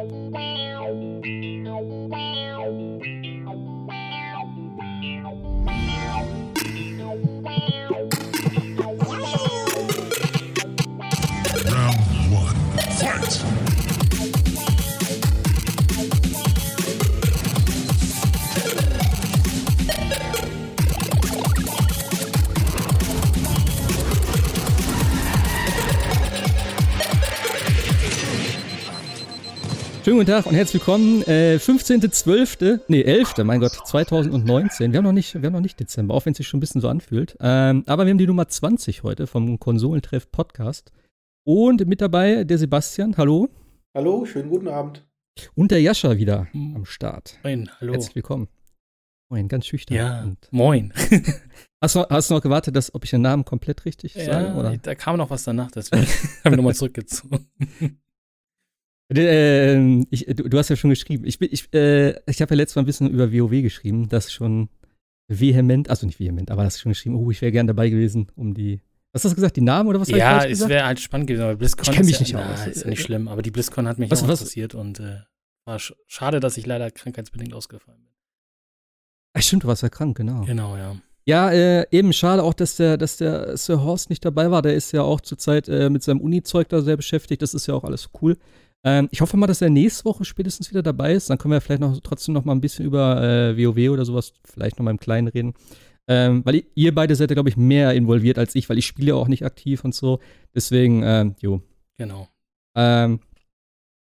Round one. Fight! Guten Tag und herzlich willkommen. Äh, 15.12., nee, 11., mein Gott, 2019. Wir haben noch nicht, wir haben noch nicht Dezember, auch wenn es sich schon ein bisschen so anfühlt. Ähm, aber wir haben die Nummer 20 heute vom Konsolentreff Podcast. Und mit dabei der Sebastian, hallo. Hallo, schönen guten Abend. Und der Jascha wieder Hm. am Start. Moin, hallo. Herzlich willkommen. Moin, ganz schüchtern. Ja, Und moin. hast, du, hast du noch gewartet, dass, ob ich den Namen komplett richtig sage? Ja, Oder? da kam noch was danach, deswegen habe ich nochmal zurückgezogen. Ähm, ich, du, du hast ja schon geschrieben. Ich, ich, äh, ich habe ja letztes Mal ein bisschen über WoW geschrieben, das schon vehement, also nicht vehement, aber das schon geschrieben, oh, ich wäre gern dabei gewesen, um die. Was hast du gesagt, die Namen oder was ja, es wäre halt spannend gewesen, aber BlizzCon Ich kenn mich ist nicht ja, aus. Na, ist ja nicht schlimm, aber die BlizzCon hat mich Was- auch was- interessiert und äh, war sch schade, dass ich leider krankheitsbedingt ausgefallen bin. Ach, stimmt, du warst ja krank, genau. Genau, ja. Ja, äh, eben schade auch, dass der, dass der Sir Horst nicht dabei war. Der ist ja auch zurzeit äh, mit seinem Uni-Zeug da sehr beschäftigt. Das ist ja auch alles cool. Ähm, ich hoffe mal, dass er nächste Woche spätestens wieder dabei ist. Dann können wir vielleicht noch trotzdem noch mal ein bisschen über äh, WoW oder sowas, vielleicht noch mal im Kleinen reden. Ähm, weil ihr beide seid ja, glaube ich, mehr involviert als ich, weil ich spiele ja auch nicht aktiv und so. Deswegen, ähm, jo. Genau. Ähm,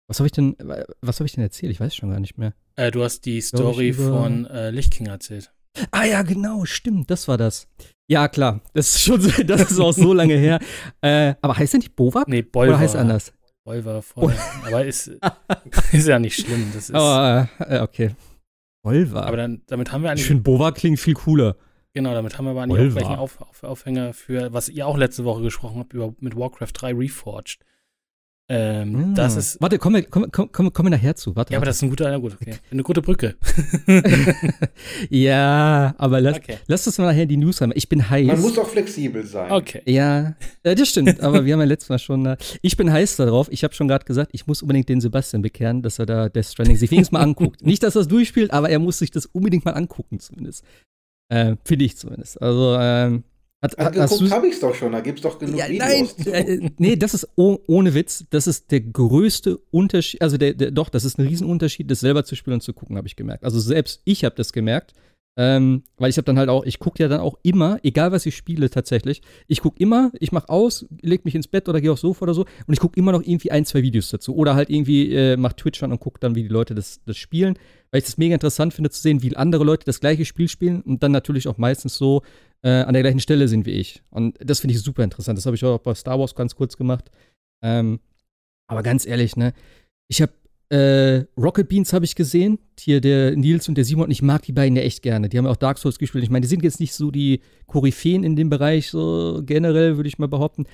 was habe ich denn, was habe ich denn erzählt? Ich weiß schon gar nicht mehr. Äh, du hast die Story von äh, Lichtking erzählt. Ah ja, genau, stimmt, das war das. Ja, klar, das ist schon, so- das ist auch so lange her. Äh, aber heißt er nicht Bovak? Nee, Bolver. Oder heißt er anders? Bolver voll. aber ist, ist ja nicht schlimm. Das ist, äh, okay. Volva. aber dann, damit haben wir ich eigentlich finde Bovak klingt viel cooler. Genau, damit haben wir aber eigentlich Volva. auch gleich einen Auf, Auf, Aufhänger für, was ihr auch letzte Woche gesprochen habt, über mit Warcraft 3 Reforged. Ähm, Ah. Das ist. Warte, kommen wir, kommen, kommen, kommen kommen wir nachher zu. Warte. Ja, aber warte. das ist ein guter, na gut, okay. Eine gute Brücke. ja, aber lass, Okay. lass uns mal nachher die News rein. Ich bin heiß. Man muss auch flexibel sein. Okay. Ja, äh, das stimmt, aber wir haben ja letztes Mal schon. Äh, ich bin heiß darauf. Ich habe schon gerade gesagt, ich muss unbedingt den Sebastian bekehren, dass er da Death Stranding sich wenigstens mal anguckt. Nicht, dass er es durchspielt, aber er muss sich das unbedingt mal angucken, zumindest. Äh, Finde ich zumindest. Also, ähm, hat, Angeguckt habe ich es doch schon, da gibt es doch genug Ja, nein, Videos. zu. äh, nee, das ist oh, ohne Witz, das ist der größte Unterschied, also der, der, doch, das ist ein Riesenunterschied, das selber zu spielen und zu gucken, habe ich gemerkt. Also selbst ich habe das gemerkt, ähm, weil ich habe dann halt auch, ich gucke ja dann auch immer, egal was ich spiele tatsächlich, ich gucke immer, ich mache aus, leg mich ins Bett oder gehe aufs Sofa oder so und ich gucke immer noch irgendwie ein, zwei Videos dazu oder halt irgendwie äh, mach Twitch an und gucke dann, wie die Leute das, das spielen, weil ich das mega interessant finde zu sehen, wie andere Leute das gleiche Spiel spielen und dann natürlich auch meistens so äh, an der gleichen Stelle sind wie ich. Und das finde ich super interessant. Das habe ich auch bei Star Wars ganz kurz gemacht. Ähm, aber ganz ehrlich, ne, ich habe äh, Rocket Beans habe ich gesehen. Hier der Nils und der Simon. Ich mag die beiden ja echt gerne. Die haben auch Dark Souls gespielt. Ich meine, die sind jetzt nicht so die Koryphäen in dem Bereich, so generell, würde ich mal behaupten.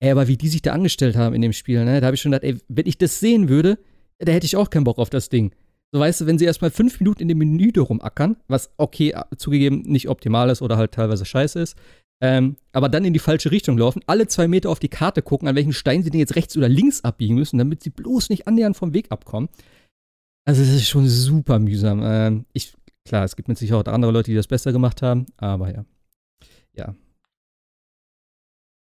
Ey, aber wie die sich da angestellt haben in dem Spiel, ne, da habe ich schon gedacht, ey, wenn ich das sehen würde, da hätte ich auch keinen Bock auf das Ding. So weißt du, wenn sie erstmal fünf Minuten in dem Menü da rumackern, was okay, zugegeben nicht optimal ist oder halt teilweise scheiße ist, ähm, aber dann in die falsche Richtung laufen, alle zwei Meter auf die Karte gucken, an welchen Stein sie denn jetzt rechts oder links abbiegen müssen, damit sie bloß nicht annähernd vom Weg abkommen. Also es ist schon super mühsam. Ähm, ich, klar, es gibt mit Sicherheit auch andere Leute, die das besser gemacht haben, aber ja. Ja.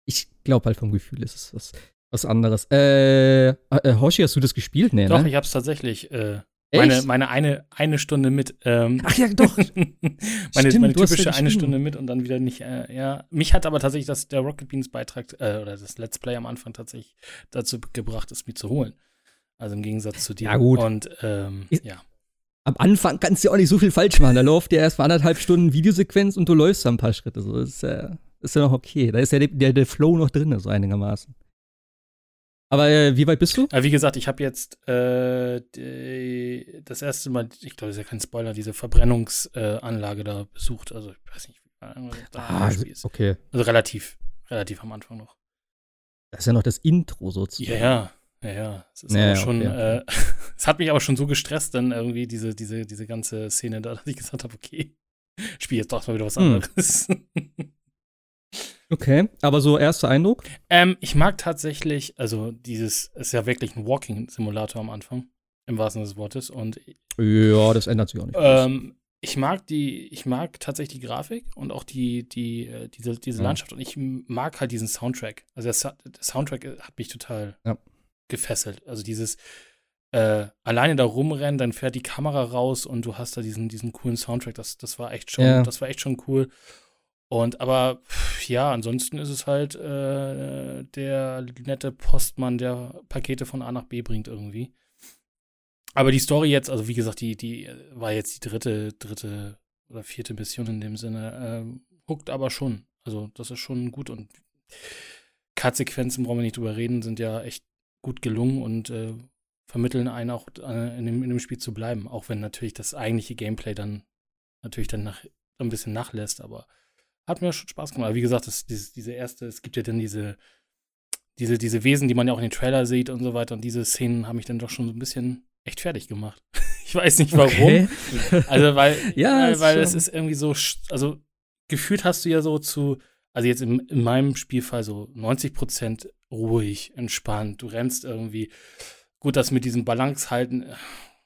Ich glaube halt vom Gefühl ist es was, was anderes. Äh, äh, Hoshi, hast du das gespielt? Nee, Doch, ne? ich hab's tatsächlich. Äh? Meine, meine eine, eine Stunde mit. Ähm, Ach ja, doch. meine Stimmt, meine hast ja typische eine. Stunde mit und dann wieder nicht. Äh, ja, mich hat aber tatsächlich das, der Rocket Beans Beitrag äh, oder das Let's Play am Anfang tatsächlich dazu gebracht, es mir zu holen. Also im Gegensatz zu dir. Ja, gut. Und ähm, Ist- ja. Am Anfang kannst du ja auch nicht so viel falsch machen. Da läuft ja erst mal anderthalb Stunden Videosequenz und du läufst dann ein paar Schritte. So, das ist ja, ist ja noch okay. Da ist ja der, der, der Flow noch drin, so einigermaßen. Aber äh, wie weit bist du? Aber wie gesagt, ich habe jetzt äh, die, das erste Mal, ich glaube, das ist ja kein Spoiler, diese Verbrennungsanlage äh, da besucht. Also ich weiß nicht, wie lange da Ah, Spiel ist. okay. Also relativ, relativ am Anfang noch. Das ist ja noch das Intro sozusagen. Ja, ja, ja, ja. Es ist Ja, aber schon, okay. äh, es hat mich aber schon so gestresst, dann irgendwie diese, diese, diese ganze Szene da, dass ich gesagt habe, okay, spiel jetzt doch mal wieder was Hm. Okay, aber so erster Eindruck? ähm, ich mag tatsächlich, also dieses, ist ja wirklich ein Walking-Simulator am Anfang. im wahrsten Sinne des Wortes. Und Ja, das ändert sich auch nicht. ähm, ich mag die, ich mag tatsächlich die Grafik und auch die, die, äh, diese, diese. Landschaft und ich mag halt diesen Soundtrack. Also der, der Soundtrack äh, hat mich total Ja. gefesselt. Also dieses äh, alleine da rumrennen, dann fährt die Kamera raus und du hast da diesen, diesen coolen Soundtrack. Das, das war echt schon, Ja. das war echt schon cool. Und aber ja, ansonsten ist es halt äh, der nette Postmann, der Pakete von A nach B bringt irgendwie. Aber die Story jetzt, also wie gesagt, die, die äh, war jetzt die dritte, dritte oder vierte Mission in dem Sinne, ähm, huckt aber schon. Also das ist schon gut und Cut-Sequenzen, brauchen wir nicht drüber reden, sind ja echt gut gelungen und äh, vermitteln einen auch äh, in, dem, in dem Spiel zu bleiben. Auch wenn natürlich das eigentliche Gameplay dann natürlich dann nach, ein bisschen nachlässt, aber hat mir schon Spaß gemacht. Aber wie gesagt, das, dieses, diese erste, es gibt ja dann diese, diese, diese Wesen, die man ja auch in den Trailer sieht und so weiter. Und diese Szenen haben mich dann doch schon so ein bisschen echt fertig gemacht. ich weiß nicht warum. Okay. Also, weil, Ja, weil, weil es ist irgendwie so, also gefühlt hast du ja so zu, also jetzt in, in meinem Spielfall so 90 Prozent ruhig, entspannt. Du rennst irgendwie. Gut, das mit diesem Balance halten, äh,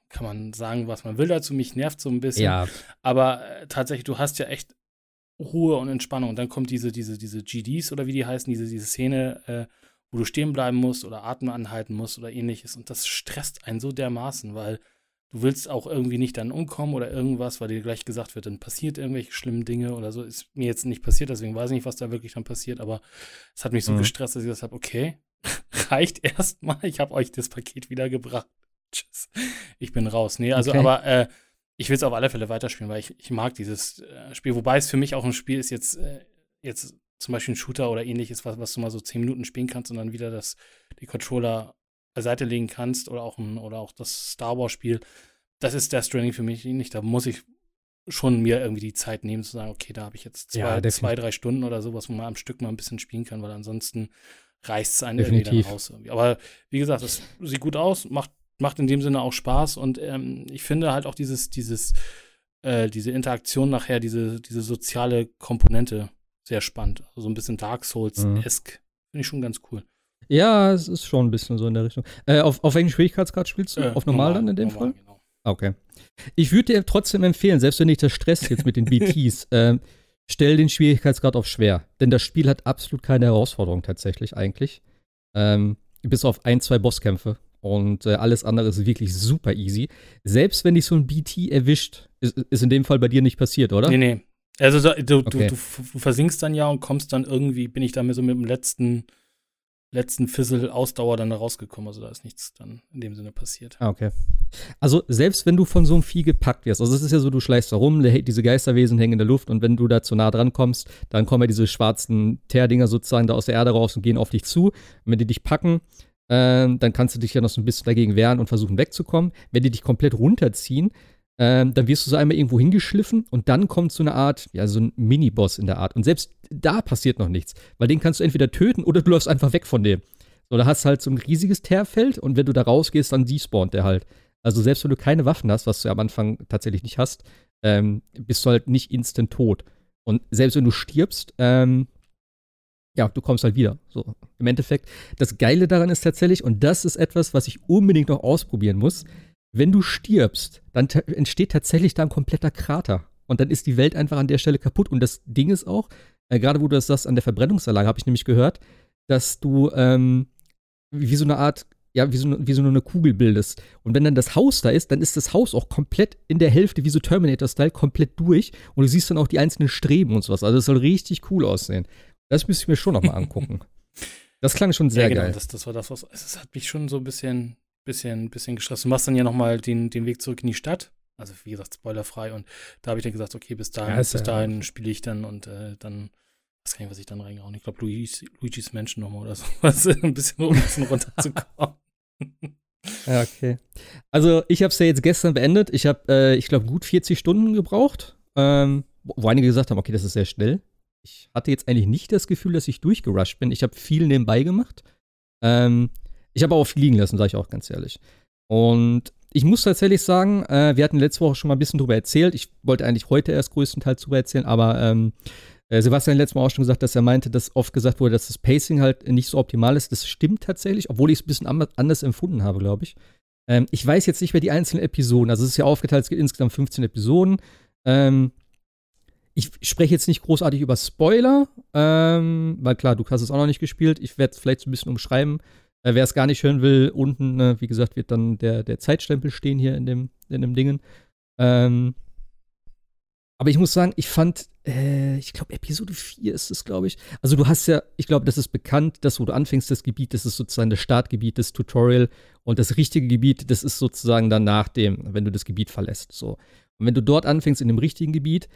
kann man sagen, was man will dazu. Mich nervt so ein bisschen. ja, Aber äh, tatsächlich, du hast ja echt Ruhe und Entspannung. Und dann kommt diese, diese, diese GDs oder wie die heißen, diese, diese Szene, äh, wo du stehen bleiben musst oder Atem anhalten musst oder ähnliches. Und das stresst einen so dermaßen, weil du willst auch irgendwie nicht dann umkommen oder irgendwas, weil dir gleich gesagt wird, dann passiert irgendwelche schlimmen Dinge oder so. Ist mir jetzt nicht passiert, deswegen weiß ich nicht, was da wirklich dann passiert, aber es hat mich so Mhm. gestresst, dass ich gesagt habe, okay, reicht erstmal, ich habe euch das Paket wiedergebracht. Tschüss. Ich bin raus. Nee, also Okay. aber äh, ich will es auf alle Fälle weiterspielen, weil ich, ich mag dieses äh, Spiel. Wobei es für mich auch ein Spiel ist, jetzt, äh, jetzt zum Beispiel ein Shooter oder ähnliches, was, was du mal so zehn Minuten spielen kannst und dann wieder das, die Controller beiseite legen kannst oder auch, ein, oder auch das Star Wars-Spiel. Das ist der Stranding für mich nicht. Da muss ich schon mir irgendwie die Zeit nehmen zu sagen, okay, da habe ich jetzt zwei, Ja, definitiv. zwei, drei Stunden oder sowas, wo man am Stück mal ein bisschen spielen kann, weil ansonsten reißt es einen irgendwie dann Definitiv. raus. Irgendwie. Aber wie gesagt, es sieht gut aus, macht, macht in dem Sinne auch Spaß und ähm, ich finde halt auch dieses, dieses, äh, diese Interaktion nachher, diese, diese soziale Komponente sehr spannend. Also so ein bisschen Dark Souls-esque. Finde ich schon ganz cool. ja, es ist schon ein bisschen so in der Richtung. Äh, auf, auf welchen Schwierigkeitsgrad spielst du? Äh, auf normal, dann in dem normal, Fall? Genau. Okay. Ich würde dir trotzdem empfehlen, selbst wenn dich das stresst jetzt mit den BTs, ähm, stell den Schwierigkeitsgrad auf schwer. Denn das Spiel hat absolut keine Herausforderung tatsächlich eigentlich. Ähm, bis auf ein, zwei Bosskämpfe. Und äh, alles andere ist wirklich super easy. Selbst wenn dich so ein BT erwischt, ist, ist in dem Fall bei dir nicht passiert, oder? Nee, nee. Also so, du, Okay. du, du, versinkst dann ja und kommst dann irgendwie, bin ich da mir so mit dem letzten, letzten Fizzle Ausdauer dann da rausgekommen. Also da ist nichts dann in dem Sinne passiert. Ah, okay. Also, selbst wenn du von so einem Vieh gepackt wirst, also es ist ja so, du schleichst da rum, diese Geisterwesen hängen in der Luft und wenn du da zu nah dran kommst, dann kommen ja diese schwarzen Teerdinger sozusagen da aus der Erde raus und gehen auf dich zu. Und wenn die dich packen, ähm, dann kannst du dich ja noch so ein bisschen dagegen wehren und versuchen wegzukommen. Wenn die dich komplett runterziehen, ähm, dann wirst du so einmal irgendwo hingeschliffen und dann kommt so eine Art, ja, so ein Mini-Boss in der Art. Und selbst da passiert noch nichts, weil den kannst du entweder töten oder du läufst einfach weg von dem. So, da hast du halt so ein riesiges Teerfeld und wenn du da rausgehst, dann despawnt der halt. Also selbst wenn du keine Waffen hast, was du am Anfang tatsächlich nicht hast, ähm, bist du halt nicht instant tot. Und selbst wenn du stirbst, ähm, ja, du kommst halt wieder. So, im Endeffekt. Das Geile daran ist tatsächlich, und das ist etwas, was ich unbedingt noch ausprobieren muss, wenn du stirbst, dann entsteht tatsächlich da ein kompletter Krater. Und dann ist die Welt einfach an der Stelle kaputt. Und das Ding ist auch, äh, gerade wo du das sagst, an der Verbrennungsanlage, habe ich nämlich gehört, dass du ähm, wie so eine Art, ja, wie so, eine- wie so eine Kugel bildest. Und wenn dann das Haus da ist, dann ist das Haus auch komplett in der Hälfte, wie so Terminator-Style, komplett durch. Und du siehst dann auch die einzelnen Streben und sowas. Also es soll richtig cool aussehen. Das müsste ich mir schon nochmal angucken. Das klang schon sehr ja, genau, geil. Das, das war das, was. Es hat mich schon so ein bisschen, bisschen, bisschen gestresst. Du machst dann ja nochmal den, den Weg zurück in die Stadt. Also, wie gesagt, spoilerfrei. Und da habe ich dann gesagt, okay, bis dahin, Ja, bis ja- dahin spiele ich dann und äh, dann. weiß gar nicht, was ich dann reingehauen. Ich glaube, Luigi's, Luigi's Menschen nochmal oder sowas. ein bisschen, um ein bisschen runterzukommen. Ja, okay. Also, ich habe es ja jetzt gestern beendet. Ich habe, äh, ich glaube, gut 40 Stunden gebraucht. Ähm, wo einige gesagt haben, okay, das ist sehr schnell. Ich hatte jetzt eigentlich nicht das Gefühl, dass ich durchgerusht bin. Ich habe viel nebenbei gemacht. Ähm, ich habe auch viel liegen lassen, sage ich auch ganz ehrlich. Und ich muss tatsächlich sagen, äh, wir hatten letzte Woche schon mal ein bisschen drüber erzählt. Ich wollte eigentlich heute erst größtenteils drüber erzählen, aber ähm, äh, Sebastian hat letztes Mal auch schon gesagt, dass er meinte, dass oft gesagt wurde, dass das Pacing halt nicht so optimal ist. Das stimmt tatsächlich, obwohl ich es ein bisschen anders empfunden habe, glaube ich. Ähm, ich weiß jetzt nicht mehr die einzelnen Episoden. Also es ist ja aufgeteilt, es gibt insgesamt 15 Episoden. Ähm, ich spreche jetzt nicht großartig über Spoiler, ähm, weil klar, du hast es auch noch nicht gespielt. Ich werde es vielleicht so ein bisschen umschreiben. Äh, Wer es gar nicht hören will, unten, äh, wie gesagt, wird dann der, der Zeitstempel stehen hier in dem, in dem Dingen. Ähm, aber ich muss sagen, ich fand, äh, ich glaube, Episode 4 ist es, glaube ich. Also du hast ja, ich glaube, das ist bekannt, dass wo du anfängst, das Gebiet, das ist sozusagen das Startgebiet, das Tutorial und das richtige Gebiet, das ist sozusagen dann nach dem, wenn du das Gebiet verlässt. So. Und wenn du dort anfängst in dem richtigen Gebiet,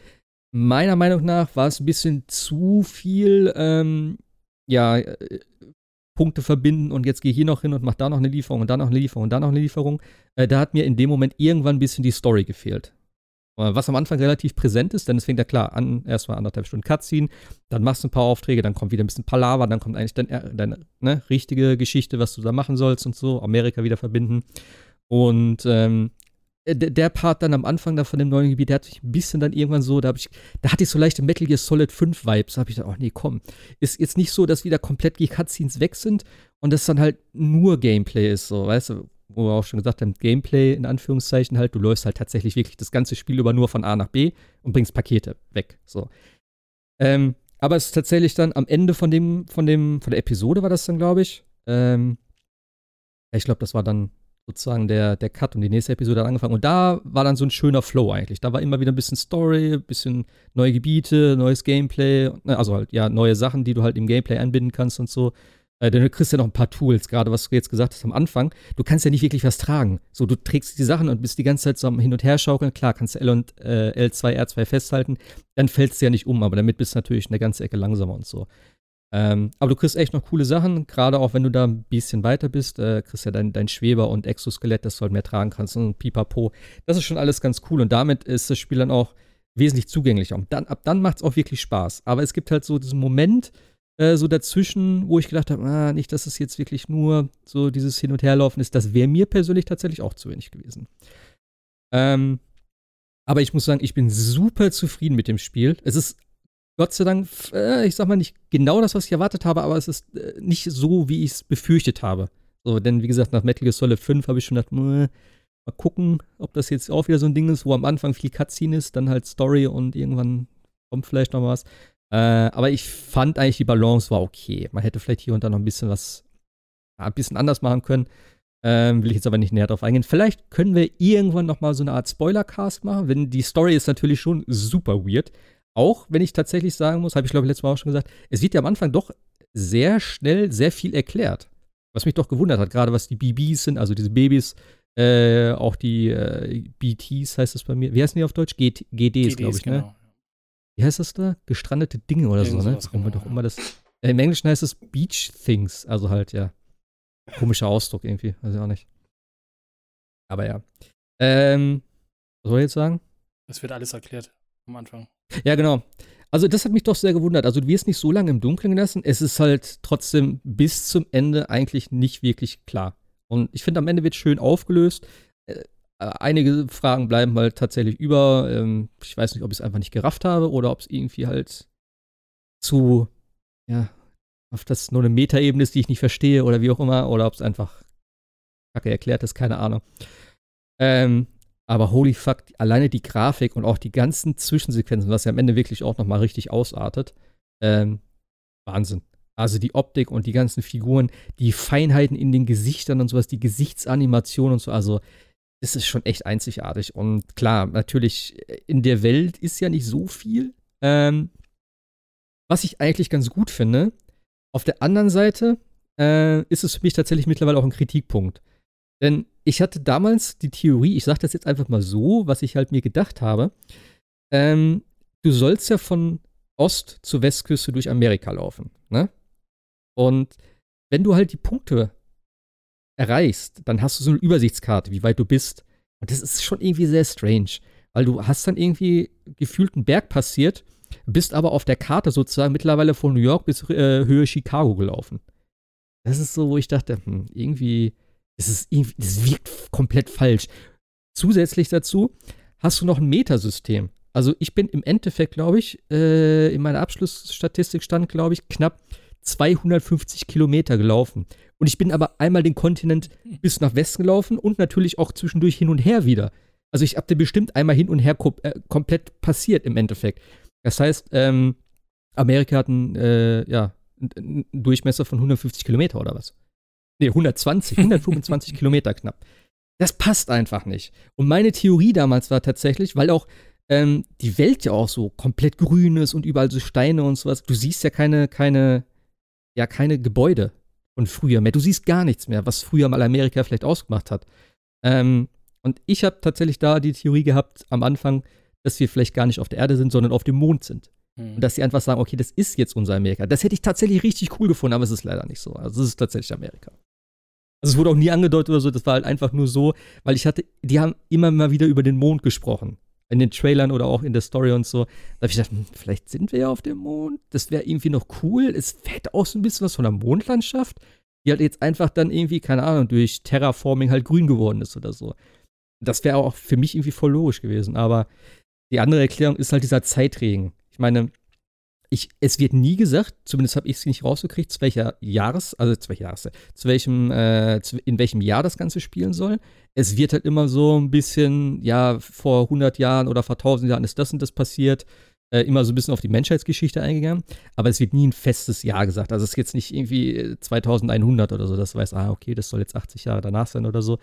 meiner Meinung nach war es ein bisschen zu viel, ähm, ja, äh, Punkte verbinden und jetzt gehe hier noch hin und mach da noch eine Lieferung und da noch eine Lieferung und da noch eine Lieferung. Äh, da hat mir in dem Moment irgendwann ein bisschen die Story gefehlt. Äh, Was am Anfang relativ präsent ist, denn es fängt ja klar an, erstmal anderthalb Stunden Cutscene, dann machst du ein paar Aufträge, dann kommt wieder ein bisschen Palaver, dann kommt eigentlich deine, deine ne, richtige Geschichte, was du da machen sollst und so, Amerika wieder verbinden. Und ähm, der, der Part dann am Anfang da von dem neuen Gebiet, der hat sich ein bisschen dann irgendwann so, da, ich, da hatte ich so leichte Metal Gear Solid 5 Vibes. Da habe ich gedacht, oh nee, komm. Ist jetzt nicht so, dass wieder komplett die Cutscenes weg sind und das dann halt nur Gameplay ist, so, weißt du, wo wir auch schon gesagt haben, Gameplay in Anführungszeichen halt, du läufst halt tatsächlich wirklich das ganze Spiel über nur von A nach B und bringst Pakete weg, so. Ähm, aber es ist tatsächlich dann am Ende von dem, von dem, von der Episode war das dann, glaube ich. Ähm, ich glaube, das war dann sozusagen der, der Cut und die nächste Episode hat angefangen. Und da war dann so ein schöner Flow eigentlich. Da war immer wieder ein bisschen Story, ein bisschen neue Gebiete, neues Gameplay, ne, also halt, ja, neue Sachen, die du halt im Gameplay einbinden kannst und so. Äh, denn du kriegst ja noch ein paar Tools, gerade was du jetzt gesagt hast am Anfang. Du kannst ja nicht wirklich was tragen. So, du trägst die Sachen und bist die ganze Zeit so am Hin- und Herschaukeln. Klar, kannst du L und äh, L2, R2 festhalten, dann fällst du ja nicht um, aber damit bist du natürlich eine ganze Ecke langsamer und so. Ähm, aber du kriegst echt noch coole Sachen, gerade auch wenn du da ein bisschen weiter bist, äh, kriegst ja dein, dein Schweber und Exoskelett, das du halt mehr tragen kannst und Pipapo. Das ist schon alles ganz cool und damit ist das Spiel dann auch wesentlich zugänglicher. Und dann, ab dann macht es auch wirklich Spaß. Aber es gibt halt so diesen Moment, äh, so dazwischen, wo ich gedacht habe, ah, nicht, dass es jetzt wirklich nur so dieses Hin- und Herlaufen ist. Das wäre mir persönlich tatsächlich auch zu wenig gewesen. Ähm, aber ich muss sagen, ich bin super zufrieden mit dem Spiel. Es ist Gott sei Dank, äh, ich sag mal nicht genau das, was ich erwartet habe, aber es ist äh, nicht so, wie ich es befürchtet habe. So, denn wie gesagt, nach Metal Gear Solid 5 habe ich schon gedacht, mal gucken, ob das jetzt auch wieder so ein Ding ist, wo am Anfang viel Cutscene ist, dann halt Story und irgendwann kommt vielleicht noch was. Äh, aber ich fand eigentlich, die Balance war okay. Man hätte vielleicht hier und da noch ein bisschen was, ein bisschen anders machen können. Ähm, will ich jetzt aber nicht näher drauf eingehen. Vielleicht können wir irgendwann noch mal so eine Art Spoiler-Cast machen, denn die Story ist natürlich schon super weird. Auch wenn ich tatsächlich sagen muss, habe ich glaube ich letztes Mal auch schon gesagt, es wird ja am Anfang doch sehr schnell sehr viel erklärt. Was mich doch gewundert hat, gerade was die BBs sind, also diese Babys, äh, auch die äh, BTs heißt das bei mir. Wie heißen die auf Deutsch? GT, GDs, glaube ich, ne? genau. Wie heißt das da? Gestrandete Dinge oder Irgend so, ne? Warum wir genau, doch ja. immer das. Äh, Im Englischen heißt es Beach Things, also halt, ja. Komischer Ausdruck irgendwie, weiß ich auch nicht. Aber ja. Ähm, was soll ich jetzt sagen? Das wird alles erklärt am Anfang. Ja, genau. Also, das hat mich doch sehr gewundert. Also, du wirst nicht so lange im Dunkeln gelassen. Es ist halt trotzdem bis zum Ende eigentlich nicht wirklich klar. Und ich finde, am Ende wird schön aufgelöst. Äh, einige Fragen bleiben halt tatsächlich über. Ähm, ich weiß nicht, ob ich es einfach nicht gerafft habe oder ob es irgendwie halt zu, ja, auf das nur eine Metaebene ist, die ich nicht verstehe oder wie auch immer. Oder ob es einfach kacke erklärt ist, keine Ahnung. Ähm, aber holy fuck, alleine die Grafik und auch die ganzen Zwischensequenzen, was ja am Ende wirklich auch nochmal richtig ausartet, ähm, Wahnsinn. Also die Optik und die ganzen Figuren, die Feinheiten in den Gesichtern und sowas, die Gesichtsanimation und so, also es ist schon echt einzigartig. Und klar, natürlich, in der Welt ist ja nicht so viel. Ähm, was ich eigentlich ganz gut finde. Auf der anderen Seite äh, ist es für mich tatsächlich mittlerweile auch ein Kritikpunkt. Denn ich hatte damals die Theorie, ich sage das jetzt einfach mal so, was ich halt mir gedacht habe. Ähm, du sollst ja von Ost zur Westküste durch Amerika laufen, ne? Und wenn du halt die Punkte erreichst, dann hast du so eine Übersichtskarte, wie weit du bist. Und das ist schon irgendwie sehr strange, weil du hast dann irgendwie gefühlt einen Berg passiert, bist aber auf der Karte sozusagen mittlerweile von New York bis äh, Höhe Chicago gelaufen. Das ist so, wo ich dachte, hm, irgendwie, das ist irgendwie, das wirkt komplett falsch. Zusätzlich dazu hast du noch ein Metasystem. Also ich bin im Endeffekt, glaube ich, äh, in meiner Abschlussstatistik stand, glaube ich, knapp 250 Kilometer gelaufen. Und ich bin aber einmal den Kontinent bis nach Westen gelaufen und natürlich auch zwischendurch hin und her wieder. Also ich habe den bestimmt einmal hin und her kom äh, komplett passiert im Endeffekt. Das heißt, ähm, Amerika hat einen, äh, ja, einen Durchmesser von 150 Kilometer oder was? Nee, 120, 125 Kilometer knapp. Das passt einfach nicht. Und meine Theorie damals war tatsächlich, weil auch ähm, die Welt ja auch so komplett grün ist und überall so Steine und sowas. Du siehst ja keine, keine, ja, keine Gebäude von früher mehr. Du siehst gar nichts mehr, was früher mal Amerika vielleicht ausgemacht hat. Ähm, und ich habe tatsächlich da die Theorie gehabt am Anfang, dass wir vielleicht gar nicht auf der Erde sind, sondern auf dem Mond sind. Mhm. Und dass sie einfach sagen, okay, das ist jetzt unser Amerika. Das hätte ich tatsächlich richtig cool gefunden, aber es ist leider nicht so. Also es ist tatsächlich Amerika. Also es wurde auch nie angedeutet oder so, das war halt einfach nur so, weil ich hatte, die haben immer mal wieder über den Mond gesprochen. In den Trailern oder auch in der Story und so. Da habe ich gedacht, hm, vielleicht sind wir ja auf dem Mond. Das wäre irgendwie noch cool. Es hätte auch so ein bisschen was von der Mondlandschaft, die halt jetzt einfach dann irgendwie, keine Ahnung, durch Terraforming halt grün geworden ist oder so. Das wäre auch für mich irgendwie voll logisch gewesen. Aber die andere Erklärung ist halt dieser Zeitregen. Ich meine, ich, es wird nie gesagt, zumindest habe ich es nicht rausgekriegt, zu welcher Jahres, also zu welcher Jahres, zu welchem, äh, zu, in welchem Jahr das Ganze spielen soll. Es wird halt immer so ein bisschen, ja, vor 100 Jahren oder vor 1000 Jahren ist das und das passiert. Äh, immer so ein bisschen auf die Menschheitsgeschichte eingegangen, aber es wird nie ein festes Jahr gesagt. Also es ist jetzt nicht irgendwie 2100 oder so, das weiß, ah, okay, das soll jetzt 80 Jahre danach sein oder so.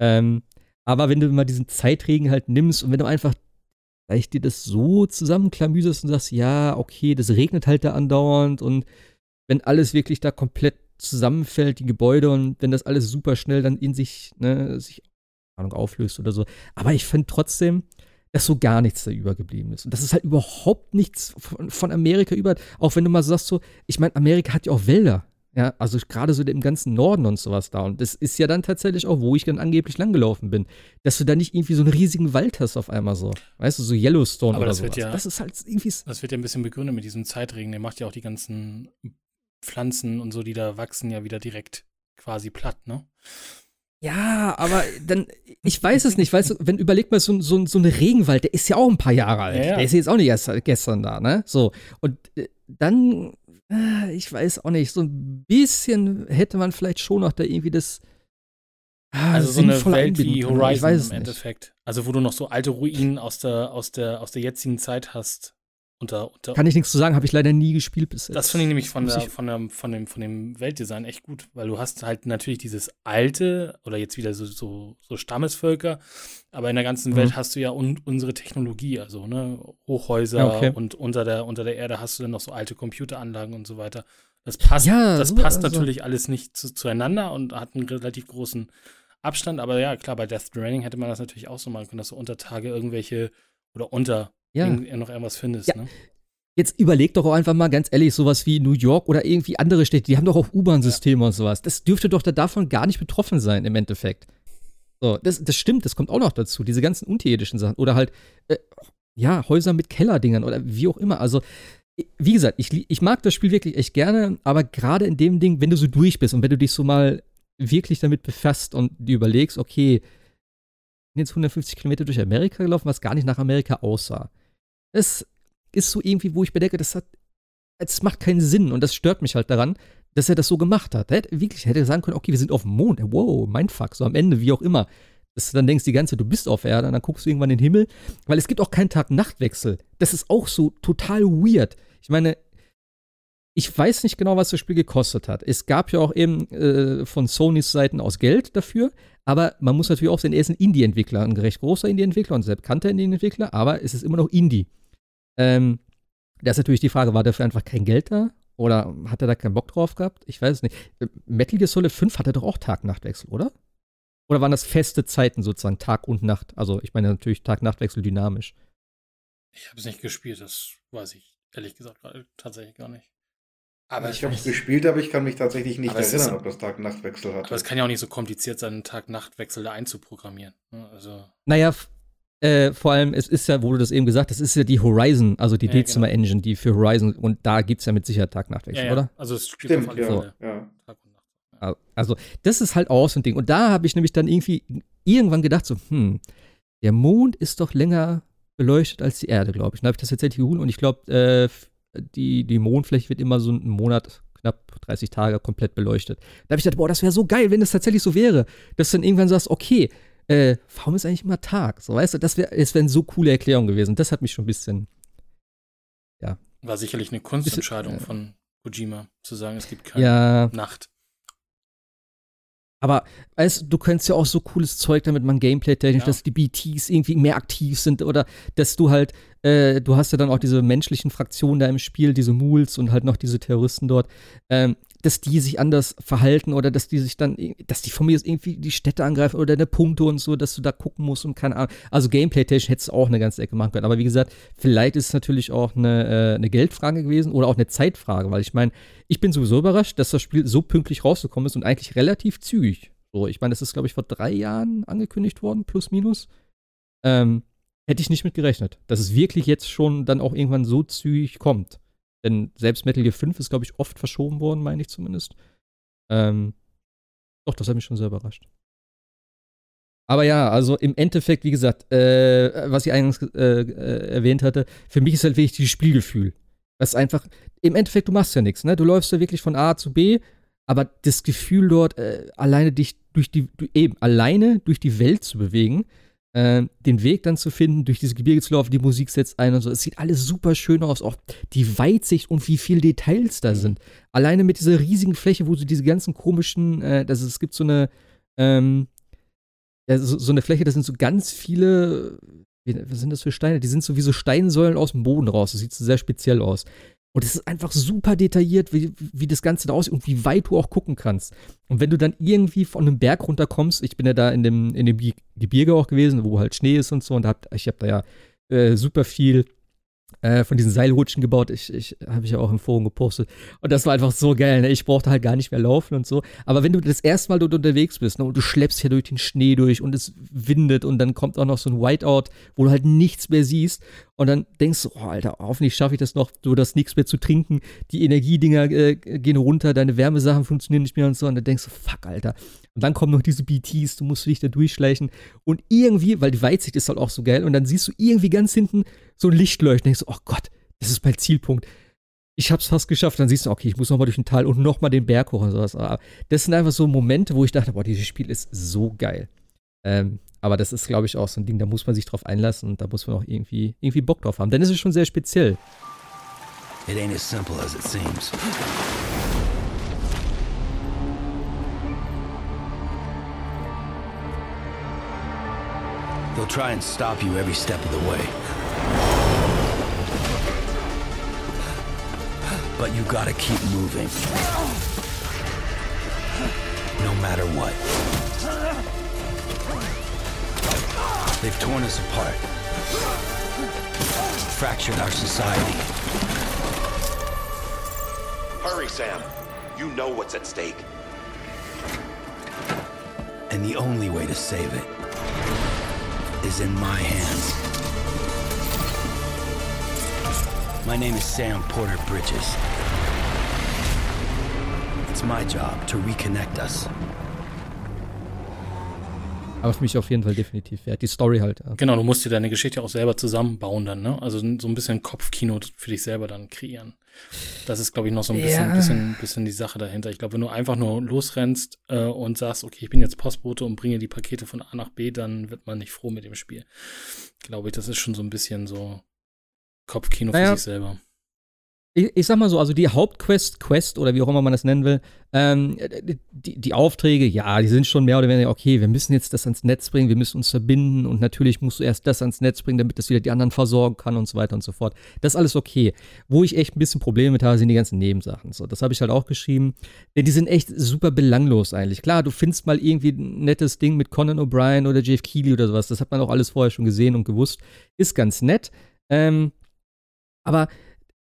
Ähm, aber wenn du mal diesen Zeitregen halt nimmst und wenn du einfach vielleicht dir das so zusammenklamüserst und sagst, ja, okay, das regnet halt da andauernd und wenn alles wirklich da komplett zusammenfällt, die Gebäude und wenn das alles super schnell dann in sich, ne, sich Ahnung, auflöst oder so. Aber ich finde trotzdem, dass so gar nichts da übergeblieben ist. Und das ist halt überhaupt nichts von, von Amerika über. Auch wenn du mal sagst so, ich meine, Amerika hat ja auch Wälder. Ja, also gerade so im ganzen Norden und sowas da. Und das ist ja dann tatsächlich auch, wo ich dann angeblich langgelaufen bin. Dass du da nicht irgendwie so einen riesigen Wald hast auf einmal so. Weißt du, so Yellowstone Aber oder wird ja- das ist halt irgendwie. Das wird ja ein bisschen begründet mit diesem Zeitregen. Der macht ja auch die ganzen Pflanzen und so, die da wachsen, ja wieder direkt quasi platt, ne? Ja, aber dann, ich weiß es nicht, weißt du, wenn überleg mal, so, so, so ein Regenwald, der ist ja auch ein paar Jahre alt. Ja, ja. Der ist jetzt auch nicht erst gestern da, ne? So. Und äh, dann, ich weiß auch nicht, so ein bisschen hätte man vielleicht schon noch da irgendwie das. ah, Also so eine Welt wie Horizon im es nicht. Endeffekt. Also wo du noch so alte Ruinen aus der, aus der, aus der jetzigen Zeit hast. Unter, unter, Kann ich nichts zu sagen, habe ich leider nie gespielt bis jetzt. Das finde ich nämlich von, der, von, der, von, dem, von dem Weltdesign echt gut, weil du hast halt natürlich dieses alte oder jetzt wieder so, so, so Stammesvölker, aber in der ganzen Mhm. Welt hast du ja un, unsere Technologie, also ne, Hochhäuser Ja, okay. und unter der, unter der Erde hast du dann noch so alte Computeranlagen und so weiter. Das passt, Ja, das so- passt also- natürlich alles nicht zu, zueinander und hat einen relativ großen Abstand, aber ja, klar, bei Death Stranding hätte man das natürlich auch so machen können, dass du unter Tage irgendwelche oder unter Ja. noch irgendwas findest, Ja. ne? Jetzt überleg doch auch einfach mal ganz ehrlich, sowas wie New York oder irgendwie andere Städte, die haben doch auch U-Bahn-Systeme und sowas. Das dürfte doch da davon gar nicht betroffen sein im Endeffekt. So, das, das stimmt, das kommt auch noch dazu, diese ganzen unterirdischen Sachen. Oder halt, äh, ja, Häuser mit Kellerdingern oder wie auch immer. Also, wie gesagt, ich, ich mag das Spiel wirklich echt gerne, aber gerade in dem Ding, wenn du so durch bist und wenn du dich so mal wirklich damit befasst und dir überlegst, okay, ich bin jetzt 150 Kilometer durch Amerika gelaufen, was gar nicht nach Amerika aussah. Das ist so irgendwie, wo ich bedenke, das hat, es macht keinen Sinn und das stört mich halt daran, dass er das so gemacht hat. Er hätte, wirklich, hätte sagen können, okay, wir sind auf dem Mond, wow, mein Fuck, so am Ende, wie auch immer. Dass du dann denkst, die ganze Zeit, du bist auf Erde und dann guckst du irgendwann in den Himmel, weil es gibt auch keinen Tag-Nacht-Wechsel. Das ist auch so total weird. Ich meine, ich weiß nicht genau, was das Spiel gekostet hat. Es gab ja auch eben äh, von Sonys Seiten aus Geld dafür, aber man muss natürlich auch sehen, er ist ein Indie-Entwickler, ein recht großer Indie-Entwickler und sehr bekannter Indie-Entwickler, aber es ist immer noch Indie. Ähm, da ist natürlich die Frage, war dafür einfach kein Geld da? Oder hat er da keinen Bock drauf gehabt? Ich weiß es nicht. Äh, Metal Gear Solid 5 hatte doch auch Tag-Nacht-Wechsel, oder? Oder waren das feste Zeiten sozusagen, Tag und Nacht? Also ich meine natürlich Tag-Nacht-Wechsel dynamisch. Ich habe es nicht gespielt, das weiß ich ehrlich gesagt tatsächlich gar nicht. Aber, ich habe es gespielt, aber ich kann mich tatsächlich nicht Aber ist erinnern, so- ob das Tag-Nacht-Wechsel aber hatte. es kann ja auch nicht so kompliziert sein, einen Tag-Nacht-Wechsel da einzuprogrammieren. ne? Also, Naja, äh, vor allem, es ist ja, wo du das eben gesagt hast, es ist ja die Horizon, also die Ja, genau. Dezima Engine, die für Horizon, und da gibt es ja mit Sicherheit Tag-Nacht-Wechsel, ja, ja. oder? Also es Stimmt, auf alle ja. Tag Nacht. Also, das ist halt auch so ein Ding. Und da habe ich nämlich dann irgendwie irgendwann gedacht, so, hm, der Mond ist doch länger beleuchtet als die Erde, glaube ich. Und da habe ich das tatsächlich geholt und ich glaube, äh, die, die Mondfläche wird immer so einen Monat knapp 30 Tage komplett beleuchtet. Da habe ich gedacht, boah, das wäre so geil, wenn das tatsächlich so wäre, dass du dann irgendwann sagst, okay, äh, warum ist eigentlich immer Tag? So, weißt du, das wäre wär eine so coole Erklärung gewesen. Das hat mich schon ein bisschen, ja. War sicherlich eine Kunstentscheidung Bisschen, von Kojima, zu sagen, es gibt keine Ja, Nacht. aber weißt, du, du könntest ja auch so cooles Zeug damit man Gameplay-technisch, Ja. dass die BTs irgendwie mehr aktiv sind oder dass du halt, äh, du hast ja dann auch diese menschlichen Fraktionen da im Spiel, diese Mools und halt noch diese Terroristen dort, ähm, dass die sich anders verhalten oder dass die sich dann, dass die von mir irgendwie die Städte angreifen oder deine Punkte und so, dass du da gucken musst und keine Ahnung. Also Gameplay-technisch hättest du auch eine ganze Ecke machen können. Aber wie gesagt, vielleicht ist es natürlich auch eine, äh, eine Geldfrage gewesen oder auch eine Zeitfrage, weil ich meine, ich bin sowieso überrascht, dass das Spiel so pünktlich rausgekommen ist und eigentlich relativ zügig. So, ich meine, das ist, glaube ich, vor drei Jahren angekündigt worden, plus minus. Ähm, hätte ich nicht mit gerechnet, dass es wirklich jetzt schon dann auch irgendwann so zügig kommt. Denn selbst Metal Gear 5 ist, glaube ich, oft verschoben worden, meine ich zumindest. Ähm, doch, das hat mich schon sehr überrascht. Aber ja, also im Endeffekt, wie gesagt, äh, was ich eingangs äh, äh, erwähnt hatte, für mich ist halt wirklich dieses Spielgefühl. Das ist einfach, im Endeffekt, du machst ja nichts, ne? Du läufst ja wirklich von A zu B, aber das Gefühl dort, äh, alleine dich durch die, du, eben, alleine durch die Welt zu bewegen, äh, den Weg dann zu finden, durch diese Gebirge zu laufen, die Musik setzt ein und so. Es sieht alles super schön aus, auch die Weitsicht und wie viele Details da Mhm. sind. Alleine mit dieser riesigen Fläche, wo so diese ganzen komischen, äh, das es gibt so eine, ähm, so, so eine Fläche, da sind so ganz viele, was sind das für Steine? Die sind so wie so Steinsäulen aus dem Boden raus. Das sieht so sehr speziell aus. Und es ist einfach super detailliert, wie, wie das Ganze da aussieht und wie weit du auch gucken kannst. Und wenn du dann irgendwie von einem Berg runterkommst, ich bin ja da in dem, in dem Ge- Gebirge auch gewesen, wo halt Schnee ist und so, und hab, ich habe da ja äh, super viel äh, von diesen Seilrutschen gebaut. Ich, ich habe ich ja auch im Forum gepostet. Und das war einfach so geil. Ne? Ich brauchte halt gar nicht mehr laufen und so. Aber wenn du das erste Mal dort unterwegs bist ne, und du schleppst ja durch den Schnee durch und es windet und dann kommt auch noch so ein Whiteout, wo du halt nichts mehr siehst und dann denkst du, oh Alter, hoffentlich schaffe ich das noch, du das nichts mehr zu trinken. Die Energiedinger äh, gehen runter, deine Wärmesachen funktionieren nicht mehr und so. Und dann denkst du, fuck, Alter. Und dann kommen noch diese BTs, du musst dich da durchschleichen. Und irgendwie, weil die Weitsicht ist halt auch so geil, und dann siehst du irgendwie ganz hinten so ein Licht leuchten. Denkst du, oh Gott, das ist mein Zielpunkt. Ich hab's fast geschafft. Dann siehst du, okay, ich muss nochmal durch den Tal und nochmal den Berg hoch und sowas. Aber das sind einfach so Momente, wo ich dachte, boah, dieses Spiel ist so geil. Ähm, aber das ist, glaube ich, auch so ein Ding, da muss man sich drauf einlassen und da muss man auch irgendwie, irgendwie Bock drauf haben. Denn es ist schon sehr speziell. It ain't as simple as it seems. They'll try and stop you every step of the way. But you gotta keep moving. No matter what. They've torn us apart. Fractured our society. Hurry, Sam. You know what's at stake. And the only way to save it is in my hands. My name is Sam Porter Bridges. It's my job to reconnect us. Aber für mich auf jeden Fall definitiv wert. Die Story halt. Ja. Genau, du musst dir deine Geschichte auch selber zusammenbauen dann, ne? Also so ein bisschen Kopfkino für dich selber dann kreieren. Das ist, glaube ich, noch so ein bisschen, Ja. bisschen, bisschen die Sache dahinter. Ich glaube, wenn du einfach nur losrennst äh, und sagst, okay, ich bin jetzt Postbote und bringe die Pakete von A nach B, dann wird man nicht froh mit dem Spiel. Glaube ich, das ist schon so ein bisschen so Kopfkino Naja. für sich selber. Ich, ich sag mal so, also die Hauptquest, Quest oder wie auch immer man das nennen will, ähm, die, die Aufträge, ja, die sind schon mehr oder weniger, okay, wir müssen jetzt das ans Netz bringen, wir müssen uns verbinden und natürlich musst du erst das ans Netz bringen, damit das wieder die anderen versorgen kann und so weiter und so fort. Das ist alles okay. Wo ich echt ein bisschen Probleme mit habe, sind die ganzen Nebensachen. So, das habe ich halt auch geschrieben. Denn die sind echt super belanglos eigentlich. Klar, du findest mal irgendwie ein nettes Ding mit Conan O'Brien oder Jeff Keighley oder sowas. Das hat man auch alles vorher schon gesehen und gewusst. Ist ganz nett. Ähm, aber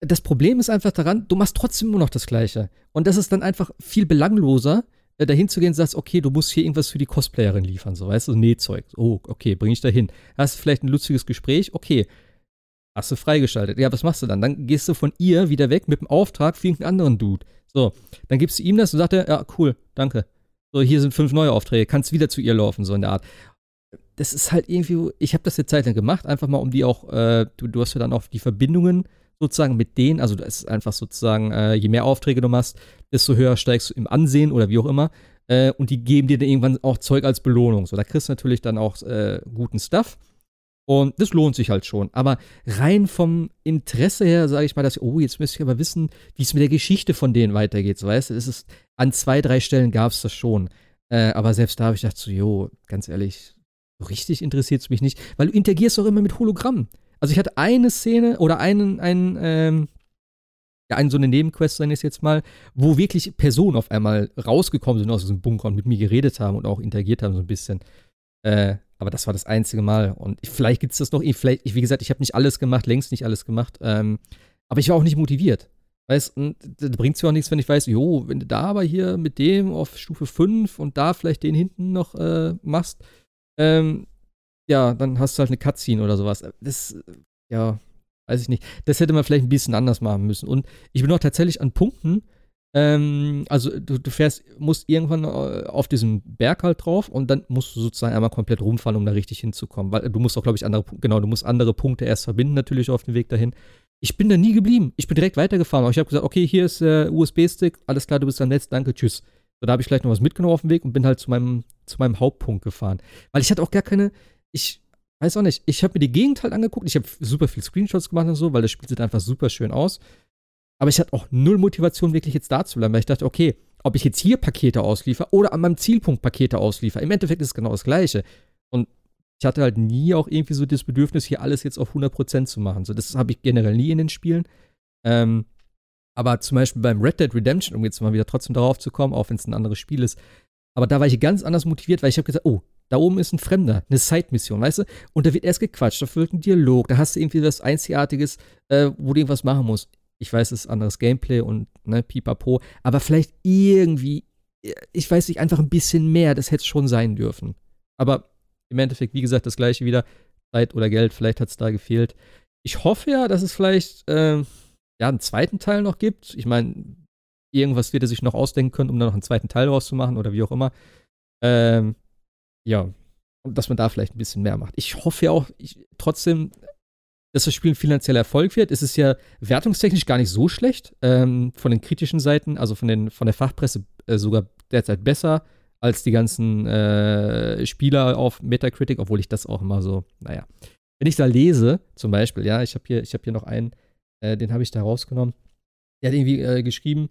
das Problem ist einfach daran, du machst trotzdem immer noch das Gleiche. Und das ist dann einfach viel belangloser, äh, dahin zu gehen und sagst, okay, du musst hier irgendwas für die Cosplayerin liefern, so, weißt du, Nähzeug. Oh, okay, bring ich da hin. Hast vielleicht ein lustiges Gespräch? Okay. Hast du freigeschaltet. Ja, was machst du dann? Dann gehst du von ihr wieder weg mit dem Auftrag für irgendeinen anderen Dude. So, dann gibst du ihm das und sagt er, ja, cool, danke. So, hier sind fünf neue Aufträge, kannst wieder zu ihr laufen, so in der Art. Das ist halt irgendwie, ich habe das eine Zeit lang gemacht, einfach mal um die auch, äh, du, du hast ja dann auch die Verbindungen sozusagen mit denen, also das ist einfach sozusagen, äh, je mehr Aufträge du machst, desto höher steigst du im Ansehen oder wie auch immer. Äh, und die geben dir dann irgendwann auch Zeug als Belohnung. So, da kriegst du natürlich dann auch äh, guten Stuff. Und das lohnt sich halt schon. Aber rein vom Interesse her sage ich mal, dass, oh, jetzt müsste ich aber wissen, wie es mit der Geschichte von denen weitergeht. So, weißt du, es ist, an zwei, drei Stellen gab es das schon. Äh, aber selbst da habe ich gedacht, so, jo, ganz ehrlich, so richtig interessiert es mich nicht. Weil du interagierst doch immer mit Hologrammen. Also ich hatte eine Szene oder einen, einen, ähm, ja, einen so eine Nebenquest, nenne ich es jetzt mal, wo wirklich Personen auf einmal rausgekommen sind aus diesem Bunker und mit mir geredet haben und auch interagiert haben so ein bisschen. Äh, aber das war das einzige Mal. Und vielleicht gibt es das noch, vielleicht, wie gesagt, ich habe nicht alles gemacht, längst nicht alles gemacht. Ähm, aber ich war auch nicht motiviert. Weißt du, da bringt es ja auch nichts, wenn ich weiß, jo, wenn du da aber hier mit dem auf Stufe 5 und da vielleicht den hinten noch äh, machst, ähm, ja, dann hast du halt eine Cutscene oder sowas. Das, ja, weiß ich nicht. Das hätte man vielleicht ein bisschen anders machen müssen. Und ich bin auch tatsächlich an Punkten, ähm, also du, du, fährst, musst irgendwann äh, auf diesen Berg halt drauf und dann musst du sozusagen einmal komplett rumfahren, um da richtig hinzukommen. Weil du musst auch, glaube ich, andere, genau, du musst andere Punkte erst verbinden, natürlich auf dem Weg dahin. Ich bin da nie geblieben. Ich bin direkt weitergefahren. Aber ich habe gesagt, okay, hier ist der USB-Stick, alles klar, du bist am Netz, danke, tschüss. So, da habe ich vielleicht noch was mitgenommen auf dem Weg und bin halt zu meinem, zu meinem Hauptpunkt gefahren. Weil ich hatte auch gar keine, ich weiß auch nicht, ich habe mir die Gegend halt angeguckt, ich habe super viel Screenshots gemacht und so, weil das Spiel sieht einfach super schön aus. Aber ich hatte auch null Motivation, wirklich jetzt da zu bleiben, weil ich dachte, okay, ob ich jetzt hier Pakete ausliefer oder an meinem Zielpunkt Pakete ausliefer, im Endeffekt ist es genau das Gleiche. Und ich hatte halt nie auch irgendwie so das Bedürfnis, hier alles jetzt auf 100% zu machen. So, das habe ich generell nie in den Spielen. Ähm, aber zum Beispiel beim Red Dead Redemption, um jetzt mal wieder trotzdem darauf zu kommen, auch wenn es ein anderes Spiel ist, aber da war ich ganz anders motiviert, weil ich habe gesagt, oh, da oben ist ein Fremder, eine Side-Mission, weißt du? Und da wird erst gequatscht, da wird ein Dialog, da hast du irgendwie was Einzigartiges, äh, wo du irgendwas machen musst ich weiß, es ist anderes Gameplay und ne, pipapo, aber vielleicht irgendwie, ich weiß nicht, einfach ein bisschen mehr, das hätte es schon sein dürfen. Aber im Endeffekt, wie gesagt, das gleiche wieder, Zeit oder Geld, vielleicht hat es da gefehlt. Ich hoffe ja, dass es vielleicht äh, ja, einen zweiten Teil noch gibt. Ich meine, irgendwas wird er sich noch ausdenken können, um da noch einen zweiten Teil rauszumachen oder wie auch immer. Ähm, ja, und dass man da vielleicht ein bisschen mehr macht. Ich hoffe ja auch, ich, trotzdem, dass das Spiel ein finanzieller Erfolg wird. Es ist ja wertungstechnisch gar nicht so schlecht. Ähm, von den kritischen Seiten, also von, den, von der Fachpresse äh, sogar derzeit besser als die ganzen äh, Spieler auf Metacritic, obwohl ich das auch immer so, naja. Wenn ich da lese, zum Beispiel, ja, ich habe hier, hab hier noch einen, äh, den habe ich da rausgenommen. Der hat irgendwie äh, geschrieben,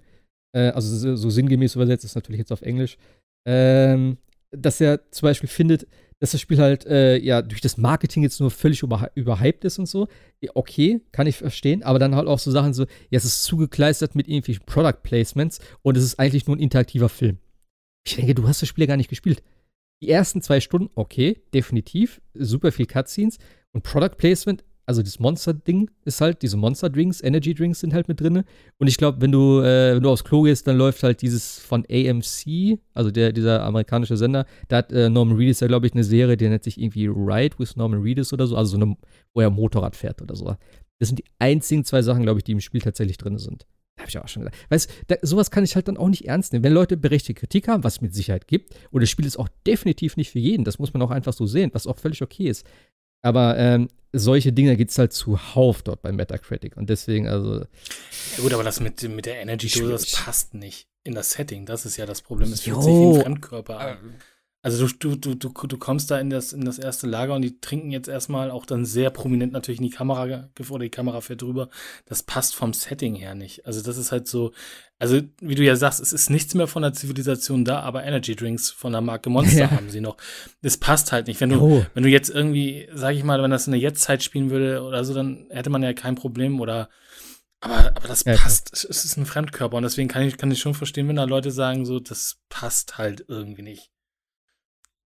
äh, also so, so, sinngemäß übersetzt, ist natürlich jetzt auf Englisch, ähm, dass er zum Beispiel findet, dass das Spiel halt äh, ja durch das Marketing jetzt nur völlig über, überhyped ist und so. Okay, kann ich verstehen, aber dann halt auch so Sachen so, ja, es ist zugekleistert mit irgendwelchen Product Placements und es ist eigentlich nur ein interaktiver Film. Ich denke, du hast das Spiel ja gar nicht gespielt. Die ersten zwei Stunden, okay, definitiv, super viel Cutscenes und Product Placement also das Monster-Ding ist halt, diese Monster-Drinks, Energy-Drinks sind halt mit drin. Und ich glaube, wenn du, äh, wenn du aufs Klo gehst, dann läuft halt dieses von AMC, also der, dieser amerikanische Sender, da hat äh, Norman Reedus ja, glaube ich, eine Serie, die nennt sich irgendwie Ride with Norman Reedus oder so, also so eine, wo er Motorrad fährt oder so. Das sind die einzigen zwei Sachen, glaube ich, die im Spiel tatsächlich drin sind. Habe ich auch schon gesagt. Weißt du, sowas kann ich halt dann auch nicht ernst nehmen. Wenn Leute berechtigte Kritik haben, was es mit Sicherheit gibt, und das Spiel ist auch definitiv nicht für jeden, das muss man auch einfach so sehen, was auch völlig okay ist. Aber ähm, solche Dinge gibt es halt zuhauf dort bei Metacritic. Und deswegen, also. Ja, gut, aber das mit, mit der Energy-Dose, das passt nicht in das Setting. Das ist ja das Problem. Es fühlt sich wie ein Fremdkörper an. Also du, du, du, du kommst da in das, in das erste Lager und die trinken jetzt erstmal auch dann sehr prominent natürlich in die Kamera oder die Kamera fährt drüber. Das passt vom Setting her nicht. Also das ist halt so, also wie du ja sagst, es ist nichts mehr von der Zivilisation da, aber Energy Drinks von der Marke Monster ja. haben sie noch. Das passt halt nicht. Wenn du, oh. wenn du jetzt irgendwie, sag ich mal, wenn das in der Jetztzeit spielen würde oder so, dann hätte man ja kein Problem oder aber, aber das ja, passt. Es ist ein Fremdkörper und deswegen kann ich, kann ich schon verstehen, wenn da Leute sagen, so, das passt halt irgendwie nicht.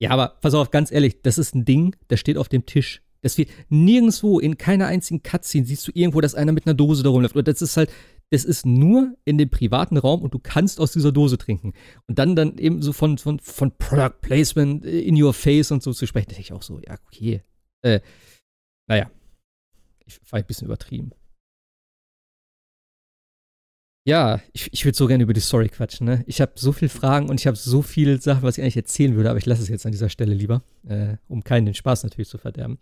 Ja, aber pass auf, ganz ehrlich, das ist ein Ding, das steht auf dem Tisch. Das wird nirgendwo in keiner einzigen Cutscene siehst du irgendwo, dass einer mit einer Dose da rumläuft. Und das ist halt, das ist nur in dem privaten Raum und du kannst aus dieser Dose trinken. Und dann dann eben so von, von, von Product Placement in your face und so zu sprechen, denke ich auch so, ja, okay. Äh, naja, ich war ein bisschen übertrieben. Ja, ich, ich würde so gerne über die Story quatschen. Ne? Ich habe so viele Fragen und ich habe so viele Sachen, was ich eigentlich erzählen würde, aber ich lasse es jetzt an dieser Stelle lieber, äh, um keinen den Spaß natürlich zu verderben.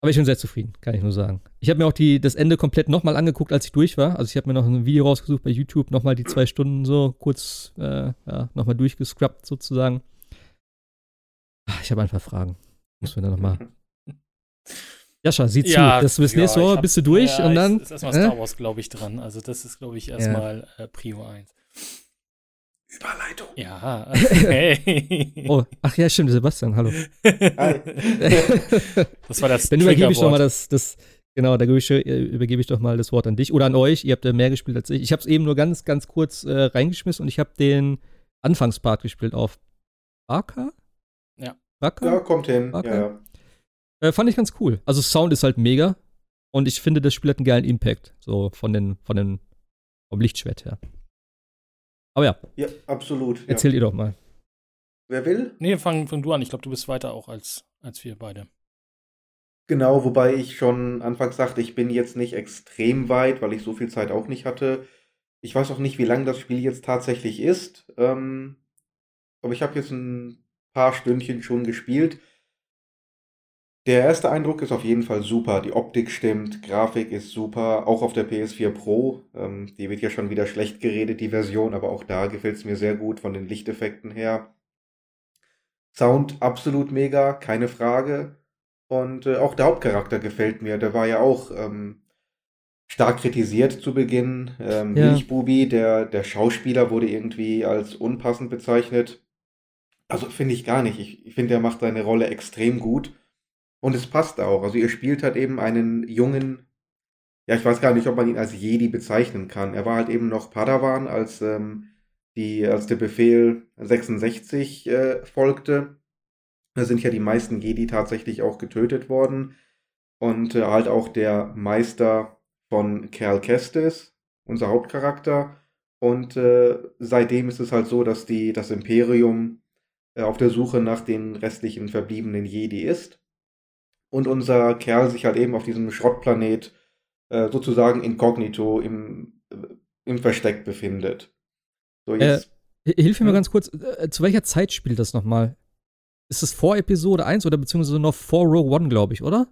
Aber ich bin sehr zufrieden, kann ich nur sagen. Ich habe mir auch die, das Ende komplett nochmal angeguckt, als ich durch war. Also ich habe mir noch ein Video rausgesucht bei YouTube, nochmal die zwei Stunden so kurz äh, ja, nochmal durchgescrubbt sozusagen. Ach, Ich habe einfach Fragen. Muss mir da nochmal. Jascha, sieh zu. das bis ja, nächste Woche hab- bist du durch ja, und dann. Ist, ist erstmal äh? Star Wars, glaube ich, dran. Also, das ist, glaube ich, erstmal äh, Prio 1. Überleitung. Ja. Hey. Oh, ach ja, stimmt, Sebastian, hallo. Hi. Das war das Dann übergebe ich doch mal das, das genau, da gebe ich, äh, übergebe ich doch mal das Wort an dich oder an euch. Ihr habt ja mehr gespielt als ich. Ich habe es eben nur ganz, ganz kurz äh, reingeschmissen und ich habe den Anfangspart gespielt auf Barca? Ja. Barca? Ja, kommt hin. Okay. Ja, ja. Äh, fand ich ganz cool. Also Sound ist halt mega und ich finde, das Spiel hat einen geilen Impact, so von den, von den, vom Lichtschwert her. Aber ja, ja absolut. Ja. erzählt ihr doch mal. Wer will? Nee, fang, fang du an. Ich glaube, du bist weiter auch als, als wir beide. Genau, wobei ich schon anfangs sagte, ich bin jetzt nicht extrem weit, weil ich so viel Zeit auch nicht hatte. Ich weiß auch nicht, wie lang das Spiel jetzt tatsächlich ist. Ähm, aber ich habe jetzt ein paar Stündchen schon gespielt. Der erste Eindruck ist auf jeden Fall super. Die Optik stimmt, Grafik ist super, auch auf der PS4 Pro. Ähm, die wird ja schon wieder schlecht geredet, die Version, aber auch da gefällt es mir sehr gut von den Lichteffekten her. Sound absolut mega, keine Frage. Und äh, auch der Hauptcharakter gefällt mir. Der war ja auch ähm, stark kritisiert zu Beginn. Ähm, Ja. Milchbubi, der, der Schauspieler wurde irgendwie als unpassend bezeichnet. Also finde ich gar nicht. Ich, ich finde, er macht seine Rolle extrem gut. Und es passt auch. Also ihr spielt halt eben einen jungen, ja, ich weiß gar nicht, ob man ihn als Jedi bezeichnen kann. Er war halt eben noch Padawan, als, ähm, die, als der Befehl 66 äh, folgte. Da sind ja die meisten Jedi tatsächlich auch getötet worden. Und äh, halt auch der Meister von Cal Kestis, unser Hauptcharakter. Und äh, seitdem ist es halt so, dass die, das Imperium äh, auf der Suche nach den restlichen verbliebenen Jedi ist. Und unser Kerl sich halt eben auf diesem Schrottplanet äh, sozusagen inkognito im, äh, im Versteck befindet. So, jetzt. H- Hilf mir mal ganz kurz, äh, zu welcher Zeit spielt das nochmal? Ist es vor Episode 1 oder beziehungsweise noch vor Rogue One, glaube ich, oder?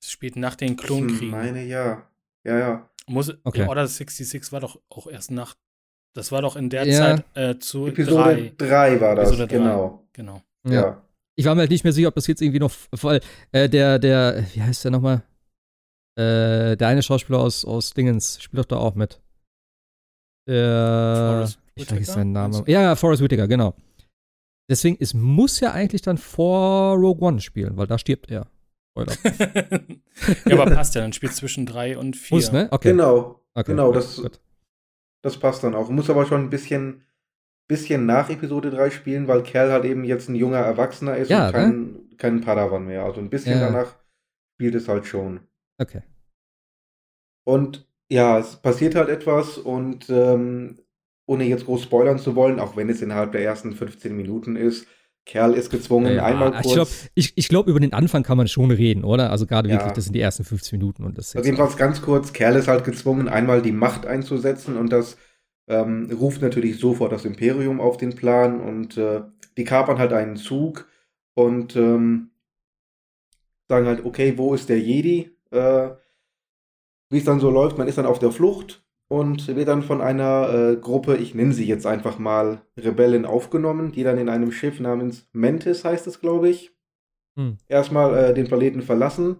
Es spielt nach den ich Klonkriegen. meine, ja. Ja, ja. Muss, Okay. Order 66 war doch auch erst nach. Das war doch in der Ja. Zeit äh, zu Episode 3. 3 war das, Episode genau. Genau. Ja. Ich war mir halt nicht mehr sicher, ob das jetzt irgendwie noch, weil äh, der, der, wie heißt der nochmal? Äh, der eine Schauspieler aus, aus Dingens spielt doch da auch mit. Der, Forrest ich vergesse seinen Namen. Ja, ja, Forrest Whitaker, genau. Deswegen, es muss ja eigentlich dann vor Rogue One spielen, weil da stirbt er. Ja, aber passt ja. Dann spielt zwischen 3 und 4. Muss, ne? Okay. Genau. okay. genau, gut, das- gut. Das passt dann auch. Muss aber schon ein bisschen, bisschen nach Episode 3 spielen, weil Kerl halt eben jetzt ein junger Erwachsener ist Ja, und kein, kein Padawan mehr. Also ein bisschen Ja. danach spielt es halt schon. Okay. Und ja, es passiert halt etwas und ähm, ohne jetzt groß spoilern zu wollen, auch wenn es innerhalb der ersten 15 Minuten ist, Kerl ist gezwungen, Ja, einmal ich kurz. glaube, ich, ich glaub, über den Anfang kann man schon reden, oder? Also gerade Ja. wirklich, das sind die ersten 15 Minuten und das ist Also jedenfalls ganz kurz, Kerl ist halt gezwungen, einmal die Macht einzusetzen und das ähm, ruft natürlich sofort das Imperium auf den Plan und äh, die kapern halt einen Zug und ähm, sagen halt, okay, wo ist der Jedi? Äh, Wie es dann so läuft, man ist dann auf der Flucht und wird dann von einer äh, Gruppe, ich nenne sie jetzt einfach mal Rebellen, aufgenommen, die dann in einem Schiff namens Mantis heißt es, glaube ich, Hm. erstmal äh, den Planeten verlassen.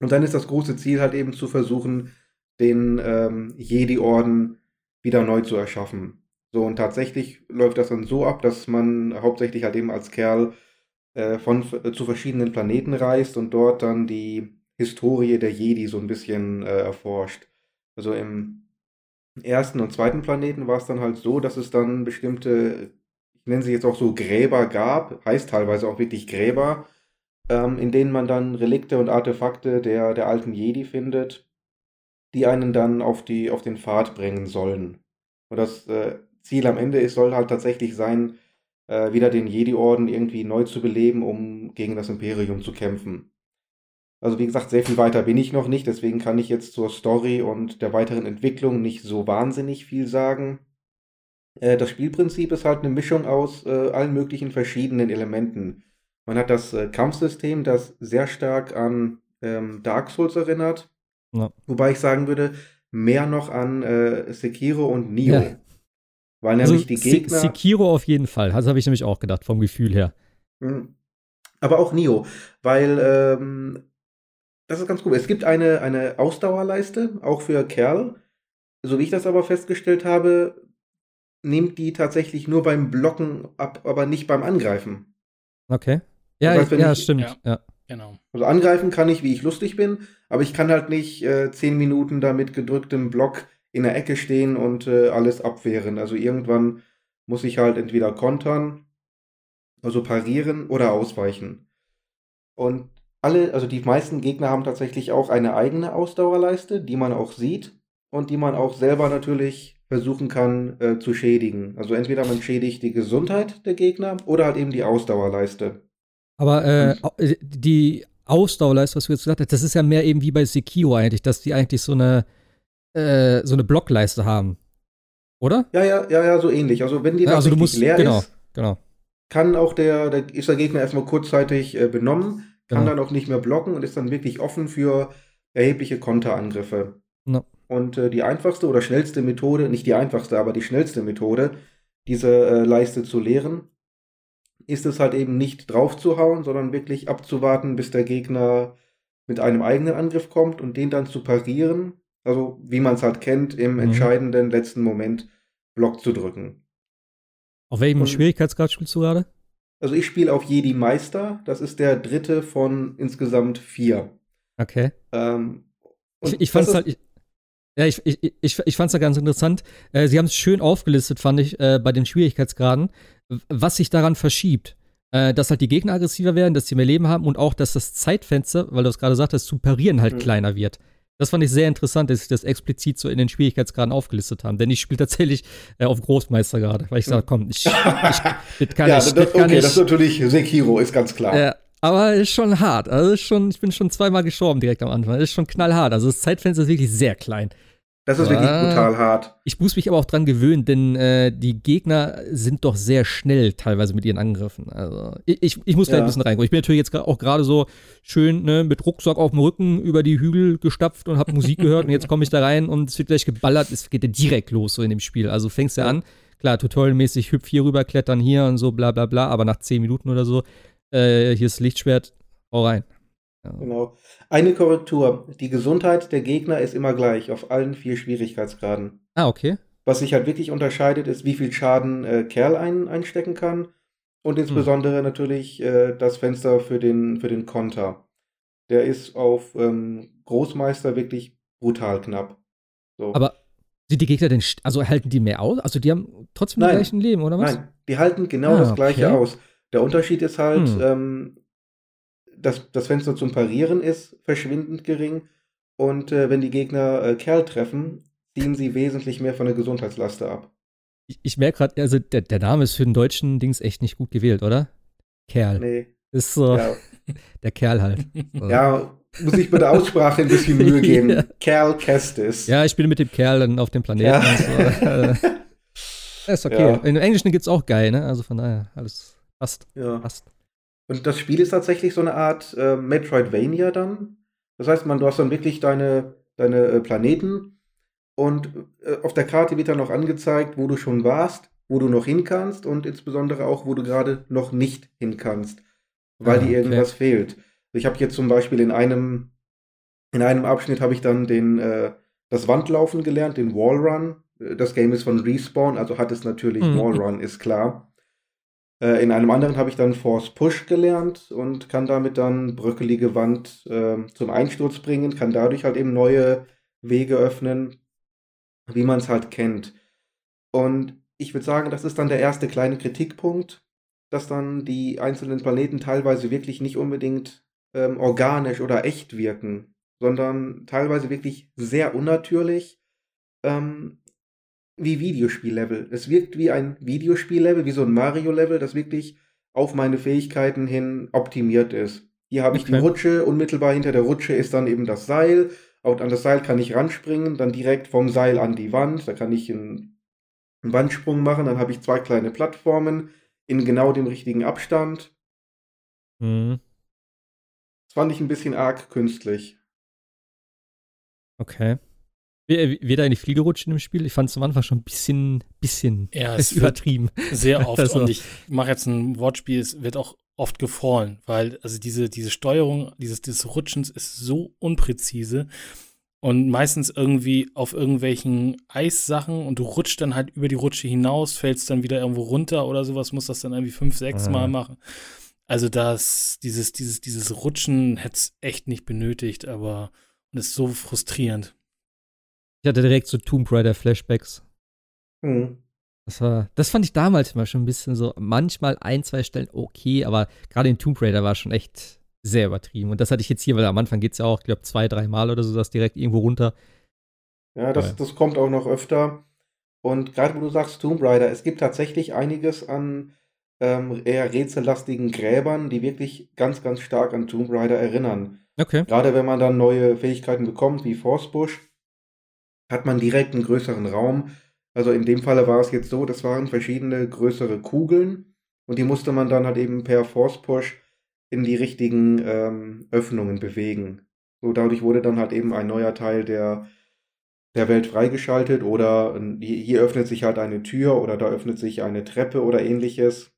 Und dann ist das große Ziel halt eben zu versuchen, den ähm, Jedi-Orden wieder neu zu erschaffen. So, und tatsächlich läuft das dann so ab, dass man hauptsächlich halt eben als Kerl äh, von, äh, zu verschiedenen Planeten reist und dort dann die Historie der Jedi so ein bisschen äh, erforscht. Also im ersten und zweiten Planeten war es dann halt so, dass es dann bestimmte, ich nenne sie jetzt auch so Gräber gab, heißt teilweise auch wirklich Gräber, ähm, in denen man dann Relikte und Artefakte der, der alten Jedi findet, die einen dann auf, die, auf den Pfad bringen sollen. Und das äh, Ziel am Ende ist, soll halt tatsächlich sein, äh, wieder den Jedi-Orden irgendwie neu zu beleben, um gegen das Imperium zu kämpfen. Also wie gesagt, sehr viel weiter bin ich noch nicht, deswegen kann ich jetzt zur Story und der weiteren Entwicklung nicht so wahnsinnig viel sagen. Äh, das Spielprinzip ist halt eine Mischung aus äh, allen möglichen verschiedenen Elementen. Man hat das äh, Kampfsystem, das sehr stark an ähm, Dark Souls erinnert. Ja. Wobei ich sagen würde, mehr noch an äh, Sekiro und Nioh. Ja. Weil Also nämlich die Se- Gegner. Sekiro auf jeden Fall. Das habe ich nämlich auch gedacht, vom Gefühl her. Mhm. Aber auch Nio, weil ähm, das ist ganz cool. Es gibt eine, eine Ausdauerleiste, auch für Kerl. So wie ich das aber festgestellt habe, nimmt die tatsächlich nur beim Blocken ab, aber nicht beim Angreifen. Okay. Ja, Das heißt, ja, ich- stimmt. Ja. Ja. Genau. Also angreifen kann ich, wie ich lustig bin, aber ich kann halt nicht äh, zehn Minuten da mit gedrücktem Block in der Ecke stehen und äh, alles abwehren. Also irgendwann muss ich halt entweder kontern, also parieren oder ausweichen. Und alle, also die meisten Gegner haben tatsächlich auch eine eigene Ausdauerleiste, die man auch sieht und die man auch selber natürlich versuchen kann äh, zu schädigen. Also entweder man schädigt die Gesundheit der Gegner oder halt eben die Ausdauerleiste. Aber äh, äh, die Ausdauerleiste, was du jetzt gesagt hast, das ist ja mehr eben wie bei Sekiro eigentlich, dass die eigentlich so eine, äh, so eine Blockleiste haben. Oder? Ja, ja, ja, ja, so ähnlich. Also wenn die Ja, also musst, leer genau, ist, genau. kann auch der, der ist der Gegner erstmal kurzzeitig äh, benommen, kann Genau. dann auch nicht mehr blocken und ist dann wirklich offen für erhebliche Konterangriffe. Ja. Und äh, die einfachste oder schnellste Methode, nicht die einfachste, aber die schnellste Methode, diese äh, Leiste zu leeren, ist es halt eben nicht draufzuhauen, sondern wirklich abzuwarten, bis der Gegner mit einem eigenen Angriff kommt und den dann zu parieren. Also, wie man es halt kennt, im Mhm. entscheidenden letzten Moment Block zu drücken. Auf welchem Und- Schwierigkeitsgrad spielst du gerade? Also ich spiele auf Jedi Meister. Das ist der dritte von insgesamt vier. Okay. Ähm, Ich, ich fand's das halt. Ich, ja, ich, ich, ich, ich fand's da ganz interessant. Äh, sie haben es schön aufgelistet, fand ich, äh, bei den Schwierigkeitsgraden, was sich daran verschiebt. Äh, dass halt die Gegner aggressiver werden, dass sie mehr Leben haben und auch, dass das Zeitfenster, weil du es gerade sagtest, zum Parieren halt Mhm. kleiner wird. Das fand ich sehr interessant, dass sie das explizit so in den Schwierigkeitsgraden aufgelistet haben. Denn ich spiele tatsächlich äh, auf Großmeister gerade, weil ich sage, komm, ich, ich das kann ja, ich, das, kann okay, ich. das ist natürlich Sekiro, ist ganz klar. Ja, aber ist schon hart. Also ist schon, ich bin schon zweimal gestorben direkt am Anfang. Ist schon knallhart. Also das Zeitfenster ist wirklich sehr klein. Das ist Ja. wirklich brutal hart. Ich muss mich aber auch dran gewöhnen, denn äh, die Gegner sind doch sehr schnell teilweise mit ihren Angriffen. Also ich, ich, muss da Ja. ein bisschen reingucken. Ich bin natürlich jetzt auch gerade so schön ne, mit Rucksack auf dem Rücken über die Hügel gestapft und habe Musik gehört und jetzt komme ich da rein und es wird gleich geballert. Es geht ja direkt los so in dem Spiel. Also fängst du Ja. an, klar, tutorialmäßig hüpf hier rüber, klettern hier und so, bla bla bla, aber nach 10 Minuten oder so, äh, hier ist das Lichtschwert, hau rein. Ja. Genau. Eine Korrektur. Die Gesundheit der Gegner ist immer gleich auf allen vier Schwierigkeitsgraden. Ah, okay. Was sich halt wirklich unterscheidet, ist, wie viel Schaden äh, Kerl ein, einstecken kann. Und Hm. insbesondere natürlich äh, das Fenster für den, für den Konter. Der ist auf ähm, Großmeister wirklich brutal knapp. So. Aber sind die Gegner denn, also halten die mehr aus? Also die haben trotzdem Nein. die gleichen Leben, oder was? Nein, die halten genau Ah, das gleiche okay. aus. Der Unterschied ist halt, Hm. ähm, dass das Fenster zum Parieren ist verschwindend gering. Und äh, wenn die Gegner äh, Kerl treffen, ziehen sie wesentlich mehr von der Gesundheitslaste ab. Ich, ich merke gerade, also der, der Name ist für den deutschen Dings echt nicht gut gewählt, oder? Kerl. Nee. Ist so Ja, der Kerl halt. So. ja, muss ich bei der Aussprache ein bisschen Mühe geben. Ja. Kerl Kestis. Ja, ich bin mit dem Kerl dann auf dem Planeten. Ja. So. Ist okay. Ja. In Englischen gibt's auch geil, ne? Also von daher, alles passt. Ja. passt. Und das Spiel ist tatsächlich so eine Art äh, Metroidvania dann. Das heißt, man, du hast dann wirklich deine, deine äh, Planeten und äh, auf der Karte wird dann noch angezeigt, wo du schon warst, wo du noch hin kannst und insbesondere auch, wo du gerade noch nicht hin kannst, weil Ah, dir okay. irgendwas fehlt. Ich habe jetzt zum Beispiel in einem, in einem Abschnitt habe ich dann den, äh, das Wandlaufen gelernt, den Wallrun. Äh, Das Game ist von Respawn, also hat es natürlich Mhm. Wallrun, ist klar. Äh, in einem anderen habe ich dann Force Push gelernt und kann damit dann bröckelige Wand äh, zum Einsturz bringen, kann dadurch halt eben neue Wege öffnen, wie man es halt kennt. Und ich würde sagen, das ist dann der erste kleine Kritikpunkt, dass dann die einzelnen Planeten teilweise wirklich nicht unbedingt ähm, organisch oder echt wirken, sondern teilweise wirklich sehr unnatürlich. Ähm, wie Videospiellevel. Es wirkt wie ein Videospiellevel, wie so ein Mario-Level, das wirklich auf meine Fähigkeiten hin optimiert ist. Hier habe ich die Okay. Rutsche, unmittelbar hinter der Rutsche ist dann eben das Seil. Und an das Seil kann ich ranspringen, dann direkt vom Seil an die Wand. Da kann ich einen, einen Wandsprung machen, dann habe ich zwei kleine Plattformen in genau dem richtigen Abstand. Mhm. Das fand ich ein bisschen arg künstlich. Okay. Wird wird eigentlich viel gerutscht in dem Spiel? Ich fand es am Anfang schon ein bisschen, bisschen Ja, es übertrieben. sehr oft. Also- Und ich mache jetzt ein Wortspiel, es wird auch oft gefallen, weil also diese, diese Steuerung dieses, dieses Rutschens ist so unpräzise und meistens irgendwie auf irgendwelchen Eissachen und du rutschst dann halt über die Rutsche hinaus, fällst dann wieder irgendwo runter oder sowas, musst das dann irgendwie fünf, sechs Ah. Mal machen. Also das, dieses, dieses, dieses Rutschen hätte es echt nicht benötigt, aber und ist so frustrierend. Ich hatte direkt so Tomb Raider Flashbacks. Hm. Das war, das fand ich damals immer schon ein bisschen so, manchmal ein, zwei Stellen okay, aber gerade in Tomb Raider war schon echt sehr übertrieben. Und das hatte ich jetzt hier, weil am Anfang geht es ja auch, ich glaube, zwei, drei Mal oder so, das direkt irgendwo runter. Ja, das, das kommt auch noch öfter. Und gerade wo du sagst Tomb Raider, es gibt tatsächlich einiges an ähm, eher rätsellastigen Gräbern, die wirklich ganz, ganz stark an Tomb Raider erinnern. Okay. Gerade wenn man dann neue Fähigkeiten bekommt, wie Force Push, hat man direkt einen größeren Raum. Also in dem Falle war es jetzt so, das waren verschiedene größere Kugeln und die musste man dann halt eben per Force Push in die richtigen ähm, Öffnungen bewegen. So dadurch wurde dann halt eben ein neuer Teil der, der Welt freigeschaltet oder hier, hier öffnet sich halt eine Tür oder da öffnet sich eine Treppe oder ähnliches.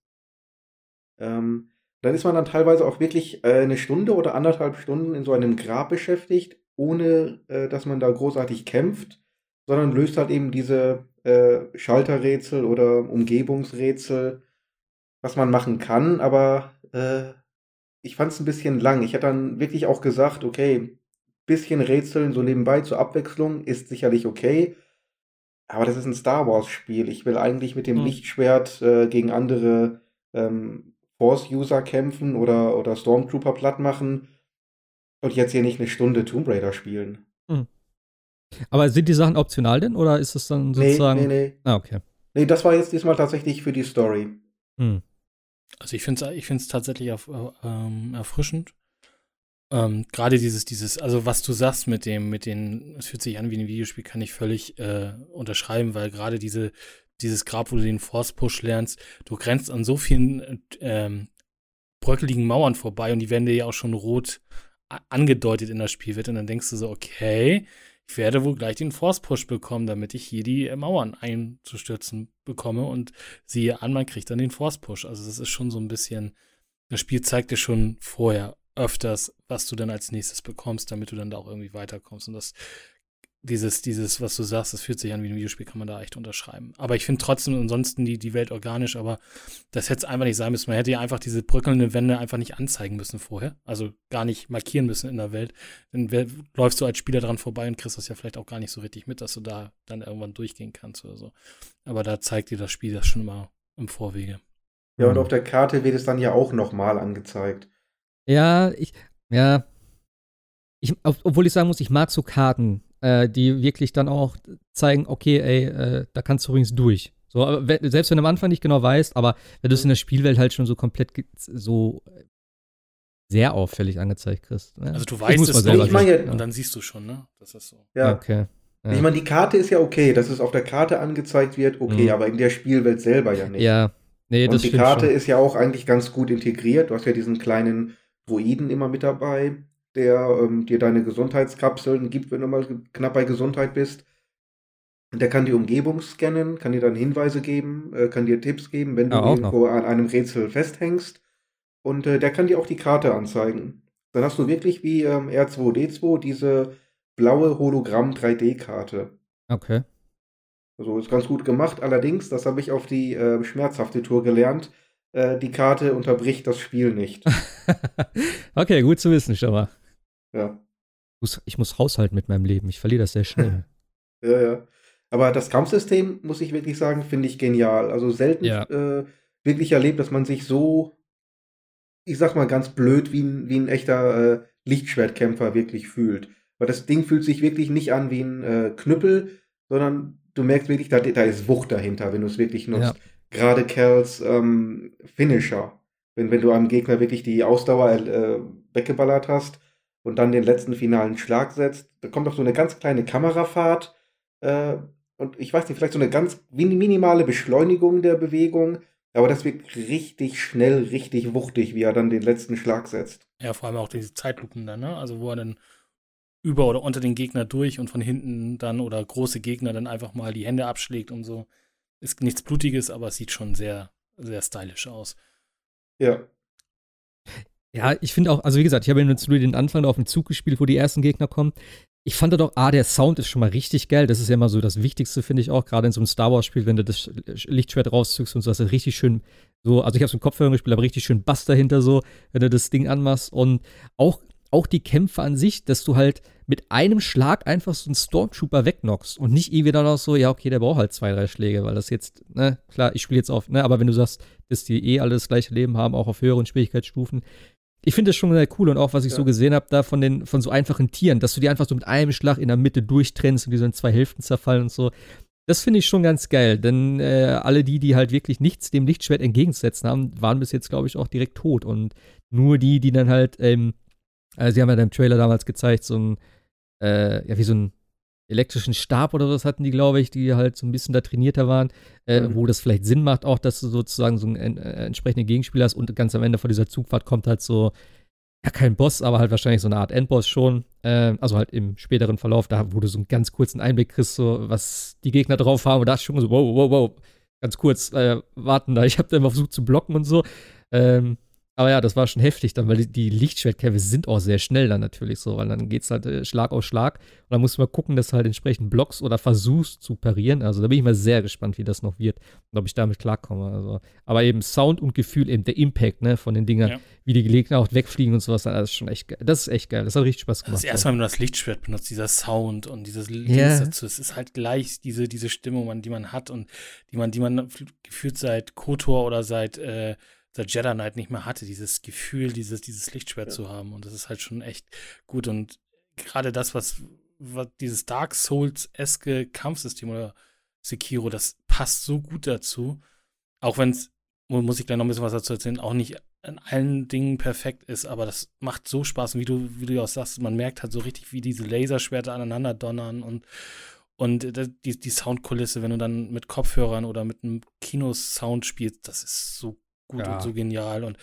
Ähm, dann ist man dann teilweise auch wirklich äh, eine Stunde oder anderthalb Stunden in so einem Grab beschäftigt, ohne äh, dass man da großartig kämpft, sondern löst halt eben diese äh, Schalterrätsel oder Umgebungsrätsel, was man machen kann, aber äh, ich fand es ein bisschen lang. Ich hätte dann wirklich auch gesagt, okay, bisschen Rätseln so nebenbei zur Abwechslung ist sicherlich okay, aber das ist ein Star Wars-Spiel. Ich will eigentlich mit dem Hm. Lichtschwert äh, gegen andere ähm, Force-User kämpfen oder, oder Stormtrooper platt machen und jetzt hier nicht eine Stunde Tomb Raider spielen. Aber sind die Sachen optional denn oder ist es dann sozusagen. Nee, nee, nee. Ah, okay. Nee, das war jetzt diesmal tatsächlich für die Story. Hm. Also ich finde es ich find's tatsächlich erf ähm, erfrischend. Ähm, Gerade dieses, dieses, also was du sagst mit dem, mit den, es fühlt sich an wie ein Videospiel, kann ich völlig äh, unterschreiben, weil gerade diese, dieses Grab, wo du den Force Push lernst, du grenzt an so vielen äh, ähm, bröckeligen Mauern vorbei und die werden dir ja auch schon rot angedeutet in das Spiel wird und dann denkst du so, okay, ich werde wohl gleich den Force Push bekommen, damit ich hier die äh, Mauern einzustürzen bekomme und siehe an, man kriegt dann den Force Push. Also das ist schon so ein bisschen, das Spiel zeigt dir schon vorher öfters, was du dann als nächstes bekommst, damit du dann da auch irgendwie weiterkommst. Und das, dieses, dieses, was du sagst, das fühlt sich an wie ein Videospiel, kann man da echt unterschreiben. Aber ich finde trotzdem ansonsten die, die Welt organisch, aber das hätte es einfach nicht sein müssen. Man hätte ja einfach diese bröckelnden Wände einfach nicht anzeigen müssen vorher. Also gar nicht markieren müssen in der Welt. Dann läufst du als Spieler dran vorbei und kriegst das ja vielleicht auch gar nicht so richtig mit, dass du da dann irgendwann durchgehen kannst oder so. Aber da zeigt dir das Spiel das schon immer im Vorwege. Ja, und Hm. auf der Karte wird es dann ja auch nochmal angezeigt. Ja, ich, ja. Ich, ob- obwohl ich sagen muss, ich mag so Karten, äh, die wirklich dann auch zeigen, okay, ey, äh, da kannst du übrigens durch. So, aber selbst wenn du am Anfang nicht genau weißt, aber wenn du es in der Spielwelt halt schon so komplett so sehr auffällig angezeigt kriegst. Ne? Also du weißt es selber Ich meine durch. ja- und dann siehst du schon, ne? Das ist so. Ja. Okay. Ja. Ich meine, die Karte ist ja okay, dass es auf der Karte angezeigt wird, okay, Mhm. aber in der Spielwelt selber ja nicht. ja, nee, Und die Karte schon. ist ja auch eigentlich ganz gut integriert. Du hast ja diesen kleinen Druiden immer mit dabei, der ähm, dir deine Gesundheitskapseln gibt, wenn du mal knapp bei Gesundheit bist. Der kann die Umgebung scannen, kann dir dann Hinweise geben, äh, kann dir Tipps geben, wenn du auch noch. irgendwo an einem Rätsel festhängst. Und äh, der kann dir auch die Karte anzeigen. Dann hast du wirklich wie ähm, R2D2 diese blaue Hologramm-3D-Karte. Okay. Also ist ganz gut gemacht. Allerdings, das habe ich auf die äh, schmerzhafte Tour gelernt, äh, die Karte unterbricht das Spiel nicht. okay, gut zu wissen, schon mal. Ja. Ich muss, haushalten mit meinem Leben. Ich verliere das sehr schnell. ja, ja. Aber das Kampfsystem, muss ich wirklich sagen, finde ich genial. Also selten Ja. äh, wirklich erlebt, dass man sich so, ich sag mal ganz blöd, wie ein, wie ein echter äh, Lichtschwertkämpfer wirklich fühlt. Weil das Ding fühlt sich wirklich nicht an wie ein äh, Knüppel, sondern du merkst wirklich, da, da ist Wucht dahinter, wenn du es wirklich nutzt. Gerade Kerls ähm, Finisher. Wenn, wenn du einem Gegner wirklich die Ausdauer äh, weggeballert hast und dann den letzten finalen Schlag setzt, da kommt auch so eine ganz kleine Kamerafahrt äh, und ich weiß nicht, vielleicht so eine ganz min- minimale Beschleunigung der Bewegung Aber das wirkt richtig schnell, richtig wuchtig, wie er dann den letzten Schlag setzt. Ja, vor allem auch diese Zeitlupen dann, ne? Also wo er dann über oder unter den Gegner durch und von hinten dann oder große Gegner dann einfach mal die Hände abschlägt und so. Ist nichts Blutiges, aber es sieht schon sehr, sehr stylisch aus. Ja. Ja, ich finde auch, also wie gesagt, ich habe ja nur den Anfang auf dem Zug gespielt, wo die ersten Gegner kommen. Ich fand da doch, ah, der Sound ist schon mal richtig geil. Das ist ja immer so das Wichtigste, finde ich auch, gerade in so einem Star Wars-Spiel, wenn du das Lichtschwert rauszückst und so, hast du richtig schön so, also ich habe es im Kopfhörer gespielt, aber richtig schön Bass dahinter so, wenn du das Ding anmachst. Und auch, auch die Kämpfe an sich, dass du halt mit einem Schlag einfach so einen Stormtrooper wegknockst und nicht eh wieder noch so, ja, okay, der braucht halt zwei, drei Schläge, weil das jetzt, ne, klar, ich spiele jetzt auf, ne, aber wenn du sagst, dass die eh alle das gleiche Leben haben, auch auf höheren Schwierigkeitsstufen, ich finde das schon sehr cool und auch, was ich ja. so gesehen habe, da von den, von so einfachen Tieren, dass du die einfach so mit einem Schlag in der Mitte durchtrennst und die so in zwei Hälften zerfallen und so. Das finde ich schon ganz geil, denn äh, alle die, die halt wirklich nichts dem Lichtschwert entgegenzusetzen haben, waren bis jetzt, glaube ich, auch direkt tot. Und nur die, die dann halt, ähm, also sie haben ja im Trailer damals gezeigt, so ein, äh, ja, wie so ein elektrischen Stab oder was hatten die, glaube ich, die halt so ein bisschen da trainierter waren, äh, mhm. wo das vielleicht Sinn macht, auch, dass du sozusagen so einen äh, entsprechenden Gegenspieler hast und ganz am Ende von dieser Zugfahrt kommt halt so, ja, kein Boss, aber halt wahrscheinlich so eine Art Endboss schon. Äh, also halt im späteren Verlauf, da wo du so einen ganz kurzen Einblick kriegst, so was die Gegner drauf haben und da ist schon so, wow, wow, wow, ganz kurz, äh, warten da, ich habe da immer versucht zu blocken und so. Ähm, aber ja, das war schon heftig dann, weil die, die Lichtschwertkämpfe sind auch sehr schnell dann natürlich so, weil dann geht es halt äh, Schlag auf Schlag. Und dann musst du mal gucken, dass du halt entsprechend blockst oder versuchst zu parieren. Also da bin ich mal sehr gespannt, wie das noch wird und ob ich damit klarkomme. Also, aber eben Sound und Gefühl, eben der Impact ne, von den Dingern, ja. wie die Gegner auch wegfliegen und sowas, das ist schon echt geil. Das ist echt geil. Das hat richtig Spaß gemacht. Das erste Mal, wenn du das Lichtschwert benutzt, dieser Sound und dieses ja. dazu, es ist halt gleich diese, diese Stimmung, die man hat und die man, die man gefühlt seit KOTOR oder seit äh, der Jedi Knight nicht mehr hatte, dieses Gefühl, dieses, dieses Lichtschwert ja. zu haben. Und das ist halt schon echt gut. Und gerade das, was, was dieses Dark Souls-eske Kampfsystem oder Sekiro, das passt so gut dazu. Auch wenn es, muss ich gleich noch ein bisschen was dazu erzählen, auch nicht in allen Dingen perfekt ist, aber das macht so Spaß. Und wie du, wie du auch sagst, man merkt halt so richtig, wie diese Laserschwerter aneinander donnern und, und die, die Soundkulisse, wenn du dann mit Kopfhörern oder mit einem Kinosound spielst, das ist so gut ja. und so genial. Und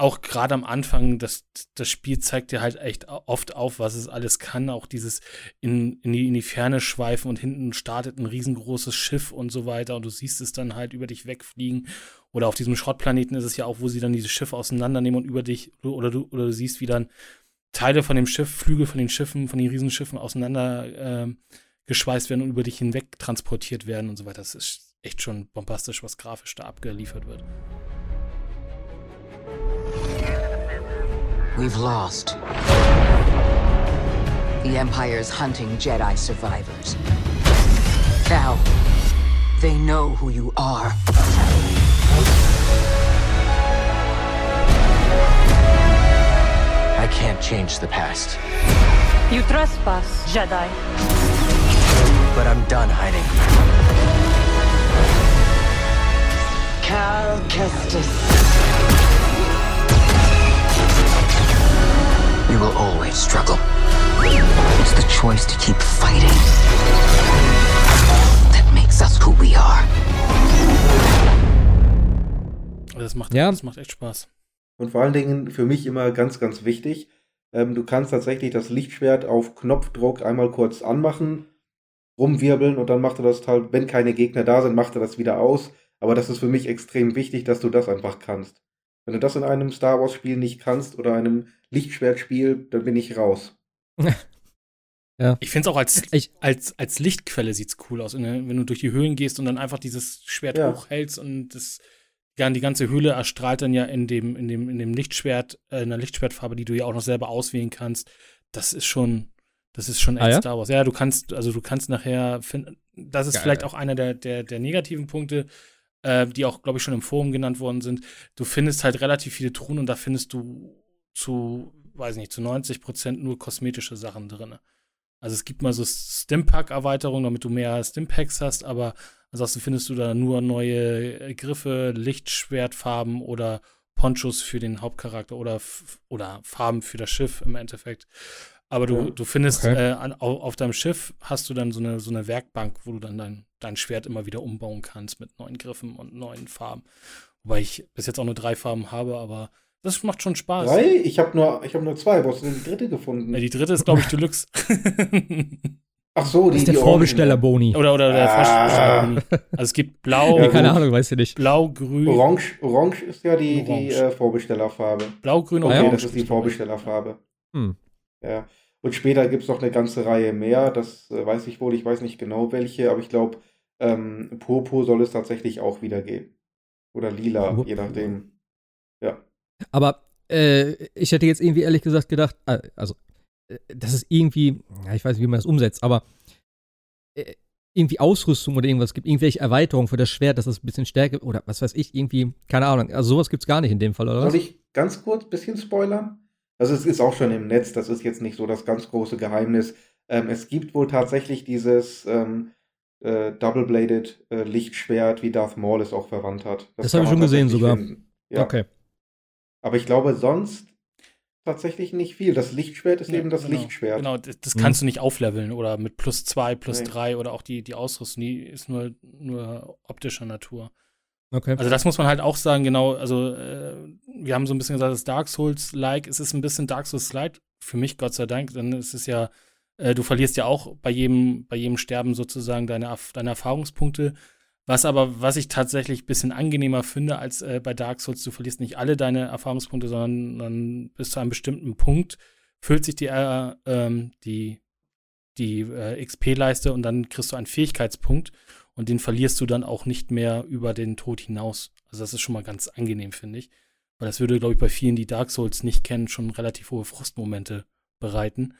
auch gerade am Anfang, das, das Spiel zeigt dir halt echt oft auf, was es alles kann. Auch dieses in, in, die, in die Ferne schweifen und hinten startet ein riesengroßes Schiff und so weiter. Und du siehst es dann halt über dich wegfliegen. Oder auf diesem Schrottplaneten ist es ja auch, wo sie dann diese Schiffe auseinandernehmen und über dich, oder du, oder du siehst, wie dann Teile von dem Schiff, Flügel von den Schiffen, von den Riesenschiffen auseinander äh, geschweißt werden und über dich hinweg transportiert werden und so weiter. Das ist echt schon bombastisch, was grafisch da abgeliefert wird. We've lost. The Empire's hunting Jedi survivors. Now, they know who you are. I can't change the past. You trespass, Jedi. But I'm done hiding. Cal Kestis. You will always struggle. It's the choice to keep fighting that makes us who we are. Das macht, ja. das macht echt Spaß. Und vor allen Dingen für mich immer ganz, ganz wichtig, ähm, du kannst tatsächlich das Lichtschwert auf Knopfdruck einmal kurz anmachen, rumwirbeln und dann macht er das halt, wenn keine Gegner da sind, macht er das wieder aus. Aber das ist für mich extrem wichtig, dass du das einfach kannst. Wenn du das in einem Star Wars-Spiel nicht kannst oder einem Lichtschwertspiel, dann bin ich raus. ja. Ich finde es auch als, ich, als, als Lichtquelle sieht's cool aus, wenn du durch die Höhlen gehst und dann einfach dieses Schwert ja. hochhältst und das ja, die ganze Höhle erstrahlt dann ja in dem, in dem, in dem Lichtschwert, äh, in der Lichtschwertfarbe, die du ja auch noch selber auswählen kannst. Das ist schon, das ist schon ah, echt ah, ja? Star Wars. Ja, du kannst, also du kannst nachher finden, das ist Geil. vielleicht auch einer der, der, der negativen Punkte äh, die auch, glaube ich, schon im Forum genannt worden sind. Du findest halt relativ viele Truhen und da findest du zu, weiß nicht, zu 90 Prozent nur kosmetische Sachen drin. Also es gibt mal so Stimpack-Erweiterungen, damit du mehr Stimpacks hast, aber ansonsten findest du da nur neue Griffe, Lichtschwertfarben oder Ponchos für den Hauptcharakter oder, oder Farben für das Schiff im Endeffekt. Aber du, Ja. du findest, Okay. äh, an, au- auf deinem Schiff hast du dann so eine, so eine Werkbank, wo du dann dein, dein Schwert immer wieder umbauen kannst mit neuen Griffen und neuen Farben. Wobei ich bis jetzt auch nur drei Farben habe, aber das macht schon Spaß. Drei? Ich habe nur, ich hab nur zwei. Wo hast du denn die dritte gefunden? Ja, die dritte ist, glaube ich, Deluxe. Ach so, die Das ist der Vorbesteller-Boni. oder oder der Ah. Vorsteller. Also es gibt blau, Ja, keine. Ahnung, weiß ich nicht. blau, grün, Orange, Orange ist ja die, die Orange. äh, Vorbestellerfarbe. blau, grün und Okay, orange. das ist die Vorbestellerfarbe. Hm. Ja. Und später gibt es noch eine ganze Reihe mehr. Das äh, weiß ich wohl, ich weiß nicht genau welche, aber ich glaube, ähm, Purpur soll es tatsächlich auch wieder geben. Oder lila, Purpur. je nachdem. Ja. Aber äh, ich hätte jetzt irgendwie ehrlich gesagt gedacht, äh, also, äh, das ist irgendwie, ja, ich weiß nicht, wie man das umsetzt, aber äh, irgendwie Ausrüstung oder irgendwas gibt, irgendwelche Erweiterungen für das Schwert, dass das ein bisschen stärker oder was weiß ich, irgendwie, keine Ahnung. Also sowas gibt es gar nicht in dem Fall, oder? Soll ich ganz kurz ein bisschen spoilern? Also es ist auch schon im Netz, das ist jetzt nicht so das ganz große Geheimnis. Ähm, es gibt wohl tatsächlich dieses ähm, äh, Double-Bladed äh, Lichtschwert, wie Darth Maul es auch verwandt hat. Das kann habe ich schon gesehen sogar. Ja. Okay. Aber ich glaube sonst tatsächlich nicht viel. Das Lichtschwert ist Ja, eben das genau, Lichtschwert. Genau, das, das Mhm. kannst du nicht aufleveln oder mit plus zwei, plus Nee. drei oder auch die, die Ausrüstung, die ist nur, nur optischer Natur. Okay. Also das muss man halt auch sagen, genau, also äh, wir haben so ein bisschen gesagt, das Dark Souls-like, es ist ein bisschen Dark Souls-like, für mich Gott sei Dank, denn es ist ja, äh, du verlierst ja auch bei jedem, bei jedem Sterben sozusagen deine, deine Erfahrungspunkte. Was aber, was ich tatsächlich ein bisschen angenehmer finde als äh, bei Dark Souls, du verlierst nicht alle deine Erfahrungspunkte, sondern dann bis zu einem bestimmten Punkt füllt sich die, äh, ähm, die, die äh, XP-Leiste und dann kriegst du einen Fähigkeitspunkt und den verlierst du dann auch nicht mehr über den Tod hinaus. Also das ist schon mal ganz angenehm, finde ich. Weil das würde, glaube ich, bei vielen, die Dark Souls nicht kennen, schon relativ hohe Frustmomente bereiten.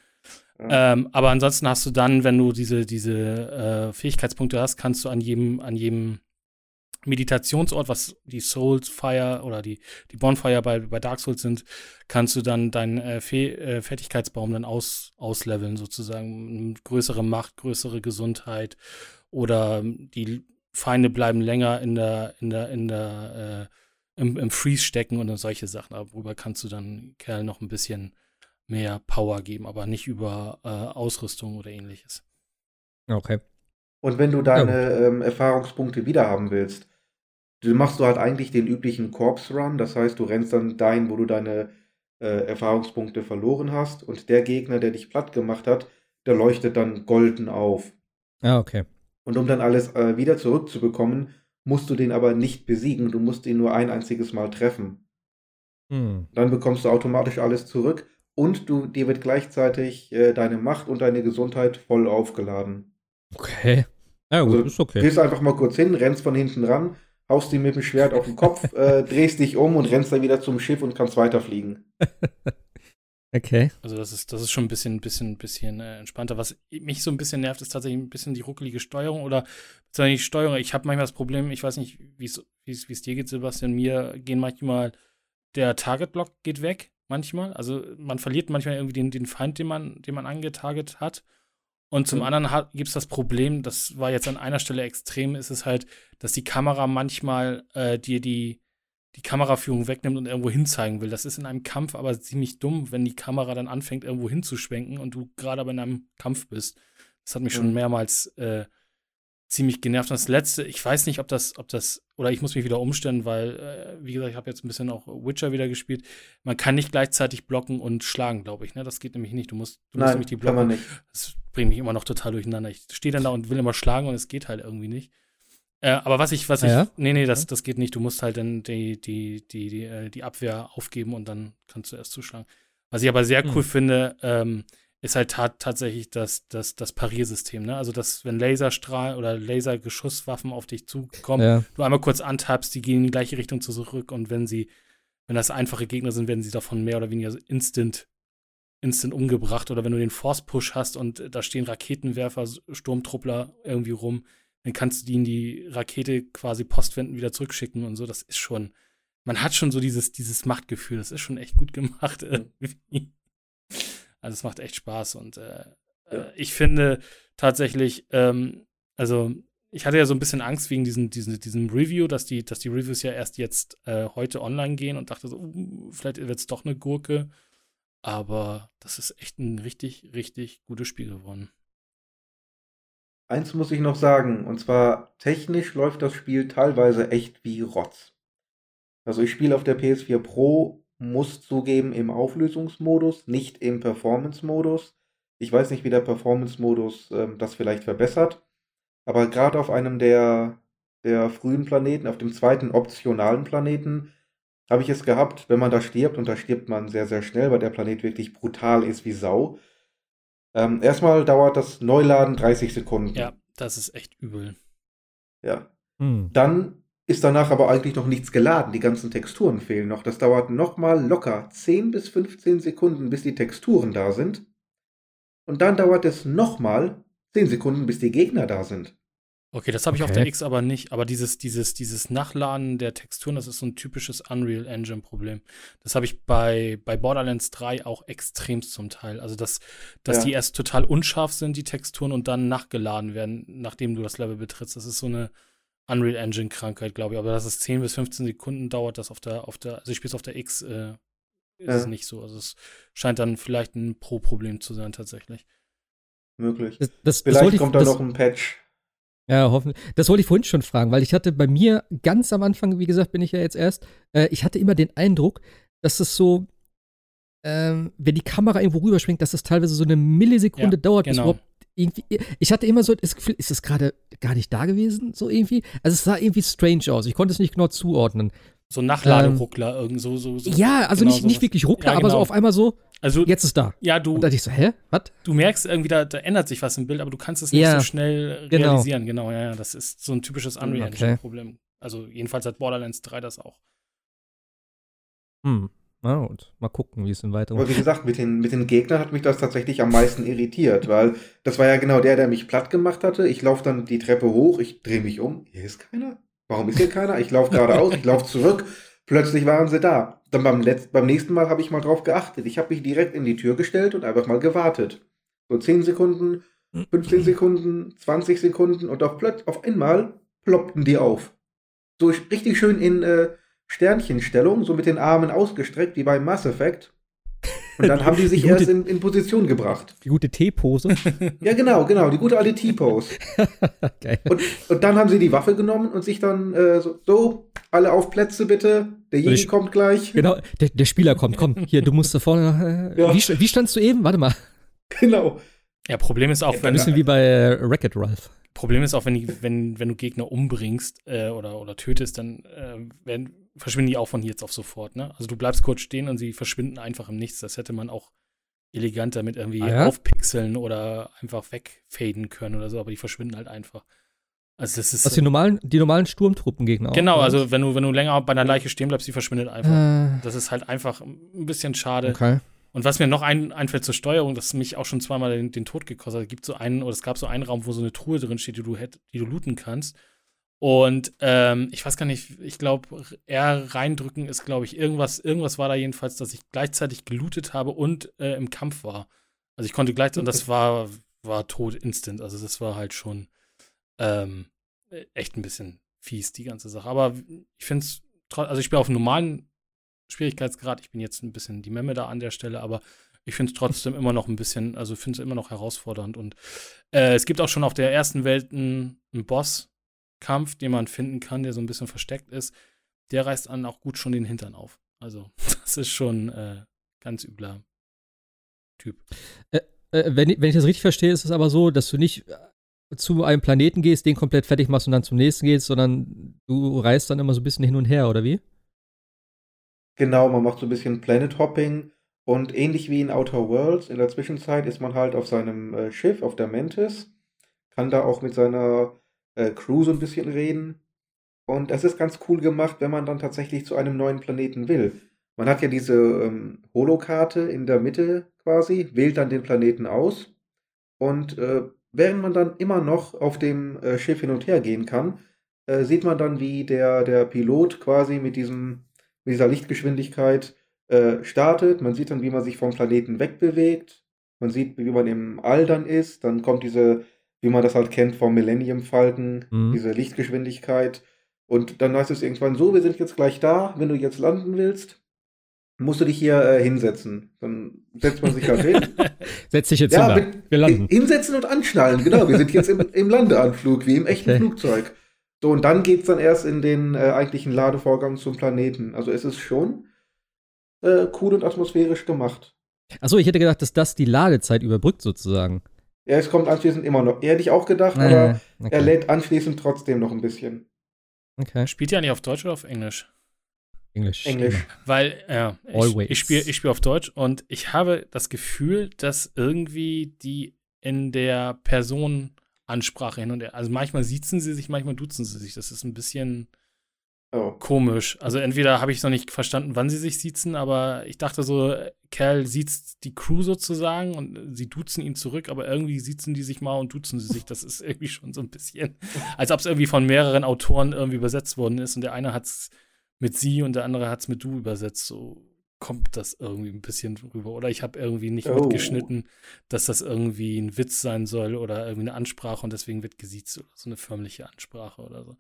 Ja. Ähm, aber ansonsten hast du dann, wenn du diese, diese äh, Fähigkeitspunkte hast, kannst du an jedem, an jedem Meditationsort, was die Souls Fire oder die, die Bonfire bei, bei Dark Souls sind, kannst du dann deinen äh, Fäh äh, Fertigkeitsbaum dann aus, ausleveln, sozusagen. Größere Macht, größere Gesundheit oder die Feinde bleiben länger in der, in der, in der, äh, im, im Freeze stecken und solche Sachen. Darüber kannst du dann Kerl noch ein bisschen mehr Power geben, aber nicht über äh, Ausrüstung oder ähnliches. Okay. Und wenn du deine ähm, Erfahrungspunkte wiederhaben willst, dann machst du halt eigentlich den üblichen Corpse Run. Das heißt, du rennst dann dahin, wo du deine äh, Erfahrungspunkte verloren hast. Und der Gegner, der dich platt gemacht hat, der leuchtet dann golden auf. Ah, okay. Und um dann alles äh, wieder zurückzubekommen, musst du den aber nicht besiegen. Du musst ihn nur ein einziges Mal treffen. Hm. Dann bekommst du automatisch alles zurück. Und du, dir wird gleichzeitig äh, deine Macht und deine Gesundheit voll aufgeladen. Okay. Ja, gut, Also, ist okay. Gehst einfach mal kurz hin, rennst von hinten ran, haust ihn mit dem Schwert auf den Kopf, äh, drehst dich um und rennst dann wieder zum Schiff und kannst weiterfliegen. Okay. Also das ist, das ist schon ein bisschen, bisschen, bisschen äh, entspannter. Was mich so ein bisschen nervt, ist tatsächlich ein bisschen die ruckelige Steuerung oder die Steuerung. Ich habe manchmal das Problem, ich weiß nicht, wie es wie es- wie es dir geht, Sebastian. Mir gehen manchmal der Target-Block geht weg, manchmal. Also man verliert manchmal irgendwie den, den Feind, den man, den man angetarget hat. Und zum Mhm. anderen gibt es das Problem, das war jetzt an einer Stelle extrem, ist es halt, dass die Kamera manchmal äh, dir die, die Kameraführung wegnimmt und irgendwo hinzeigen will. Das ist in einem Kampf aber ziemlich dumm, wenn die Kamera dann anfängt, irgendwo hinzuschwenken und du gerade aber in einem Kampf bist. Das hat mich schon Mhm. mehrmals äh, ziemlich genervt. Und das letzte, ich weiß nicht, ob das, ob das, oder ich muss mich wieder umstellen, weil, äh, wie gesagt, ich habe jetzt ein bisschen auch Witcher wieder gespielt. Man kann nicht gleichzeitig blocken und schlagen, glaube ich. Ne? Das geht nämlich nicht. Du musst, du musst Nein, nämlich die kann blocken. man nicht. Das bringt mich immer noch total durcheinander. Ich stehe dann da und will immer schlagen und es geht halt irgendwie nicht. Äh, aber was ich, was Ah ich, ja? nee, nee, das, das geht nicht. Du musst halt dann die, die, die, die, äh, die Abwehr aufgeben und dann kannst du erst zuschlagen. Was ich aber sehr cool finde, ähm, ist halt ta tatsächlich das, das, das Pariersystem. Ne? Also, dass wenn Laserstrahl oder Lasergeschusswaffen auf dich zukommen, Ja. du einmal kurz antappst, die gehen in die gleiche Richtung zurück und wenn sie, wenn das einfache Gegner sind, werden sie davon mehr oder weniger instant, instant umgebracht. Oder wenn du den Force-Push hast und da stehen Raketenwerfer, Sturmtruppler irgendwie rum, dann kannst du die in die Rakete quasi postwenden wieder zurückschicken und so. Das ist schon, man hat schon so dieses, dieses Machtgefühl. Das ist schon echt gut gemacht irgendwie. Also es macht echt Spaß und äh, äh, ich finde tatsächlich, ähm, also ich hatte ja so ein bisschen Angst wegen diesem, diesem, diesem Review, dass die, dass die Reviews ja erst jetzt äh, heute online gehen und dachte so, uh, vielleicht wird es doch eine Gurke. Aber das ist echt ein richtig, richtig gutes Spiel geworden. Eins muss ich noch sagen, und zwar technisch läuft das Spiel teilweise echt wie Rotz. Also ich spiele auf der PS4 Pro, muss zugeben, im Auflösungsmodus, nicht im Performance-Modus. Ich weiß nicht, wie der Performance-Modus ähm, das vielleicht verbessert, aber gerade auf einem der, der frühen Planeten, auf dem zweiten optionalen Planeten, habe ich es gehabt, wenn man da stirbt, und da stirbt man sehr, sehr schnell, weil der Planet wirklich brutal ist wie Sau. Ähm, erstmal dauert das Neuladen 30 Sekunden. Ja, das ist echt übel. Ja. Hm. Dann ist danach aber eigentlich noch nichts geladen. Die ganzen Texturen fehlen noch. Das dauert nochmal locker 10 bis 15 Sekunden, bis die Texturen da sind. Und dann dauert es nochmal 10 Sekunden, bis die Gegner da sind. Okay, das habe ich auf Okay. der X aber nicht. Aber dieses, dieses, dieses Nachladen der Texturen, das ist so ein typisches Unreal Engine-Problem. Das habe ich bei, bei Borderlands 3 auch extremst zum Teil. Also, dass, dass Ja. die erst total unscharf sind, die Texturen, und dann nachgeladen werden, nachdem du das Level betrittst. Das ist so eine Unreal Engine-Krankheit, glaube ich. Aber dass es 10 bis 15 Sekunden dauert, das auf der, auf der, also ich spiele es auf der X, äh, ist Ja. es nicht so. Also es scheint dann vielleicht ein Pro-Problem zu sein, tatsächlich. Möglich. Das, das, das Vielleicht ich, kommt da das, noch ein Patch. Ja, hoffentlich. Das wollte ich vorhin schon fragen, weil ich hatte bei mir ganz am Anfang, wie gesagt, bin ich ja jetzt erst, äh, ich hatte immer den Eindruck, dass es so, ähm, wenn die Kamera irgendwo rüberschwingt, dass es teilweise so eine Millisekunde Ja, dauert, bis genau. überhaupt irgendwie. Ich hatte immer so das Gefühl, ist es gerade gar nicht da gewesen, so irgendwie? Also es sah irgendwie strange aus. Ich konnte es nicht genau zuordnen. So ein Nachladeruckler, irgend so, so, so. Ja, also genau nicht, nicht wirklich ruckler, Ja, aber so genau. auf einmal so, Also, jetzt ist da. ja, Und du, da dachte ich so, hä? Was? du merkst irgendwie, da, da ändert sich was im Bild, aber du kannst es nicht Ja, so schnell genau. realisieren. Genau, ja, ja. Das ist so ein typisches Unreal Okay. Engine-Problem. Also, jedenfalls hat Borderlands 3 das auch. Hm. Na gut, mal gucken, wie es in weiteren. Aber wie gesagt, mit den, mit den Gegnern hat mich das tatsächlich am meisten irritiert, weil das war ja genau der, der mich platt gemacht hatte. Ich laufe dann die Treppe hoch, ich drehe mich um. Hier ist keiner. Warum ist hier keiner? Ich laufe geradeaus, ich laufe zurück. Plötzlich waren sie da. Dann beim, letzt, beim nächsten Mal habe ich mal drauf geachtet. Ich habe mich direkt in die Tür gestellt und einfach mal gewartet. So 10 Sekunden, 15 Sekunden, 20 Sekunden und auf, auf einmal ploppten die auf. So richtig schön in äh, Sternchenstellung, so mit den Armen ausgestreckt, wie beim Mass Effect. Und dann haben die sich Die gute- erst in, in Position gebracht. Die gute T-Pose. Ja, genau, genau, die gute alte T-Pose. Und, und dann haben sie die Waffe genommen und sich dann äh, so, so, alle auf Plätze bitte, der Jedi kommt gleich. Genau, der, der Spieler kommt, komm, hier, du musst da vorne. Äh, Ja. wie, wie standst du eben? Warte mal. Genau. Ja, Problem ist auch, Ein wenn, bisschen wie bei äh, Wreck-It Ralph. Problem ist auch, wenn, die, wenn, wenn du Gegner umbringst äh, oder, oder tötest, dann äh, werden, verschwinden die auch von jetzt auf sofort. Ne? Also du bleibst kurz stehen und sie verschwinden einfach im Nichts. Das hätte man auch eleganter mit irgendwie Ah, ja? aufpixeln oder einfach wegfaden können oder so, aber die verschwinden halt einfach. Also das ist Was die normalen, die normalen Sturmtruppengegner auch. genau, oder? also wenn du wenn du länger bei einer Leiche stehen bleibst, die verschwindet einfach. Äh, Das ist halt einfach ein bisschen schade. okay. Und was mir noch ein, einfällt zur Steuerung, das mich auch schon zweimal den, den Tod gekostet hat, gibt so einen, oder es gab so einen Raum, wo so eine Truhe drin steht, die du, hätt, die du looten kannst. Und ähm, ich weiß gar nicht, ich glaube, R reindrücken ist, glaube ich, irgendwas, irgendwas war da jedenfalls, dass ich gleichzeitig gelootet habe und äh, im Kampf war. Also ich konnte gleichzeitig, und das war, war tot instant. Also das war halt schon ähm, echt ein bisschen fies, die ganze Sache. Aber ich finde es, also ich spiele auf einem normalen Schwierigkeitsgrad. Ich bin jetzt ein bisschen die Memme da an der Stelle, aber ich finde es trotzdem immer noch ein bisschen, also finde es immer noch herausfordernd. Und äh, es gibt auch schon auf der ersten Welt einen, einen Bosskampf, den man finden kann, der so ein bisschen versteckt ist. Der reißt dann auch gut schon den Hintern auf. Also, das ist schon äh, ganz übler Typ. Äh, wenn, ich- wenn ich das richtig verstehe, ist es aber so, dass du nicht äh, zu einem Planeten gehst, den komplett fertig machst und dann zum nächsten gehst, sondern du reist dann immer so ein bisschen hin und her, oder wie? Genau, man macht so ein bisschen Planet Hopping und ähnlich wie in Outer Worlds, in der Zwischenzeit ist man halt auf seinem äh, Schiff, auf der Mantis, kann da auch mit seiner äh, Crew so ein bisschen reden. Und es ist ganz cool gemacht, wenn man dann tatsächlich zu einem neuen Planeten will. Man hat ja diese ähm, Holokarte in der Mitte quasi, wählt dann den Planeten aus und äh, während man dann immer noch auf dem äh, Schiff hin und her gehen kann, äh, sieht man dann, wie der, der Pilot quasi mit diesem mit dieser Lichtgeschwindigkeit äh, startet. Man sieht dann, wie man sich vom Planeten wegbewegt. Man sieht, wie man im All dann ist. Dann kommt diese, wie man das halt kennt vom Millennium Falcon, Mhm. diese Lichtgeschwindigkeit. Und dann heißt es irgendwann so, wir sind jetzt gleich da, wenn du jetzt landen willst. musst du dich hier äh, hinsetzen. Dann setzt man sich halt hin. Setz dich jetzt ja, hin. Wir landen. hinsetzen und anschnallen, genau. Wir sind jetzt im, im Landeanflug, wie im echten Okay. Flugzeug. So, und dann geht's dann erst in den äh, eigentlichen Ladevorgang zum Planeten. Also es ist schon äh, cool und atmosphärisch gemacht. Achso, ich hätte gedacht, dass das die Ladezeit überbrückt sozusagen. Ja, es kommt anschließend immer noch. Hätte ich auch gedacht, aber Äh, okay. er lädt anschließend trotzdem noch ein bisschen. okay. Spielt ja nicht auf Deutsch oder auf Englisch? Englisch. Englisch. Weil, ja, ich, ich spiele ich spiel auf Deutsch und ich habe das Gefühl, dass irgendwie die in der Personenansprache hin und her, also manchmal siezen sie sich, manchmal duzen sie sich. Das ist ein bisschen Oh. komisch. Also entweder habe ich noch nicht verstanden, wann sie sich siezen, aber ich dachte so, Kerl sieht die Crew sozusagen und sie duzen ihn zurück, aber irgendwie siezen die sich mal und duzen sie sich. Das ist irgendwie schon so ein bisschen, als ob es irgendwie von mehreren Autoren irgendwie übersetzt worden ist und der eine hat es mit sie und der andere hat es mit du übersetzt. So kommt das irgendwie ein bisschen rüber. Oder ich habe irgendwie nicht Oh. mitgeschnitten, dass das irgendwie ein Witz sein soll oder irgendwie eine Ansprache und deswegen wird gesiezt oder so eine förmliche Ansprache oder so.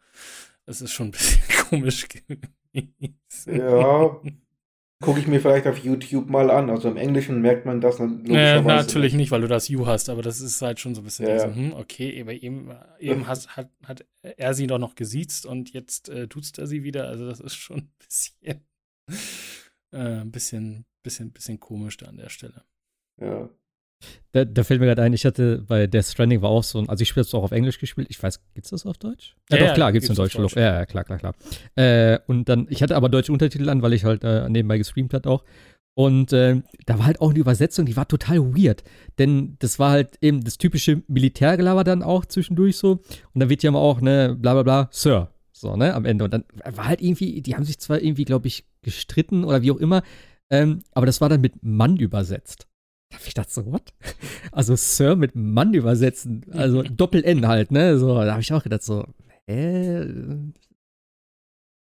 Das ist schon ein bisschen komisch gewesen. Ja, gucke ich mir vielleicht auf YouTube mal an. Also im Englischen merkt man das dann Äh, logischerweise natürlich nicht, weil du das You hast, aber das ist halt schon so ein bisschen Ja, so, hm, okay, aber eben, eben has, hat, hat er sie doch noch gesiezt und jetzt äh, tut's er sie wieder. Also das ist schon ein bisschen, äh, ein bisschen, bisschen, bisschen komisch da an der Stelle. Ja. Da, da fällt mir gerade ein, ich hatte bei Death Stranding war auch so ein, also ich spiele es auch auf Englisch gespielt. Ich weiß, gibt's das auf Deutsch? Ja, Ja, doch, ja, klar, gibt's in gibt's auf Deutsch. Deutsch. Ja, ja, klar, klar, klar. Äh, und dann, ich hatte aber deutsche Untertitel an, weil ich halt äh, nebenbei gestreamt hat auch. Und äh, da war halt auch eine Übersetzung, die war total weird. Denn das war halt eben das typische Militärgelaber dann auch zwischendurch so. Und dann wird ja immer auch, ne, bla bla bla, Sir. So, ne, am Ende. Und dann war halt irgendwie, die haben sich zwar irgendwie, glaube ich, gestritten oder wie auch immer, ähm, aber das war dann mit Mann übersetzt. Ich gedacht so, what? Also Sir mit Mann übersetzen, also Doppel-N halt, ne? So, da habe ich auch gedacht so, hä?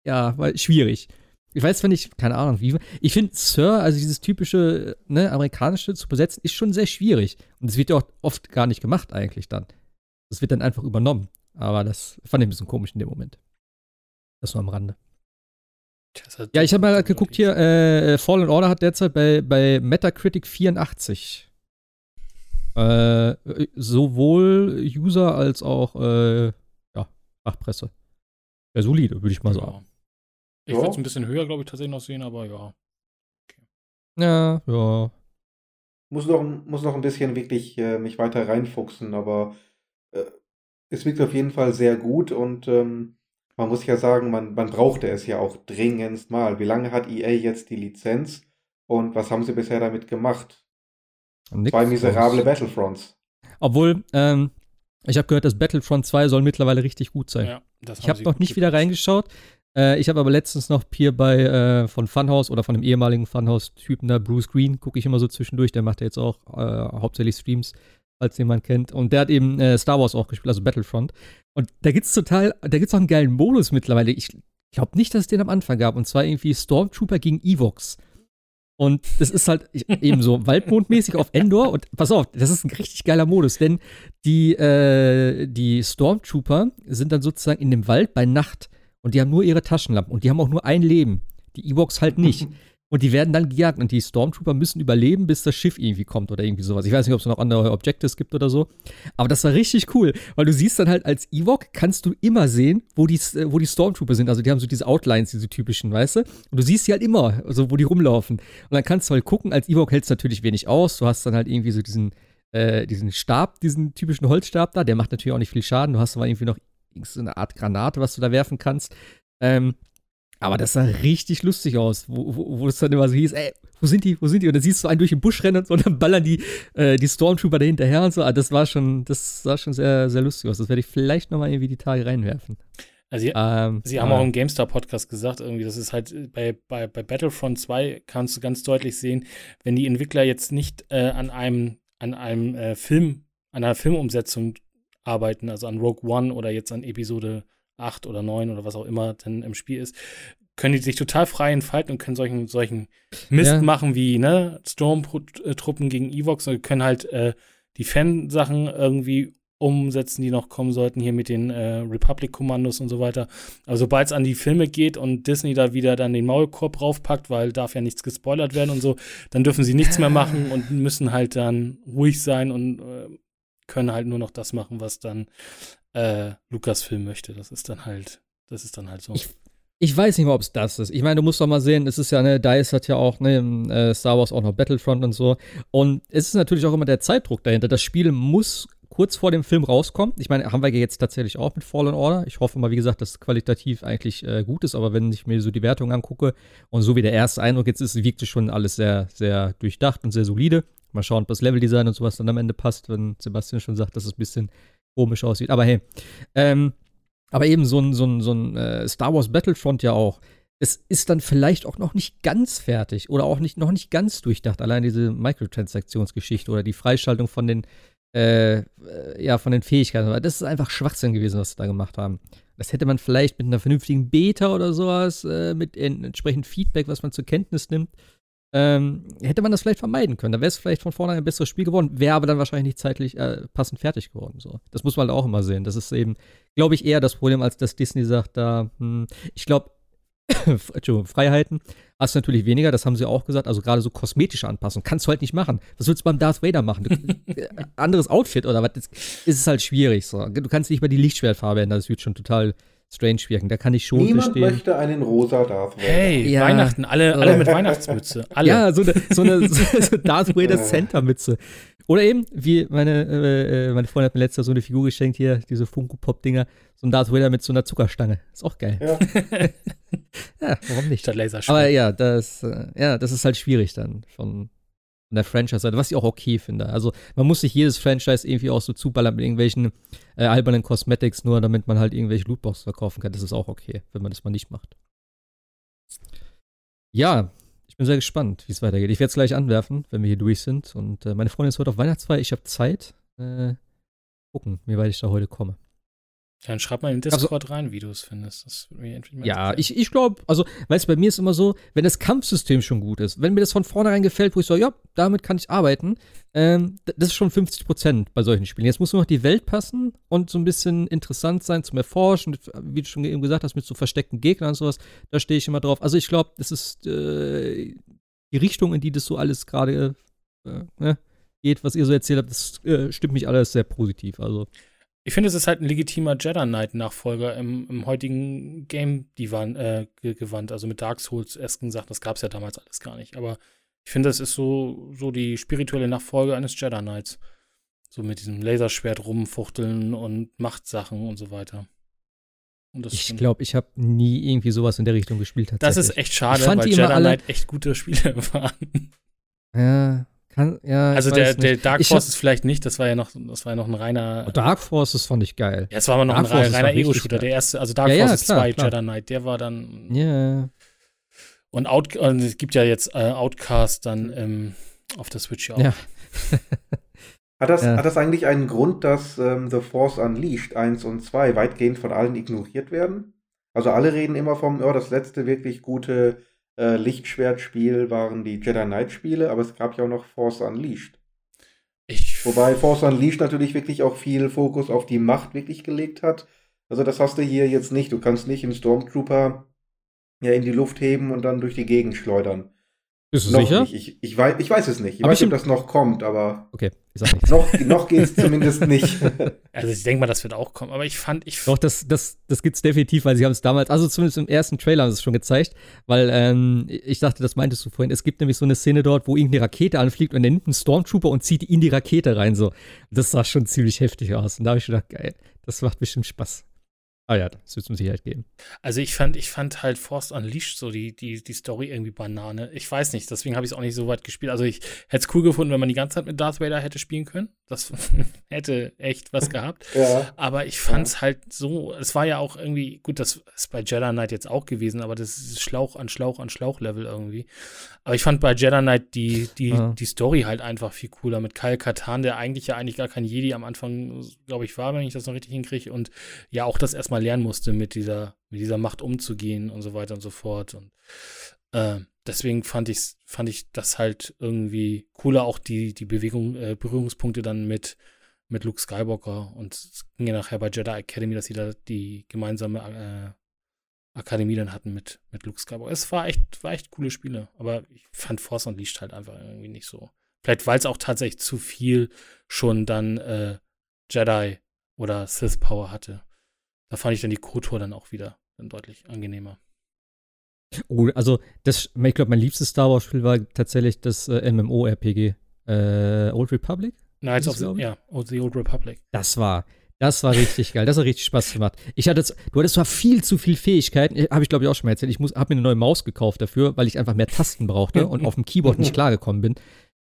Ja, war schwierig. Ich weiß zwar nicht, keine Ahnung, wie. Ich finde Sir, also dieses typische, ne, amerikanische zu besetzen, ist schon sehr schwierig. Und das wird ja auch oft gar nicht gemacht eigentlich dann. Das wird dann einfach übernommen. Aber das fand ich ein bisschen komisch in dem Moment. Das nur am Rande. Ja, ich habe mal geguckt hier, äh, Fallen Order hat derzeit bei, bei Metacritic 84. Äh, sowohl User als auch, äh, ja, Fachpresse. Ja, solide, würde ich mal sagen. Ja. Ich Ja. würde es ein bisschen höher, glaube ich, tatsächlich noch sehen, aber ja. Ja, ja. Muss noch, muss noch ein bisschen wirklich äh, mich weiter reinfuchsen, aber äh, es wirkt auf jeden Fall sehr gut und ähm, man muss ja sagen, man, man brauchte es ja auch dringendst mal. Wie lange hat EA jetzt die Lizenz und was haben sie bisher damit gemacht? Nix Zwei miserable. Battlefronts. Obwohl, ähm, ich habe gehört, dass Battlefront 2 soll mittlerweile richtig gut sein. ja das Ich habe noch nicht wieder reingeschaut. Äh, ich habe aber letztens noch hier bei äh, von Funhouse oder von dem ehemaligen Funhouse-Typen da, Bruce Green, gucke ich immer so zwischendurch. Der macht ja jetzt auch äh, hauptsächlich Streams, falls jemand kennt. Und der hat eben äh, Star Wars auch gespielt, also Battlefront. Und da gibt's total, da gibt's auch einen geilen Modus mittlerweile. Ich glaube nicht, dass es den am Anfang gab. Und zwar irgendwie Stormtrooper gegen Evox. Und das ist halt ich- eben so waldmondmäßig auf Endor. Und pass auf, das ist ein richtig geiler Modus, denn die, äh, die Stormtrooper sind dann sozusagen in dem Wald bei Nacht und die haben nur ihre Taschenlampen und die haben auch nur ein Leben. Die Ewoks halt nicht. Und die werden dann gejagt und die Stormtrooper müssen überleben, bis das Schiff irgendwie kommt oder irgendwie sowas. Ich weiß nicht, ob es noch andere Objectives gibt oder so. Aber das war richtig cool, weil du siehst dann halt als Ewok kannst du immer sehen, wo die, äh, wo die Stormtrooper sind. Also die haben so diese Outlines, diese typischen, weißt du? Und du siehst sie halt immer, also wo die rumlaufen. Und dann kannst du halt gucken, als Ewok hält es natürlich wenig aus. Du hast dann halt irgendwie so diesen, äh, diesen Stab, diesen typischen Holzstab da, der macht natürlich auch nicht viel Schaden. Du hast aber irgendwie noch so eine Art Granate, was du da werfen kannst. Ähm, aber das sah richtig lustig aus, wo, wo, wo es dann immer so hieß, ey, wo sind die, wo sind die? Und dann siehst du einen durch den Busch rennen und so, und dann ballern die, äh, die Stormtrooper da hinterher und so. Ah, das war schon, das sah schon sehr, sehr lustig aus. Das werde ich vielleicht nochmal irgendwie die Tage reinwerfen. Also sie, Ähm, sie haben aber- auch im GameStar-Podcast gesagt, irgendwie, das ist halt äh, bei, bei, bei Battlefront 2 kannst du ganz deutlich sehen, wenn die Entwickler jetzt nicht äh, an einem, an einem äh, Film, an einer Filmumsetzung arbeiten, also an Rogue One oder jetzt an Episode 8 oder 9 oder was auch immer denn im Spiel ist, können die sich total frei entfalten und können solchen, solchen Mist Ja. machen wie, ne, Stormtruppen gegen Evox und können halt äh, die Fansachen irgendwie umsetzen, die noch kommen sollten, hier mit den äh, Republic-Kommandos und so weiter. Aber sobald es an die Filme geht und Disney da wieder dann den Maulkorb raufpackt, weil darf ja nichts gespoilert werden und so, dann dürfen sie nichts mehr machen und müssen halt dann ruhig sein und äh, können halt nur noch das machen, was dann äh, Lucasfilm möchte. Das ist dann halt, das ist dann halt so. Ich, ich weiß nicht mal, ob es das ist. Ich meine, du musst doch mal sehen, es ist ja, ne, DICE hat ja auch, ne, äh, Star Wars auch noch Battlefront und so. Und es ist natürlich auch immer der Zeitdruck dahinter. Das Spiel muss kurz vor dem Film rauskommen. Ich meine, haben wir jetzt tatsächlich auch mit Fallen Order. Ich hoffe mal, wie gesagt, dass qualitativ eigentlich äh, gut ist, aber wenn ich mir so die Wertung angucke und so wie der erste Eindruck jetzt ist, wirkt es schon alles sehr, sehr durchdacht und sehr solide. Mal schauen, ob das Leveldesign und sowas dann am Ende passt, wenn Sebastian schon sagt, dass es ein bisschen komisch aussieht. Aber hey, ähm, aber eben so ein, so ein, so ein äh, Star Wars Battlefront ja auch. Es ist dann vielleicht auch noch nicht ganz fertig oder auch nicht, noch nicht ganz durchdacht. Allein diese Microtransaktionsgeschichte oder die Freischaltung von den, äh, äh ja, von den Fähigkeiten. Das ist einfach Schwachsinn gewesen, was sie da gemacht haben. Das hätte man vielleicht mit einer vernünftigen Beta oder sowas, äh, mit entsprechendem Feedback, was man zur Kenntnis nimmt, ähm, hätte man das vielleicht vermeiden können. Da wäre es vielleicht von vornherein ein besseres Spiel geworden, wäre aber dann wahrscheinlich nicht zeitlich äh, passend fertig geworden. So. Das muss man halt auch immer sehen. Das ist eben, glaube ich, eher das Problem, als dass Disney sagt, da, hm, ich glaube, Entschuldigung, Freiheiten hast du natürlich weniger, das haben sie auch gesagt. Also gerade so kosmetische Anpassungen kannst du halt nicht machen. Was willst du beim Darth Vader machen? Du, äh, anderes Outfit oder was? Ist, ist es halt schwierig. So. Du kannst nicht mal die Lichtschwertfarbe ändern, das wird schon total strange wirken. Da kann ich schon Niemand verstehen. möchte einen rosa Darth Vader. Hey, Ja. Weihnachten, alle, alle mit Weihnachtsmütze. Alle. Ja, so eine, so eine so Darth Vader Center-Mütze. Oder eben, wie meine, äh, meine Freundin hat mir letztes Jahr so eine Figur geschenkt hier, diese Funko-Pop-Dinger, so ein Darth Vader mit so einer Zuckerstange. Ist auch geil. Ja. Ja, warum nicht? Statt Laserschwert. Aber ja, das, äh, ja, das ist halt schwierig dann von, von der Franchise-Seite, was ich auch okay finde. Also man muss sich jedes Franchise irgendwie auch so zuballern mit irgendwelchen äh, albernen Cosmetics, nur damit man halt irgendwelche Lootboxes verkaufen kann. Das ist auch okay, wenn man das mal nicht macht. Ja, ich bin sehr gespannt, wie es weitergeht. Ich werde es gleich anwerfen, wenn wir hier durch sind. Und äh, meine Freundin ist heute auf Weihnachtsfeier. Ich habe Zeit. Äh, gucken, wie weit ich da heute komme. Dann schreib mal in den Discord rein, wie du es findest. Also Ja, ich, ich glaube, also, weißt du, bei mir ist immer so, wenn das Kampfsystem schon gut ist, wenn mir das von vornherein gefällt, wo ich so, ja, damit kann ich arbeiten, ähm, das ist schon 50 Prozent bei solchen Spielen. Jetzt muss nur noch die Welt passen und so ein bisschen interessant sein zum Erforschen, wie du schon eben gesagt hast, mit so versteckten Gegnern und sowas, da stehe ich immer drauf. Also ich glaube, das ist äh, die Richtung, in die das so alles gerade äh, ne, geht, was ihr so erzählt habt, das äh, stimmt mich alles sehr positiv. Also, Ich finde, es ist halt ein legitimer Jedi Knight-Nachfolger im, im heutigen Game-Divan äh, ge- gewandt, also mit Dark Souls-esken Sachen. Das gab es ja damals alles gar nicht. Aber ich finde, das ist so, so die spirituelle Nachfolge eines Jedi Knights. So mit diesem Laserschwert rumfuchteln und Machtsachen und so weiter. Ich glaube, ich habe nie irgendwie sowas in der Richtung gespielt. das ist echt schade, Ich fand weil die immer Jedi Knight echt gute Spiele waren. Ja, kann, ja. Also der, der. Dark Ich Force hab- ist vielleicht nicht, das war ja noch, das war ja noch ein reiner. Dark Force, das fand ich geil. Ja, es war aber noch Dark ein Force reiner, Ego-Shooter. Der erste, also Dark Ja, ja, Force klar, 2, klar. Jedi Knight, der war dann. Ja. Und, Out, und es gibt ja jetzt äh, Outcast dann ähm, auf der Switch ja auch. Ja. Hat das, Ja. hat das eigentlich einen Grund, dass ähm, The Force Unleashed 1 und 2 weitgehend von allen ignoriert werden? Also alle reden immer vom, ja, das letzte wirklich gute äh, Lichtschwertspiel waren die Jedi Knight Spiele, aber es gab ja auch noch Force Unleashed. Ich, Wobei Force Unleashed natürlich wirklich auch viel Fokus auf die Macht wirklich gelegt hat. Also das hast du hier jetzt nicht. Du kannst nicht einen Stormtrooper ja in die Luft heben und dann durch die Gegend schleudern. Bist du noch sicher? nicht. Ich, ich, weiß, ich weiß es nicht. Ich Hab weiß ich nicht, ob das noch kommt, aber Okay, ich sag nichts. noch, noch geht es zumindest nicht. also ich denke mal, das wird auch kommen. Aber ich fand, ich. Doch, das, das, das gibt's definitiv, weil sie haben es damals, also zumindest im ersten Trailer haben sie es schon gezeigt, weil ähm, ich dachte, das meintest du vorhin, es gibt nämlich so eine Szene dort, wo irgendeine Rakete anfliegt und er nimmt einen Stormtrooper und zieht in die Rakete rein, so. Das sah schon ziemlich heftig aus. Und da habe ich gedacht, geil, das macht bestimmt Spaß. Ah ja, das wird es mit Sicherheit geben. Also ich fand, ich fand halt Force Unleashed so die, die, die Story irgendwie Banane. Ich weiß nicht, deswegen habe ich es auch nicht so weit gespielt. Also ich hätte es cool gefunden, wenn man die ganze Zeit mit Darth Vader hätte spielen können. Das hätte echt was gehabt. ja. Aber ich fand es halt so, es war ja auch irgendwie, gut, das ist bei Jedi Knight jetzt auch gewesen, aber das ist Schlauch an Schlauch an Schlauch Level irgendwie. Aber ich fand bei Jedi Knight die, die, Ja. die Story halt einfach viel cooler mit Kyle Katan, der eigentlich ja eigentlich gar kein Jedi am Anfang, glaube ich, war, wenn ich das noch richtig hinkriege und ja auch das erstmal lernen musste, mit dieser, mit dieser Macht umzugehen und so weiter und so fort. Und äh, deswegen fand ich, fand ich das halt irgendwie cooler, auch die, die Bewegung, äh, Berührungspunkte dann mit mit Luke Skywalker und es ging ja nachher bei Jedi Academy, dass sie da die gemeinsame äh, Akademie dann hatten mit, mit Luke Skywalker. Es war echt, war echt coole Spiele, aber ich fand Force Unleashed halt einfach irgendwie nicht so. Vielleicht, weil es auch tatsächlich zu viel schon dann äh, Jedi oder Sith Power hatte. Da fand ich dann die KOTOR dann auch wieder dann deutlich angenehmer. Oh, also das, ich glaube, mein liebstes Star Wars-Spiel war tatsächlich das äh, MMO-RPG. Äh, Old Republic? Knights of the, ja, of the Old Republic. Das war, das war richtig geil. Das hat richtig Spaß gemacht. Ich hatte, du hattest zwar viel zu viel Fähigkeiten, habe ich glaube ich auch schon mal erzählt. Ich habe mir eine neue Maus gekauft dafür, weil ich einfach mehr Tasten brauchte und auf dem Keyboard nicht klargekommen bin.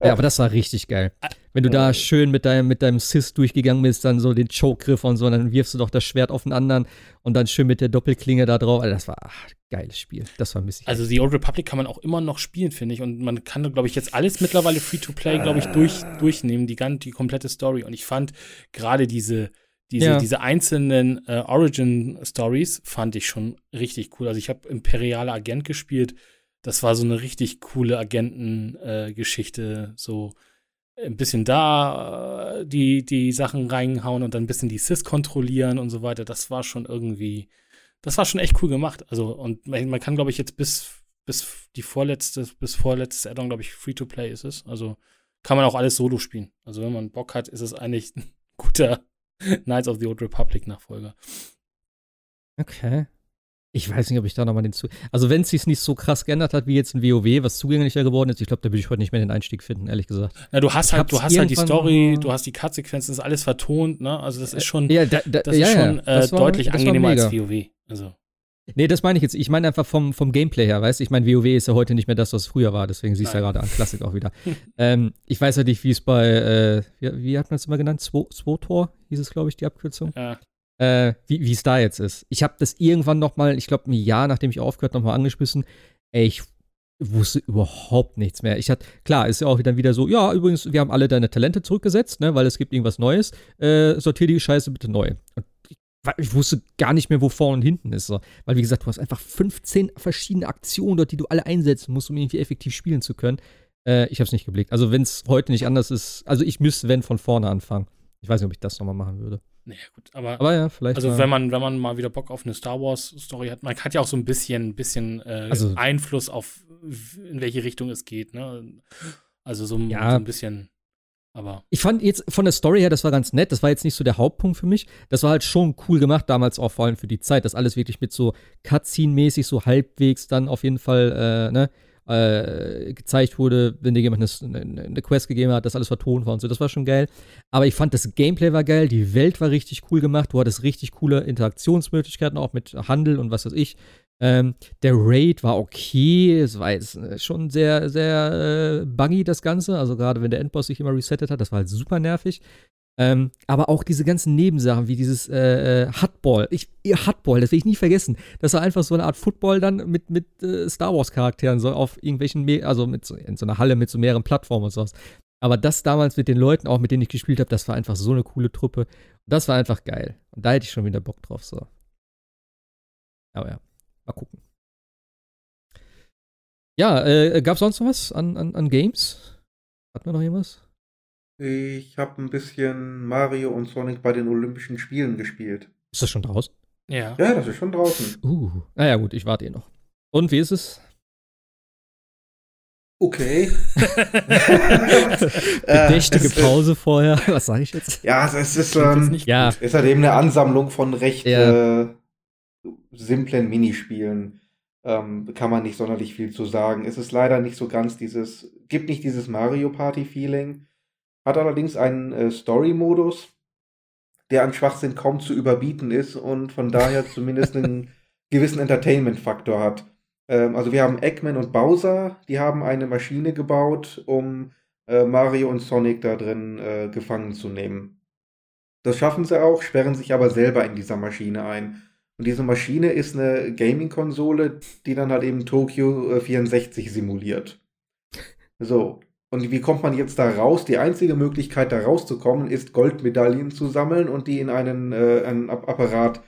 Ja, aber das war richtig geil. Wenn du da schön mit deinem, mit deinem Sis durchgegangen bist, dann so den Choke-Griff und so, und dann wirfst du doch das Schwert auf den anderen und dann schön mit der Doppelklinge da drauf. Also das war ach, geiles Spiel. Das vermisse ich. Also The Old Republic kann man auch immer noch spielen, finde ich. Und man kann, glaube ich, jetzt alles mittlerweile Free-to-Play, glaube ich, durch, durchnehmen, die, gan- die komplette Story. Und ich fand gerade diese, diese, Ja. diese einzelnen äh, Origin-Stories fand ich schon richtig cool. Also ich habe Imperiale Agent gespielt. Das war so eine richtig coole Agenten-Geschichte. so ein bisschen da äh, die, die Sachen reinhauen und dann ein bisschen die Sys kontrollieren und so weiter. Das war schon irgendwie, das war schon echt cool gemacht. Also, und man, man kann, glaube ich, jetzt bis, bis die vorletzte, bis vorletzte Addon, glaube ich, Free-to-Play ist es. Also kann man auch alles solo spielen. Also, wenn man Bock hat, ist es eigentlich ein guter Knights of the Old Republic Nachfolger. Okay. Ich weiß nicht, ob ich da nochmal den zu. Also, wenn es sich nicht so krass geändert hat wie jetzt in WoW, was zugänglicher geworden ist, ich glaube, da würde ich heute nicht mehr den Einstieg finden, ehrlich gesagt. Na, du hast Ich halt, du hast halt die Story, du hast die Cut-Sequenzen, das ist alles vertont, ne? Also, das ist schon, Ja, da, da, das ja, ist ja, schon das war- deutlich angenehmer als. WoW. Also, Nee, das meine ich jetzt. Ich meine einfach vom, vom Gameplay her, weißt du? Ich meine, WoW ist ja heute nicht mehr das, was früher war, deswegen siehst du ja gerade an Klassik auch wieder. ähm, ich weiß ja nicht, wie es bei, äh, wie, wie hat man es immer genannt? Swo- Swotor hieß es, glaube ich, die Abkürzung. ja. Äh, wie es da jetzt ist. Ich habe das irgendwann noch mal, ich glaube, ein Jahr, nachdem ich aufgehört, noch mal angeschmissen. Ey, ich wusste überhaupt nichts mehr. Ich hatte, klar, ist ja auch dann wieder so, ja, übrigens, wir haben alle deine Talente zurückgesetzt, ne, weil es gibt irgendwas Neues. Äh, sortier die Scheiße bitte neu. Und ich, ich wusste gar nicht mehr, wo vorne und hinten ist. So. Weil, wie gesagt, du hast einfach 15 verschiedene Aktionen dort, die du alle einsetzen musst, um irgendwie effektiv spielen zu können. Äh, ich habe es nicht geblickt. Also, wenn es heute nicht anders ist, also ich müsste, wenn, von vorne anfangen. Ich weiß nicht, ob ich das nochmal machen würde. Naja, gut, aber, Aber ja, vielleicht. also mal- wenn man, wenn man mal wieder Bock auf eine Star Wars-Story hat, man hat ja auch so ein bisschen, bisschen äh, Also- Einfluss auf, in welche Richtung es geht, ne? Also so, ein- Ja. so ein bisschen, aber Ich fand jetzt von der Story her, das war ganz nett. Das war jetzt nicht so der Hauptpunkt für mich. Das war halt schon cool gemacht, damals auch vor allem für die Zeit. Das alles wirklich mit so Cutscene-mäßig, so halbwegs dann auf jeden Fall, äh, ne, äh, gezeigt wurde, wenn dir jemand eine, eine, Quest gegeben hat, das alles vertont war und so. Das war schon geil. Aber ich fand, das Gameplay war geil, die Welt war richtig cool gemacht. Du hattest richtig coole Interaktionsmöglichkeiten, auch mit Handel und was weiß ich. Ähm, der Raid war okay, es war jetzt äh, schon sehr, sehr äh, buggy, das Ganze. Also gerade wenn der Endboss sich immer resettet hat, das war halt super nervig. Ähm, aber auch diese ganzen Nebensachen, wie dieses äh, äh, Hutball. Ich, ihr Hutball, das will ich nie vergessen. Das war einfach so eine Art Football dann mit, mit äh, Star Wars-Charakteren, so auf irgendwelchen, also mit so, in so einer Halle mit so mehreren Plattformen und sowas. Aber das damals mit den Leuten, auch mit denen ich gespielt habe, das war einfach so eine coole Truppe. Und das war einfach geil. Und da hätte ich schon wieder Bock drauf, so. Aber ja, mal gucken. Ja, äh, gab es sonst noch was an, an, an Games? Hat man noch irgendwas? Ich habe ein bisschen Mario und Sonic bei den Olympischen Spielen gespielt. Ist das schon draußen? ja. Ja, das ist schon draußen. Uh, naja, gut, ich warte eh noch. Und wie ist es? Okay. Bedächtige äh, Pause vorher. Was sage ich jetzt? Ja, es ist, ist, ähm, nicht Ja, ist halt eben eine Ansammlung von recht Ja. äh, simplen Minispielen. Ähm, kann man nicht sonderlich viel zu sagen. Es ist leider nicht so ganz dieses, gibt nicht dieses Mario Party Feeling, hat allerdings einen äh, Story-Modus, der an Schwachsinn kaum zu überbieten ist und von daher zumindest einen gewissen Entertainment-Faktor hat. Ähm, also wir haben Eggman und Bowser, die haben eine Maschine gebaut, um äh, Mario und Sonic da drin äh, gefangen zu nehmen. Das schaffen sie auch, sperren sich aber selber in dieser Maschine ein. Und diese Maschine ist eine Gaming-Konsole, die dann halt eben Tokyo äh, 64 simuliert. So. Und wie kommt man jetzt da raus? Die einzige Möglichkeit, da rauszukommen, ist Goldmedaillen zu sammeln und die in einen, äh, einen App- Apparat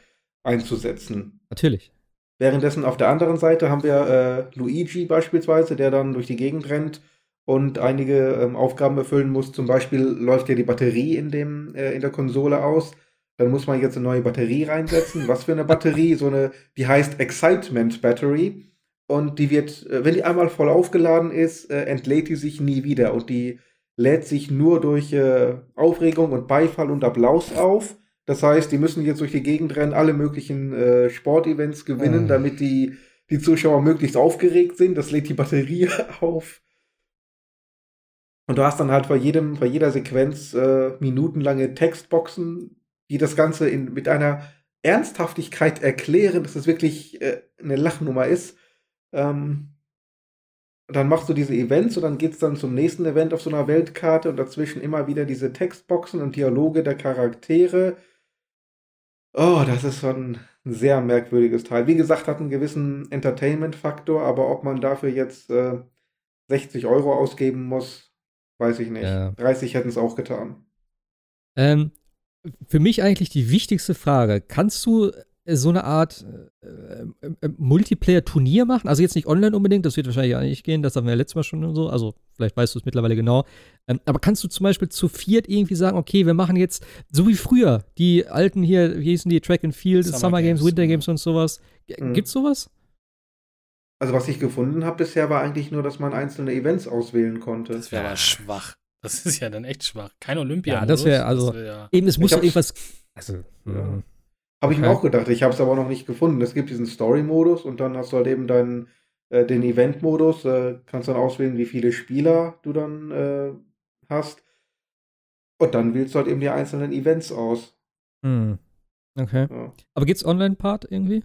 einzusetzen. natürlich. Währenddessen auf der anderen Seite haben wir äh, Luigi beispielsweise, der dann durch die Gegend rennt und einige ähm, Aufgaben erfüllen muss. Zum Beispiel läuft ja die Batterie in, dem, äh, in der Konsole aus. Dann muss man jetzt eine neue Batterie reinsetzen. Was für eine Batterie? So eine, die heißt Excitement Battery. Und die wird, äh, wenn die einmal voll aufgeladen ist, äh, entlädt die sich nie wieder. Und die lädt sich nur durch äh, Aufregung und Beifall und Applaus auf. Das heißt, die müssen jetzt durch die Gegend rennen, alle möglichen Sportevents gewinnen, Mhm. damit die, die Zuschauer möglichst aufgeregt sind. Das lädt die Batterie auf. Und du hast dann halt bei jedem, bei jeder Sequenz äh, minutenlange Textboxen, die das Ganze in, mit einer Ernsthaftigkeit erklären, dass es wirklich äh, eine Lachnummer ist. Ähm, dann machst du diese Events und dann geht's dann zum nächsten Event auf so einer Weltkarte und dazwischen immer wieder diese Textboxen und Dialoge der Charaktere. Oh, das ist schon ein sehr merkwürdiges Teil. Wie gesagt, hat einen gewissen Entertainment-Faktor, aber ob man dafür jetzt äh, 60 Euro ausgeben muss, weiß ich nicht. Ja. 30 hätten es auch getan. Ähm, für mich eigentlich die wichtigste Frage. Kannst du so eine Art äh, äh, äh, Multiplayer-Turnier machen? Also jetzt nicht online unbedingt, das wird wahrscheinlich auch nicht gehen, das haben wir ja letztes Mal schon und so, also vielleicht weißt du es mittlerweile genau. Ähm, aber kannst du zum Beispiel zu viert irgendwie sagen, okay, wir machen jetzt, so wie früher, die alten hier, wie hießen die, Track and Field, Summer, Summer Games, Games, Winter. Games und sowas. Mhm. Gibt's sowas? Also was ich gefunden habe bisher war eigentlich nur, dass man einzelne Events auswählen konnte. Das wäre aber schwach. Das ist ja dann echt schwach. Kein Olympia. Ja, das wär also- wär, Eben, es muss hab's- irgendwas. Also, Ja. Habe ich mir Okay. auch gedacht. Ich habe es aber noch nicht gefunden. Es gibt diesen Story-Modus und dann hast du halt eben deinen, äh, den Event-Modus. Äh, kannst dann auswählen, wie viele Spieler du dann äh, hast. Und dann wählst du halt eben die einzelnen Events aus. Hm. Okay. Ja. Aber gibt's Online-Part irgendwie?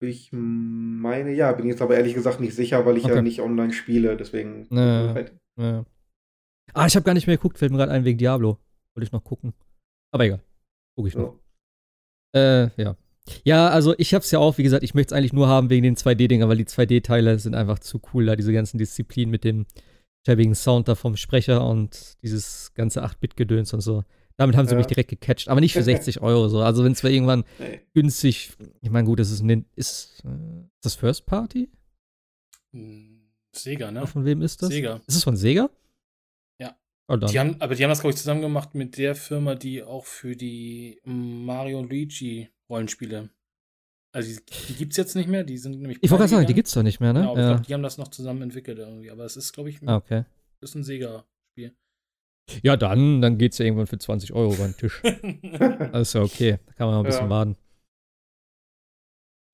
Ich meine, ja, bin jetzt aber ehrlich gesagt nicht sicher, weil ich ja Okay. nicht online spiele. Deswegen. Ja. Ja. Ah, ich habe gar nicht mehr geguckt, fällt mir gerade ein wegen Diablo. Wollte ich noch gucken. Aber egal. Guck ich noch. Ja. Äh, ja. Ja, also ich hab's ja auch, wie gesagt, ich möchte es eigentlich nur haben wegen den 2D-Dinger, weil die 2D-Teile sind einfach zu cool, da diese ganzen Disziplinen mit dem schäbigen Sound da vom Sprecher und dieses ganze 8-Bit-Gedöns und so. Damit haben sie Ja. mich direkt gecatcht, aber nicht für 60 Euro so. Also wenn es irgendwann Nee. günstig, ich meine, gut, das ist ein, ist, äh, ist das First Party? Hm, Sega, ne? Von wem ist das? Sega. Ist es von Sega? Oh. Die haben, aber die haben das, glaube ich, zusammen gemacht mit der Firma, die auch für die Mario und Luigi Rollenspiele. Also die, die gibt's jetzt nicht mehr, die sind nämlich. ich wollte gerade sagen, die pleite gibt's doch nicht mehr, ne? Genau, ja. glaub, die haben das noch zusammen entwickelt irgendwie. Aber es ist, glaube ich, ah, okay. ist ein Sega-Spiel. Ja, dann, dann geht's ja irgendwann für 20 Euro über den Tisch. Das ist ja okay. Da kann man noch ein bisschen Ja. warten. Hat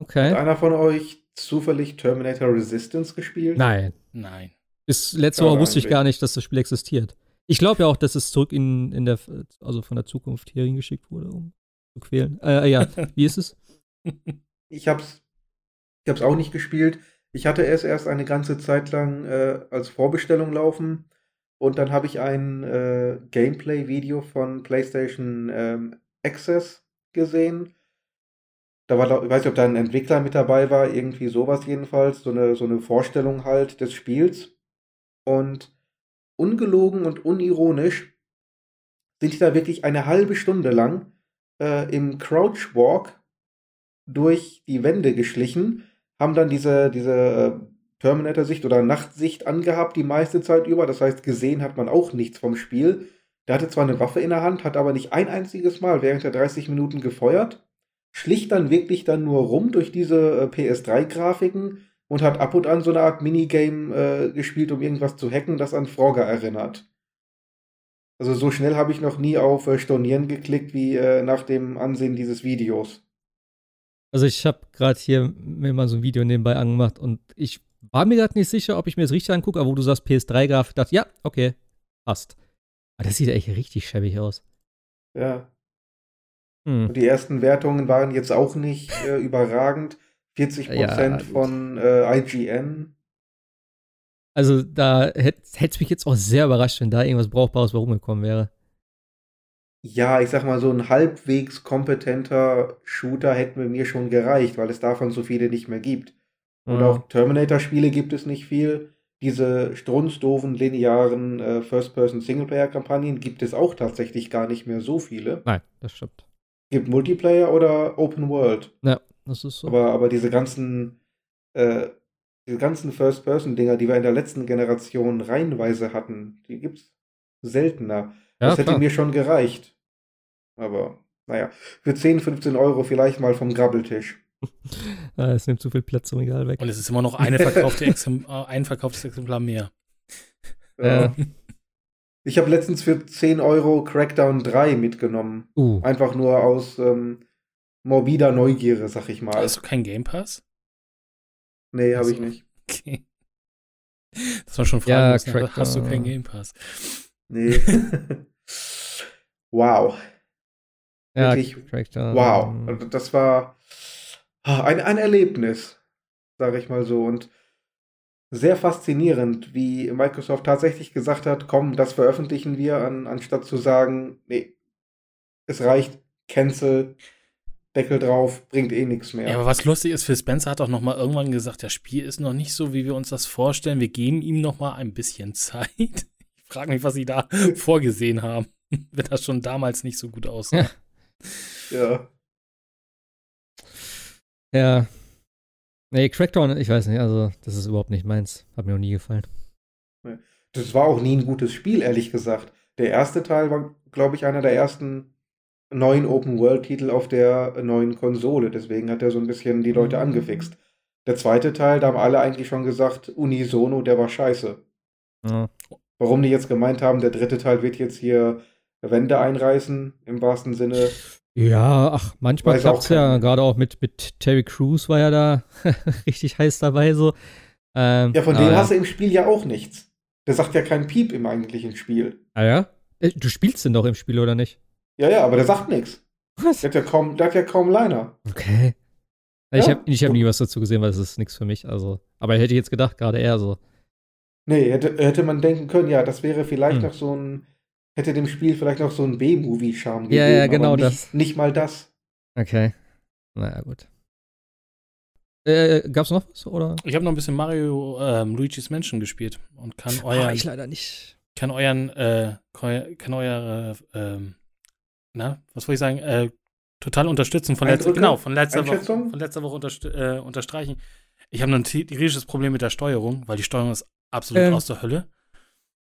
Okay. einer von euch zufällig Terminator Resistance gespielt? Nein. Nein. Bis letzte Woche wusste ich gar nicht, dass das Spiel existiert. Ich glaube ja auch, dass es zurück in, in der, also von der Zukunft hier hingeschickt wurde, um zu quälen. Äh, ja, wie ist es? Ich hab's, ich hab's auch nicht gespielt. Ich hatte es erst eine ganze Zeit lang äh, als Vorbestellung laufen und dann habe ich ein äh, Gameplay-Video von PlayStation ähm, Access gesehen. Da war, ich weiß nicht, ob da ein Entwickler mit dabei war, irgendwie sowas jedenfalls, so eine, so eine Vorstellung halt des Spiels. Und ungelogen und unironisch sind die da wirklich eine halbe Stunde lang äh, im Crouchwalk durch die Wände geschlichen, haben dann diese, diese äh, Terminator-Sicht oder Nachtsicht angehabt die meiste Zeit über. Das heißt, gesehen hat man auch nichts vom Spiel. Der hatte zwar eine Waffe in der Hand, hat aber nicht ein einziges Mal während der 30 Minuten gefeuert, schlich dann wirklich dann nur rum durch diese äh, PS3-Grafiken und hat ab und an so eine Art Minigame äh, gespielt, um irgendwas zu hacken, das an Frogger erinnert. Also so schnell habe ich noch nie auf äh, Stornieren geklickt wie äh, nach dem Ansehen dieses Videos. Also ich habe gerade hier mir mal so ein Video nebenbei angemacht und ich war mir gerade nicht sicher, ob ich mir das richtig angucke, aber wo du sagst PS3-Grafik, dachte ja, okay, passt. Aber das sieht echt richtig schäbig aus. Ja. Hm. Und die ersten Wertungen waren jetzt auch nicht äh, überragend. 40% Ja, von äh, IGN. Also da hätte es mich jetzt auch sehr überrascht, wenn da irgendwas Brauchbares bei rumgekommen wäre. Ja, ich sag mal, so ein halbwegs kompetenter Shooter hätte mir schon gereicht, weil es davon so viele nicht mehr gibt. Und Ja. auch Terminator-Spiele gibt es nicht viel. Diese strunzdoofen, linearen äh, First-Person-Singleplayer-Kampagnen gibt es auch tatsächlich gar nicht mehr so viele. Nein, das stimmt. Gibt Multiplayer oder Open World. Ja, das ist so. Aber, aber diese ganzen äh, die ganzen First-Person-Dinger, die wir in der letzten Generation reihenweise hatten, die gibt's seltener. Ja, das hätte klar. mir schon gereicht. Aber, naja, für 10, 15 Euro vielleicht mal vom Grabbeltisch. Es nimmt zu viel Platz im Regal weg. Und es ist immer noch eine verkaufte Exemp äh, ein verkauftes Exemplar mehr. Ja. Ich habe letztens für 10 Euro Crackdown 3 mitgenommen. Uh, Einfach nur aus ähm, morbider Neugierde, sag ich mal. Hast du keinen Game Pass? nee, habe ich nicht. Okay. Das war schon Ja, fragen müssen, aber Crackdown. hast du keinen Game Pass? Nee. wow. ja, wirklich Crackdown. Wow. Also das war ein, ein Erlebnis, sage ich mal so. Und sehr faszinierend, wie Microsoft tatsächlich gesagt hat, komm, das veröffentlichen wir, an, anstatt zu sagen, nee, es reicht, cancel, Deckel drauf, bringt eh nichts mehr. Ja, aber was lustig ist, Phil Spencer hat auch noch mal irgendwann gesagt, das Spiel ist noch nicht so, wie wir uns das vorstellen. Wir geben ihm noch mal ein bisschen Zeit. Ich frage mich, was sie da vorgesehen haben, wenn das schon damals nicht so gut aussah. ja. Ja. Nee, Crackdown, ich weiß nicht, also das ist überhaupt nicht meins. Hat mir noch nie gefallen. Das war auch nie ein gutes Spiel, ehrlich gesagt. Der erste Teil war, glaube ich, einer der ersten neuen Open-World-Titel auf der neuen Konsole. Deswegen hat er so ein bisschen die Leute angefixt. Der zweite Teil, da haben alle eigentlich schon gesagt, unisono, der war scheiße. Ja. Warum die jetzt gemeint haben, der dritte Teil wird jetzt hier Wände einreißen, im wahrsten Sinne. Ja, ach, manchmal klappt es ja, gerade auch mit, mit Terry Crews war ja da richtig heiß dabei so. Ähm, Ja, von dem hast du im Spiel ja auch nichts. Der sagt ja kein Piep im eigentlichen Spiel. Ah ja? Äh, Du spielst den doch im Spiel, oder nicht? Ja, ja, aber der sagt nichts. Was? Der hat ja kaum, der hat ja kaum Liner. Okay. Ich Ja. habe ich hab nie was dazu gesehen, weil es ist nichts für mich. Also, aber hätte ich jetzt gedacht, gerade er so. Nee, hätte, hätte man denken können, ja, das wäre vielleicht Hm. noch so ein, hätte dem Spiel vielleicht noch so ein B-Movie-Charme gegeben. Ja, ja, genau aber nicht, das. Nicht mal das. Okay. Naja, gut. Äh, gab's noch was, oder? Ich habe noch ein bisschen Mario ähm, Luigi's Mansion gespielt und kann euren, Ah, ich leider nicht. kann euren, äh, kann eure, ähm, na, was wollte ich sagen, äh, total unterstützen. Von letzter, genau, von letzter Woche, von letzter Woche unterst äh, unterstreichen. Ich habe noch ein tierisches Problem mit der Steuerung, weil die Steuerung ist absolut Ähm. aus der Hölle.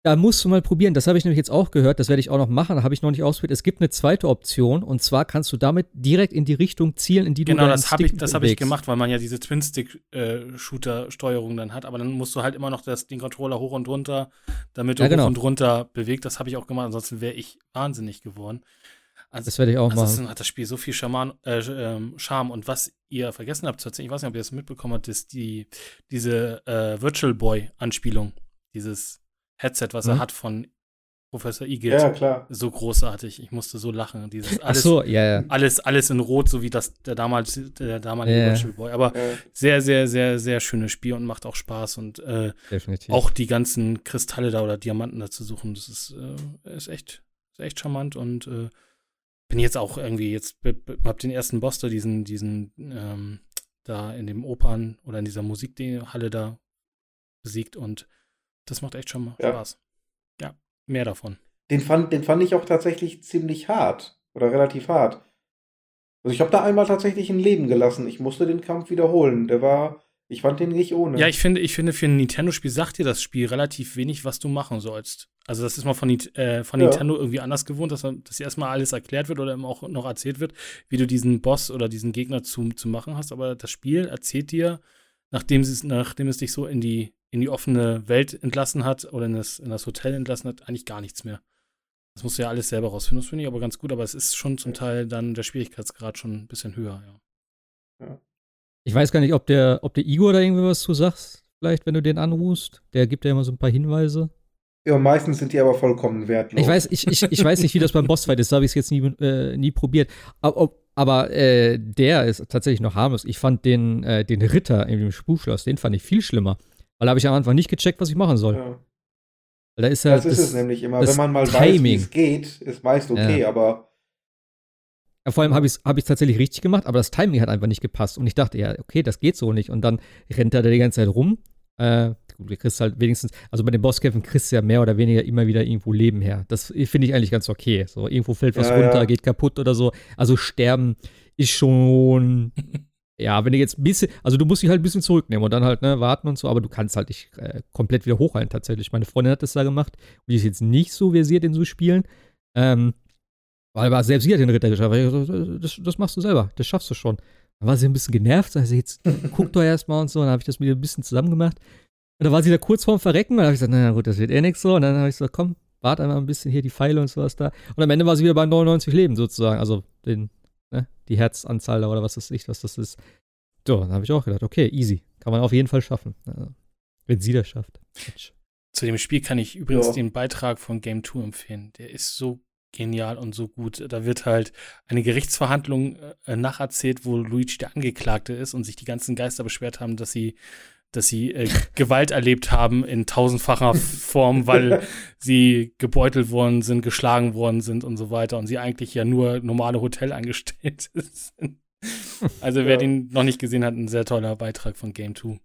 Da musst du mal probieren. Das habe ich nämlich jetzt auch gehört. Das werde ich auch noch machen. Habe ich noch nicht ausprobiert. Es gibt eine zweite Option. Und zwar kannst du damit direkt in die Richtung zielen, in die Genau, du deinen das habe ich, das hab ich gemacht, weil man ja diese Twin-Stick-Shooter-Steuerung dann hat. Aber dann musst du halt immer noch das, den Controller hoch und runter, damit du Ja, genau. hoch und runter bewegt. Das habe ich auch gemacht. Ansonsten wäre ich wahnsinnig gewwen. Also, Das werde ich auch Ansonsten machen. hat das Spiel so viel Charman, äh, ähm, Charme. Und was ihr vergessen habt zu erzählen, ich weiß nicht, ob ihr das mitbekommen habt, ist die, diese äh, Virtual Boy-Anspielung. Dieses Headset, was er Mhm. hat von Professor Igitt. Ja, klar. So großartig. Ich musste so lachen. Dieses Ach alles, so, ja, ja. alles, alles in Rot, so wie das der damals, der damalige Ja. Virtual Boy. Aber sehr, sehr, sehr, sehr schönes Spiel und macht auch Spaß. Und äh, Definitiv. auch die ganzen Kristalle da oder Diamanten da zu suchen, das ist, äh, ist echt, ist echt charmant und äh, bin jetzt auch irgendwie jetzt hab den ersten Boss da diesen diesen ähm, da in dem Opern oder in dieser Musikhalle da besiegt und das macht echt schon mal Ja. Spaß. Ja, mehr davon. den, fand, den fand ich auch tatsächlich ziemlich hart. Oder relativ hart. Also ich habe da einmal tatsächlich ein Leben gelassen. Ich musste den Kampf wiederholen. Der war, ich fand den nicht ohne. Ja, ich finde, ich finde, für ein Nintendo-Spiel sagt dir das Spiel relativ wenig, was du machen sollst. Also, das ist mal von, äh, von Ja. Nintendo irgendwie anders gewohnt, dass, dass erstmal alles erklärt wird oder eben auch noch erzählt wird, wie du diesen Boss oder diesen Gegner zu, zu machen hast. Aber das Spiel erzählt dir, nachdem es, nachdem es dich so in die, in die offene Welt entlassen hat oder in das, in das Hotel entlassen hat, eigentlich gar nichts mehr. Das musst du ja alles selber rausfinden. Das finde ich aber ganz gut, aber es ist schon zum Teil dann der Schwierigkeitsgrad schon ein bisschen höher, ja. Ich weiß gar nicht, ob der, ob der Igor da irgendwie was zu sagst. Vielleicht, wenn du den anrufst. Der gibt ja immer so ein paar Hinweise. Ja, meistens sind die aber vollkommen wertlos. Ich weiß, ich, ich, ich weiß nicht, wie das beim Bossfight ist. Da habe ich es jetzt nie, äh, nie probiert. Aber, aber äh, der ist tatsächlich noch harmlos. Ich fand den, äh, den Ritter in dem Spukschloss, den fand ich viel schlimmer. Weil da habe ich am Anfang nicht gecheckt, was ich machen soll. Ja. Da ist ja Das ist es nämlich immer. das Wenn man mal weiß, wie Timing. es geht, ist meist okay, Ja. aber Ja, vor allem habe ich es hab ich's tatsächlich richtig gemacht, aber das Timing hat einfach nicht gepasst. Und ich dachte, ja, okay, das geht so nicht. Und dann rennt er da die ganze Zeit rum. Äh, gut, du kriegst halt wenigstens, also bei den Bosskämpfen kriegst du ja mehr oder weniger immer wieder irgendwo Leben her. Das finde ich eigentlich ganz okay. So, irgendwo fällt was Ja, runter, ja. geht kaputt oder so. Also sterben ist schon Ja, wenn du jetzt ein bisschen, also du musst dich halt ein bisschen zurücknehmen und dann halt, ne, warten und so, aber du kannst halt nicht äh, komplett wieder hochhalten tatsächlich. Meine Freundin hat das da gemacht und die ist jetzt nicht so versiert in so Spielen. Ähm, weil aber selbst sie hat den Ritter geschafft. Das, das machst du selber, das schaffst du schon. Dann war sie ein bisschen genervt, also jetzt guck doch erstmal und so. Dann habe ich das mit ihr ein bisschen zusammen gemacht. Und dann war sie da kurz vorm Verrecken und dann habe ich gesagt, naja gut, das wird eh nichts so. Und dann habe ich gesagt, komm, warte einmal ein bisschen hier die Pfeile und sowas da. Und am Ende war sie wieder bei 99 Leben sozusagen. Also den, ne, die Herzanzahl da oder was das ist, was das ist. So, dann habe ich auch gedacht, okay, easy. Kann man auf jeden Fall schaffen. Also, wenn sie das schafft. Mensch. Zu dem Spiel kann ich übrigens Ja. den Beitrag von Game 2 empfehlen. Der ist so genial und so gut. Da wird halt eine Gerichtsverhandlung äh, nacherzählt, wo Luigi der Angeklagte ist und sich die ganzen Geister beschwert haben, dass sie dass sie äh, Gewalt erlebt haben in tausendfacher Form, weil sie gebeutelt worden sind, geschlagen worden sind und so weiter und sie eigentlich ja nur normale Hotelangestellte sind. Also wer Ja. den noch nicht gesehen hat, ein sehr toller Beitrag von Game 2.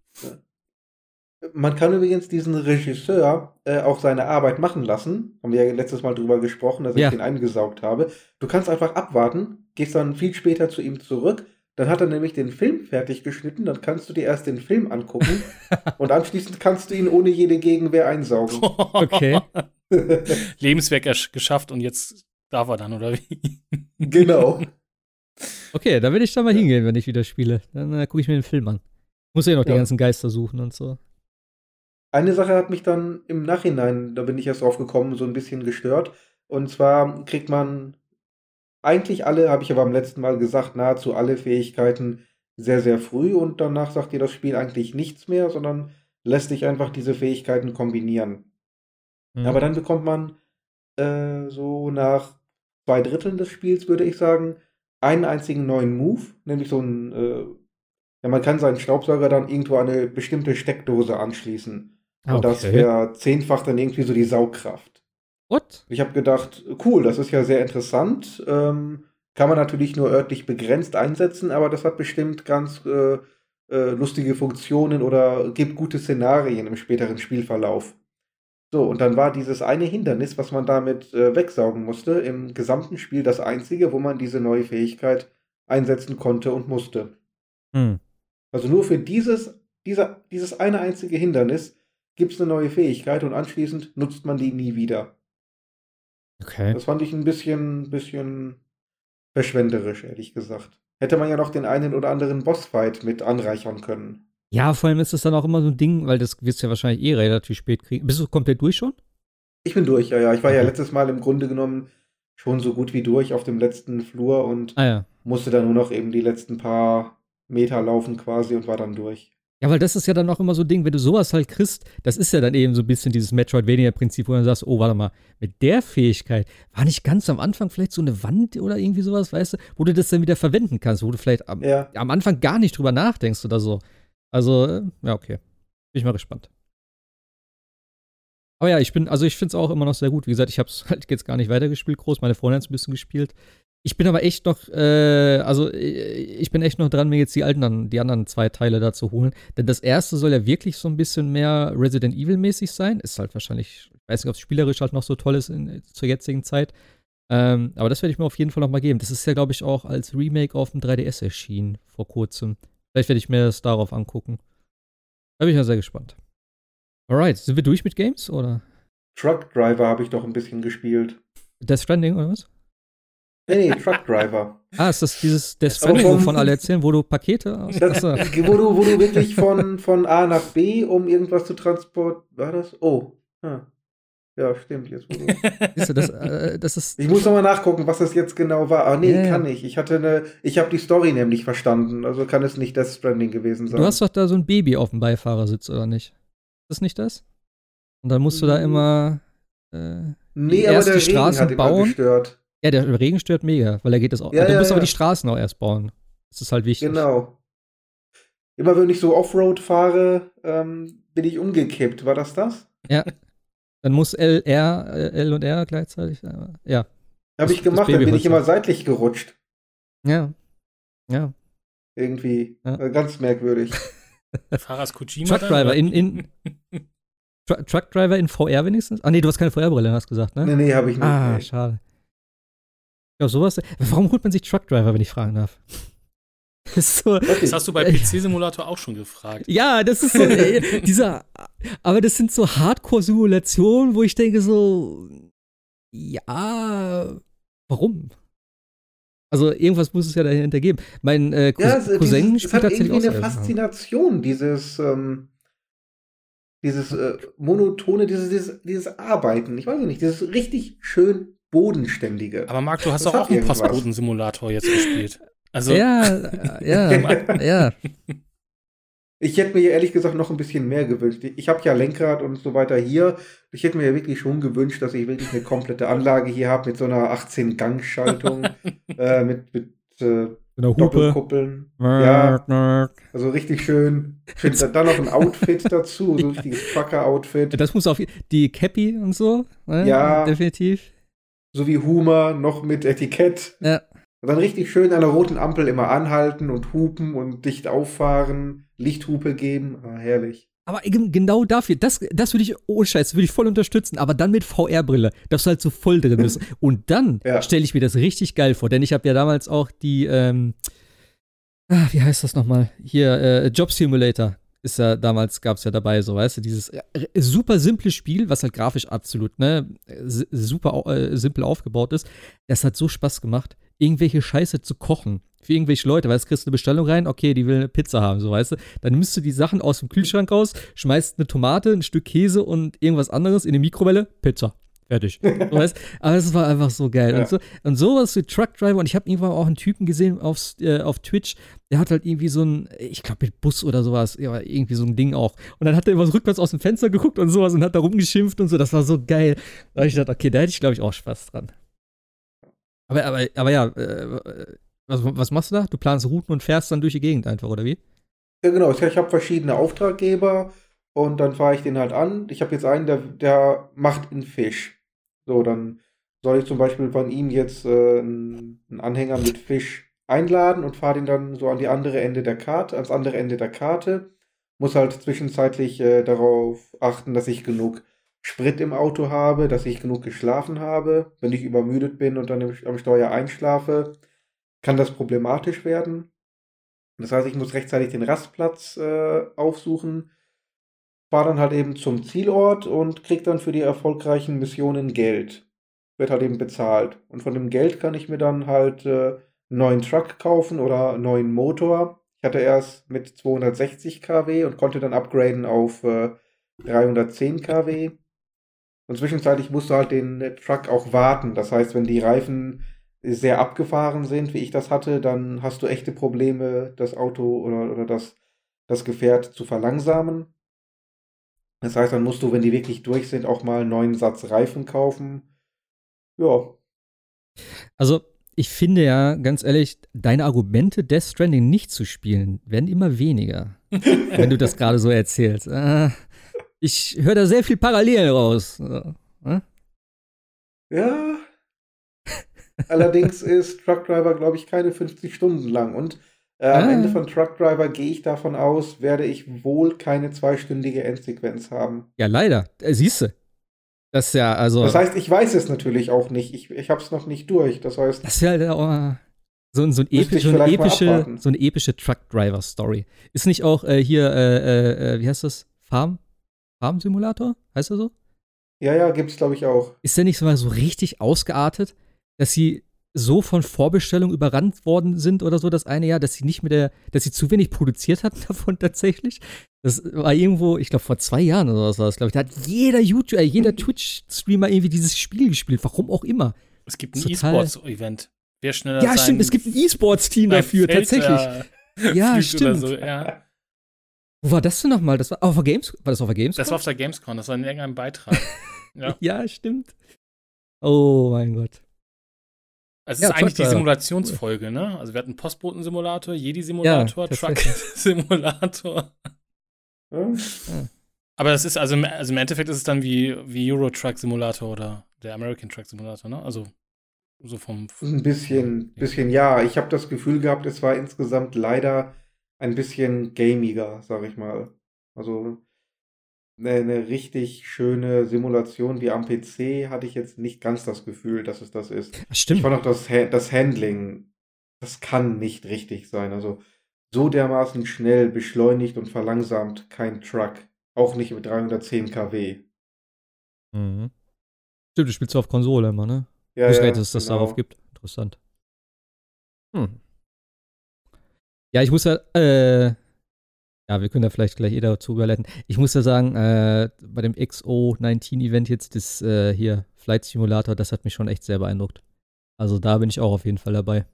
Man kann übrigens diesen Regisseur äh, auch seine Arbeit machen lassen. Haben wir ja letztes Mal drüber gesprochen, dass Ja. ich den eingesaugt habe. Du kannst einfach abwarten, gehst dann viel später zu ihm zurück. Dann hat er nämlich den Film fertig geschnitten. Dann kannst du dir erst den Film angucken und anschließend kannst du ihn ohne jede Gegenwehr einsaugen. Okay. Lebenswerk geschafft und jetzt darf er dann, oder wie? genau. Okay, da will ich dann mal hingehen, wenn ich wieder spiele. Dann äh, gucke ich mir den Film an. Muss ja noch die Ja. ganzen Geister suchen und so. Eine Sache hat mich dann im Nachhinein, da bin ich erst drauf gekommen, so ein bisschen gestört. Und zwar kriegt man eigentlich alle, habe ich aber am letzten Mal gesagt, nahezu alle Fähigkeiten sehr, sehr früh und danach sagt dir das Spiel eigentlich nichts mehr, sondern lässt dich einfach diese Fähigkeiten kombinieren. Mhm. Aber dann bekommt man äh, so nach zwei Dritteln des Spiels, würde ich sagen, einen einzigen neuen Move, nämlich so ein, äh, ja, man kann seinen Staubsauger dann irgendwo an eine bestimmte Steckdose anschließen. Und das wäre zehnfach dann irgendwie so die Saugkraft. What? Ich habe gedacht, cool, das ist ja sehr interessant. Ähm, kann man natürlich nur örtlich begrenzt einsetzen, aber das hat bestimmt ganz äh, äh, lustige Funktionen oder gibt gute Szenarien im späteren Spielverlauf. So, und dann war dieses eine Hindernis, was man damit äh, wegsaugen musste, im gesamten Spiel das einzige, wo man diese neue Fähigkeit einsetzen konnte und musste. Hm. Also nur für dieses, dieser, dieses eine einzige Hindernis gibt es eine neue Fähigkeit und anschließend nutzt man die nie wieder. Okay. Das fand ich ein bisschen, bisschen verschwenderisch, ehrlich gesagt. Hätte man ja noch den einen oder anderen Bossfight mit anreichern können. Ja, vor allem ist das dann auch immer so ein Ding, weil das wirst du ja wahrscheinlich eh relativ spät kriegen. Bist du komplett durch schon? Ich bin durch, ja, ja. Ich war ja letztes Mal im Grunde genommen schon so gut wie durch auf dem letzten Flur und Ah ja. musste dann nur noch eben die letzten paar Meter laufen quasi und war dann durch. Ja, weil das ist ja dann auch immer so ein Ding, wenn du sowas halt kriegst, das ist ja dann eben so ein bisschen dieses Metroidvania-Prinzip, wo du dann sagst, oh, warte mal, mit der Fähigkeit war nicht ganz am Anfang vielleicht so eine Wand oder irgendwie sowas, weißt du, wo du das dann wieder verwenden kannst, wo du vielleicht am, Ja. am Anfang gar nicht drüber nachdenkst oder so. Also, ja, okay. Bin ich mal gespannt. Aber ja, ich bin, also ich finde es auch immer noch sehr gut. Wie gesagt, ich habe es halt jetzt gar nicht weitergespielt, groß. Meine Freundin hat ein bisschen gespielt. Ich bin aber echt noch, äh, also äh, ich bin echt noch dran, mir jetzt die alten, die anderen zwei Teile da zu holen. Denn das erste soll ja wirklich so ein bisschen mehr Resident Evil-mäßig sein. Ist halt wahrscheinlich, ich weiß nicht, ob es spielerisch halt noch so toll ist in, zur jetzigen Zeit. Ähm, aber das werde ich mir auf jeden Fall noch mal geben. Das ist ja, glaube ich, auch als Remake auf dem 3DS erschienen vor kurzem. Vielleicht werde ich mir das darauf angucken. Da bin ich ja sehr gespannt. Alright, sind wir durch mit Games oder? Truck Driver habe ich doch ein bisschen gespielt. Death Stranding oder was? Nee, nee, Truck Driver. Ah, ist das dieses Stranding, vom- wovon alle erzählen, wo du Pakete aus. Das, wo, du, wo du wirklich von, von A nach B, um irgendwas zu transportieren. War das? Oh. Ah. Ja, stimmt. Jetzt, wo du das, äh, das ist. Ich muss nochmal nachgucken, was das jetzt genau war. Ah, nee, Ja, ja. kann ich. Ich hatte eine, ich habe die Story nämlich verstanden. Also kann es nicht Death Stranding gewesen sein. Du hast doch da so ein Baby auf dem Beifahrersitz, oder nicht? Ist das nicht das? Und dann musst du da Mhm. immer. Äh, nee, aber der die Regen Straßen hat immer bauen. gestört. Ja, der Regen stört mega, weil er geht das auch. Ja, du ja, musst aber ja. die Straßen auch erst bauen. Das ist halt wichtig. Genau. Immer wenn ich so Offroad fahre, ähm, bin ich umgekippt. War das das? Dann muss L, R, äh, L und R gleichzeitig. äh, Ja. Habe ich gemacht, dann bin ich immer seitlich gerutscht. Ja. Ja. Irgendwie. Ja. Äh, Ganz merkwürdig. Fahrers Kojima. Truck Driver in, in Tru Truck Driver in VR wenigstens? Ah, nee, du hast keine VR-Brille, hast du gesagt, ne? nee, nee, habe ich nicht. ah, nee. schade. Ja, sowas. Warum holt man sich Truck Driver, wenn ich fragen darf? So, Das hast du bei PC-Simulator auch schon gefragt. ja, das ist so, äh, dieser, aber das sind so Hardcore-Simulationen, wo ich denke so, ja, warum? Also irgendwas muss es ja dahinter geben. Mein äh, Cous Ja, es, Cousin dieses, es spielt hat tatsächlich irgendwie auch eine Silent Hill. Faszination, dieses, ähm, dieses äh, monotone, dieses, dieses, dieses Arbeiten. Ich weiß nicht, dieses richtig schön bodenständige. Aber Marc, du hast Das doch auch einen irgendwas. Postboten-Simulator jetzt gespielt. Also, Ja, ja, ja. Ich hätte mir ehrlich gesagt noch ein bisschen mehr gewünscht. Ich habe ja Lenkrad und so weiter hier. Ich hätte mir ja wirklich schon gewünscht, dass ich wirklich eine komplette Anlage hier habe mit so einer 18-Gang-Schaltung, äh, mit, mit äh. Doppelkuppeln. Ja, also richtig schön. schön dann noch ein Outfit dazu, so ein richtiges Trucker-Outfit. Das muss auf die Cappy und so. Ne? Ja. Definitiv. So wie Humor, noch mit Etikett. Ja. Und dann richtig schön an der roten Ampel immer anhalten und hupen und dicht auffahren, Lichthupe geben. Ah, herrlich. Aber genau dafür, das, das würde ich, oh Scheiß, würde ich voll unterstützen, aber dann mit VR-Brille, dass du halt so voll drin bist. Und dann Ja. stelle ich mir das richtig geil vor, denn ich habe ja damals auch die, ähm, ah, wie heißt das nochmal? Hier, äh, Job Simulator ist ja damals, gab es ja dabei, so, weißt du, dieses äh, super simple Spiel, was halt grafisch absolut, ne, super äh, simpel aufgebaut ist. Das hat so Spaß gemacht, irgendwelche Scheiße zu kochen. Für irgendwelche Leute, weißt du, kriegst du eine Bestellung rein, okay, die will eine Pizza haben, so weißt du. Dann nimmst du die Sachen aus dem Kühlschrank raus, schmeißt eine Tomate, ein Stück Käse und irgendwas anderes in die Mikrowelle, Pizza. Fertig. Weißt? Aber es war einfach so geil. Ja. Und, so, und sowas wie Truckdriver, und ich habe irgendwann auch einen Typen gesehen auf, äh, auf Twitch, der hat halt irgendwie so ein, ich glaube mit Bus oder sowas, ja, irgendwie so ein Ding auch. Und dann hat er immer so rückwärts aus dem Fenster geguckt und sowas und hat da rumgeschimpft und so. Das war so geil. Da habe ich gedacht, okay, da hätte ich, glaube ich, auch Spaß dran. Aber, aber, aber ja, äh, was, was machst du da? Du planst Routen und fährst dann durch die Gegend einfach, oder wie? Ja, genau. Ich habe verschiedene Auftraggeber und dann fahre ich den halt an. Ich habe jetzt einen, der, der macht einen Fisch. So, dann soll ich zum Beispiel von ihm jetzt äh, einen Anhänger mit Fisch einladen und fahre den dann so an die andere Ende der Karte, ans andere Ende der Karte. Muss halt zwischenzeitlich äh, darauf achten, dass ich genug Sprit im Auto habe, dass ich genug geschlafen habe. Wenn ich übermüdet bin und dann am Steuer einschlafe, kann das problematisch werden. Das heißt, ich muss rechtzeitig den Rastplatz äh, aufsuchen, fahre dann halt eben zum Zielort und krieg dann für die erfolgreichen Missionen Geld. Wird halt eben bezahlt. Und von dem Geld kann ich mir dann halt äh, einen neuen Truck kaufen oder einen neuen Motor. Ich hatte erst mit 260 kW und konnte dann upgraden auf äh, 310 kW. Und zwischenzeitlich musst du halt den Truck auch warten. Das heißt, wenn die Reifen sehr abgefahren sind, wie ich das hatte, dann hast du echte Probleme, das Auto oder, oder das, das Gefährt zu verlangsamen. Das heißt, dann musst du, wenn die wirklich durch sind, auch mal einen neuen Satz Reifen kaufen. Ja, Also, ich finde ja, ganz ehrlich, deine Argumente, Death Stranding nicht zu spielen, werden immer weniger. wenn du das gerade so erzählst. Äh, ich höre da sehr viel Parallelen raus. Äh, Ja. Allerdings ist Truck Driver, glaube ich, keine 50 Stunden lang. Und äh, am Ah. Ende von Truck Driver gehe ich davon aus, werde ich wohl keine zweistündige Endsequenz haben. Ja, leider. Äh, Siehst du. Das ist ja, also. Das heißt, ich weiß es natürlich auch nicht. Ich, ich habe es noch nicht durch. Das heißt, Das wäre halt auch so, ein- so, ein Müsste epi ich so, eine epische, so eine epische Truck-Driver-Story. Ist nicht auch äh, hier, äh, äh, äh, wie heißt das? Farm? Farm-Simulator? Heißt er so? ja, ja, gibt's glaube ich auch. Ist der nicht so mal so richtig ausgeartet, dass sie so von Vorbestellungen überrannt worden sind oder so das eine Jahr, dass sie nicht mit der, dass sie zu wenig produziert hatten davon tatsächlich? Das war irgendwo, ich glaube vor zwei Jahren oder was war das, glaube ich. Da hat jeder YouTuber, äh, jeder Twitch-Streamer irgendwie dieses Spiel gespielt, warum auch immer. Es gibt ein E-Sports-Event. Wer schneller Ja, stimmt, es gibt ein E-Sports-Team dafür, Feld, tatsächlich. äh, Ja, stimmt. So, ja. Wo war das denn nochmal? Das war auf der Games? War das auf der Games? Das war auf der Gamescom, das war in irgendeinem Beitrag. ja. ja, stimmt. Oh mein Gott. Es ist Ja, eigentlich die. Simulationsfolge, ne? Also wir hatten Postboten-Simulator, Jedi-Simulator, Ja. Truck-Simulator. Ja? Aber das ist, also, im- also im Endeffekt ist es dann wie, wie Euro Truck Simulator oder der American Truck Simulator, ne? Also so vom. Ein bisschen, bisschen ja. Ich habe das Gefühl gehabt, es war insgesamt leider ein bisschen gamiger, sag ich mal. Also eine, richtig schöne Simulation wie am PC hatte ich jetzt nicht ganz das Gefühl, dass es das ist. Stimmt. Ich fand auch das, das Handling, das kann nicht richtig sein. Also so dermaßen schnell beschleunigt und verlangsamt kein Truck. Auch nicht mit 310 kW. Mhm. Stimmt, du spielst auf Konsole immer, ne? Ja, ich wusste ja, dass es das genau. darauf gibt. Interessant. Hm. Ja, ich muss ja, äh, ja, wir können da vielleicht gleich eh dazu überleiten. Ich muss ja sagen, äh, bei dem XO19-Event jetzt, das äh, hier, Flight Simulator, das hat mich schon echt sehr beeindruckt. Also da bin ich auch auf jeden Fall dabei.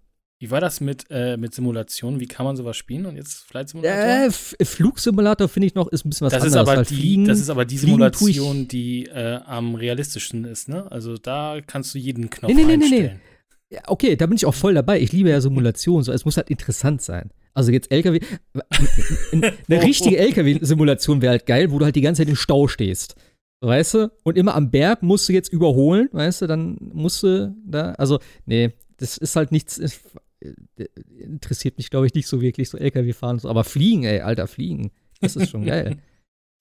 Wie war das mit, äh, mit Simulationen? Wie kann man sowas spielen? Und jetzt Flight Simulator? Äh, Flugsimulator finde ich noch, ist ein bisschen was das, ist anderes. aber halt die, Fliegen, das ist aber die Simulation, die äh, am realistischsten ist, ne? Also da kannst du jeden Knopf Nee, nee, nee, nee, nee. einstellen. Ja, okay, da bin ich auch voll dabei. Ich liebe ja Simulationen. So, es muss halt interessant sein. Also jetzt LKW. Eine richtige LKW-Simulation wäre halt geil, wo du halt die ganze Zeit im Stau stehst. Weißt du? Und immer am Berg musst du jetzt überholen, weißt du? Dann musst du da. Also, nee, das ist halt nichts. ist- äh, interessiert mich, glaube ich, nicht so wirklich, so LKW fahren. So. Aber fliegen, ey, Alter, fliegen. Das ist schon geil.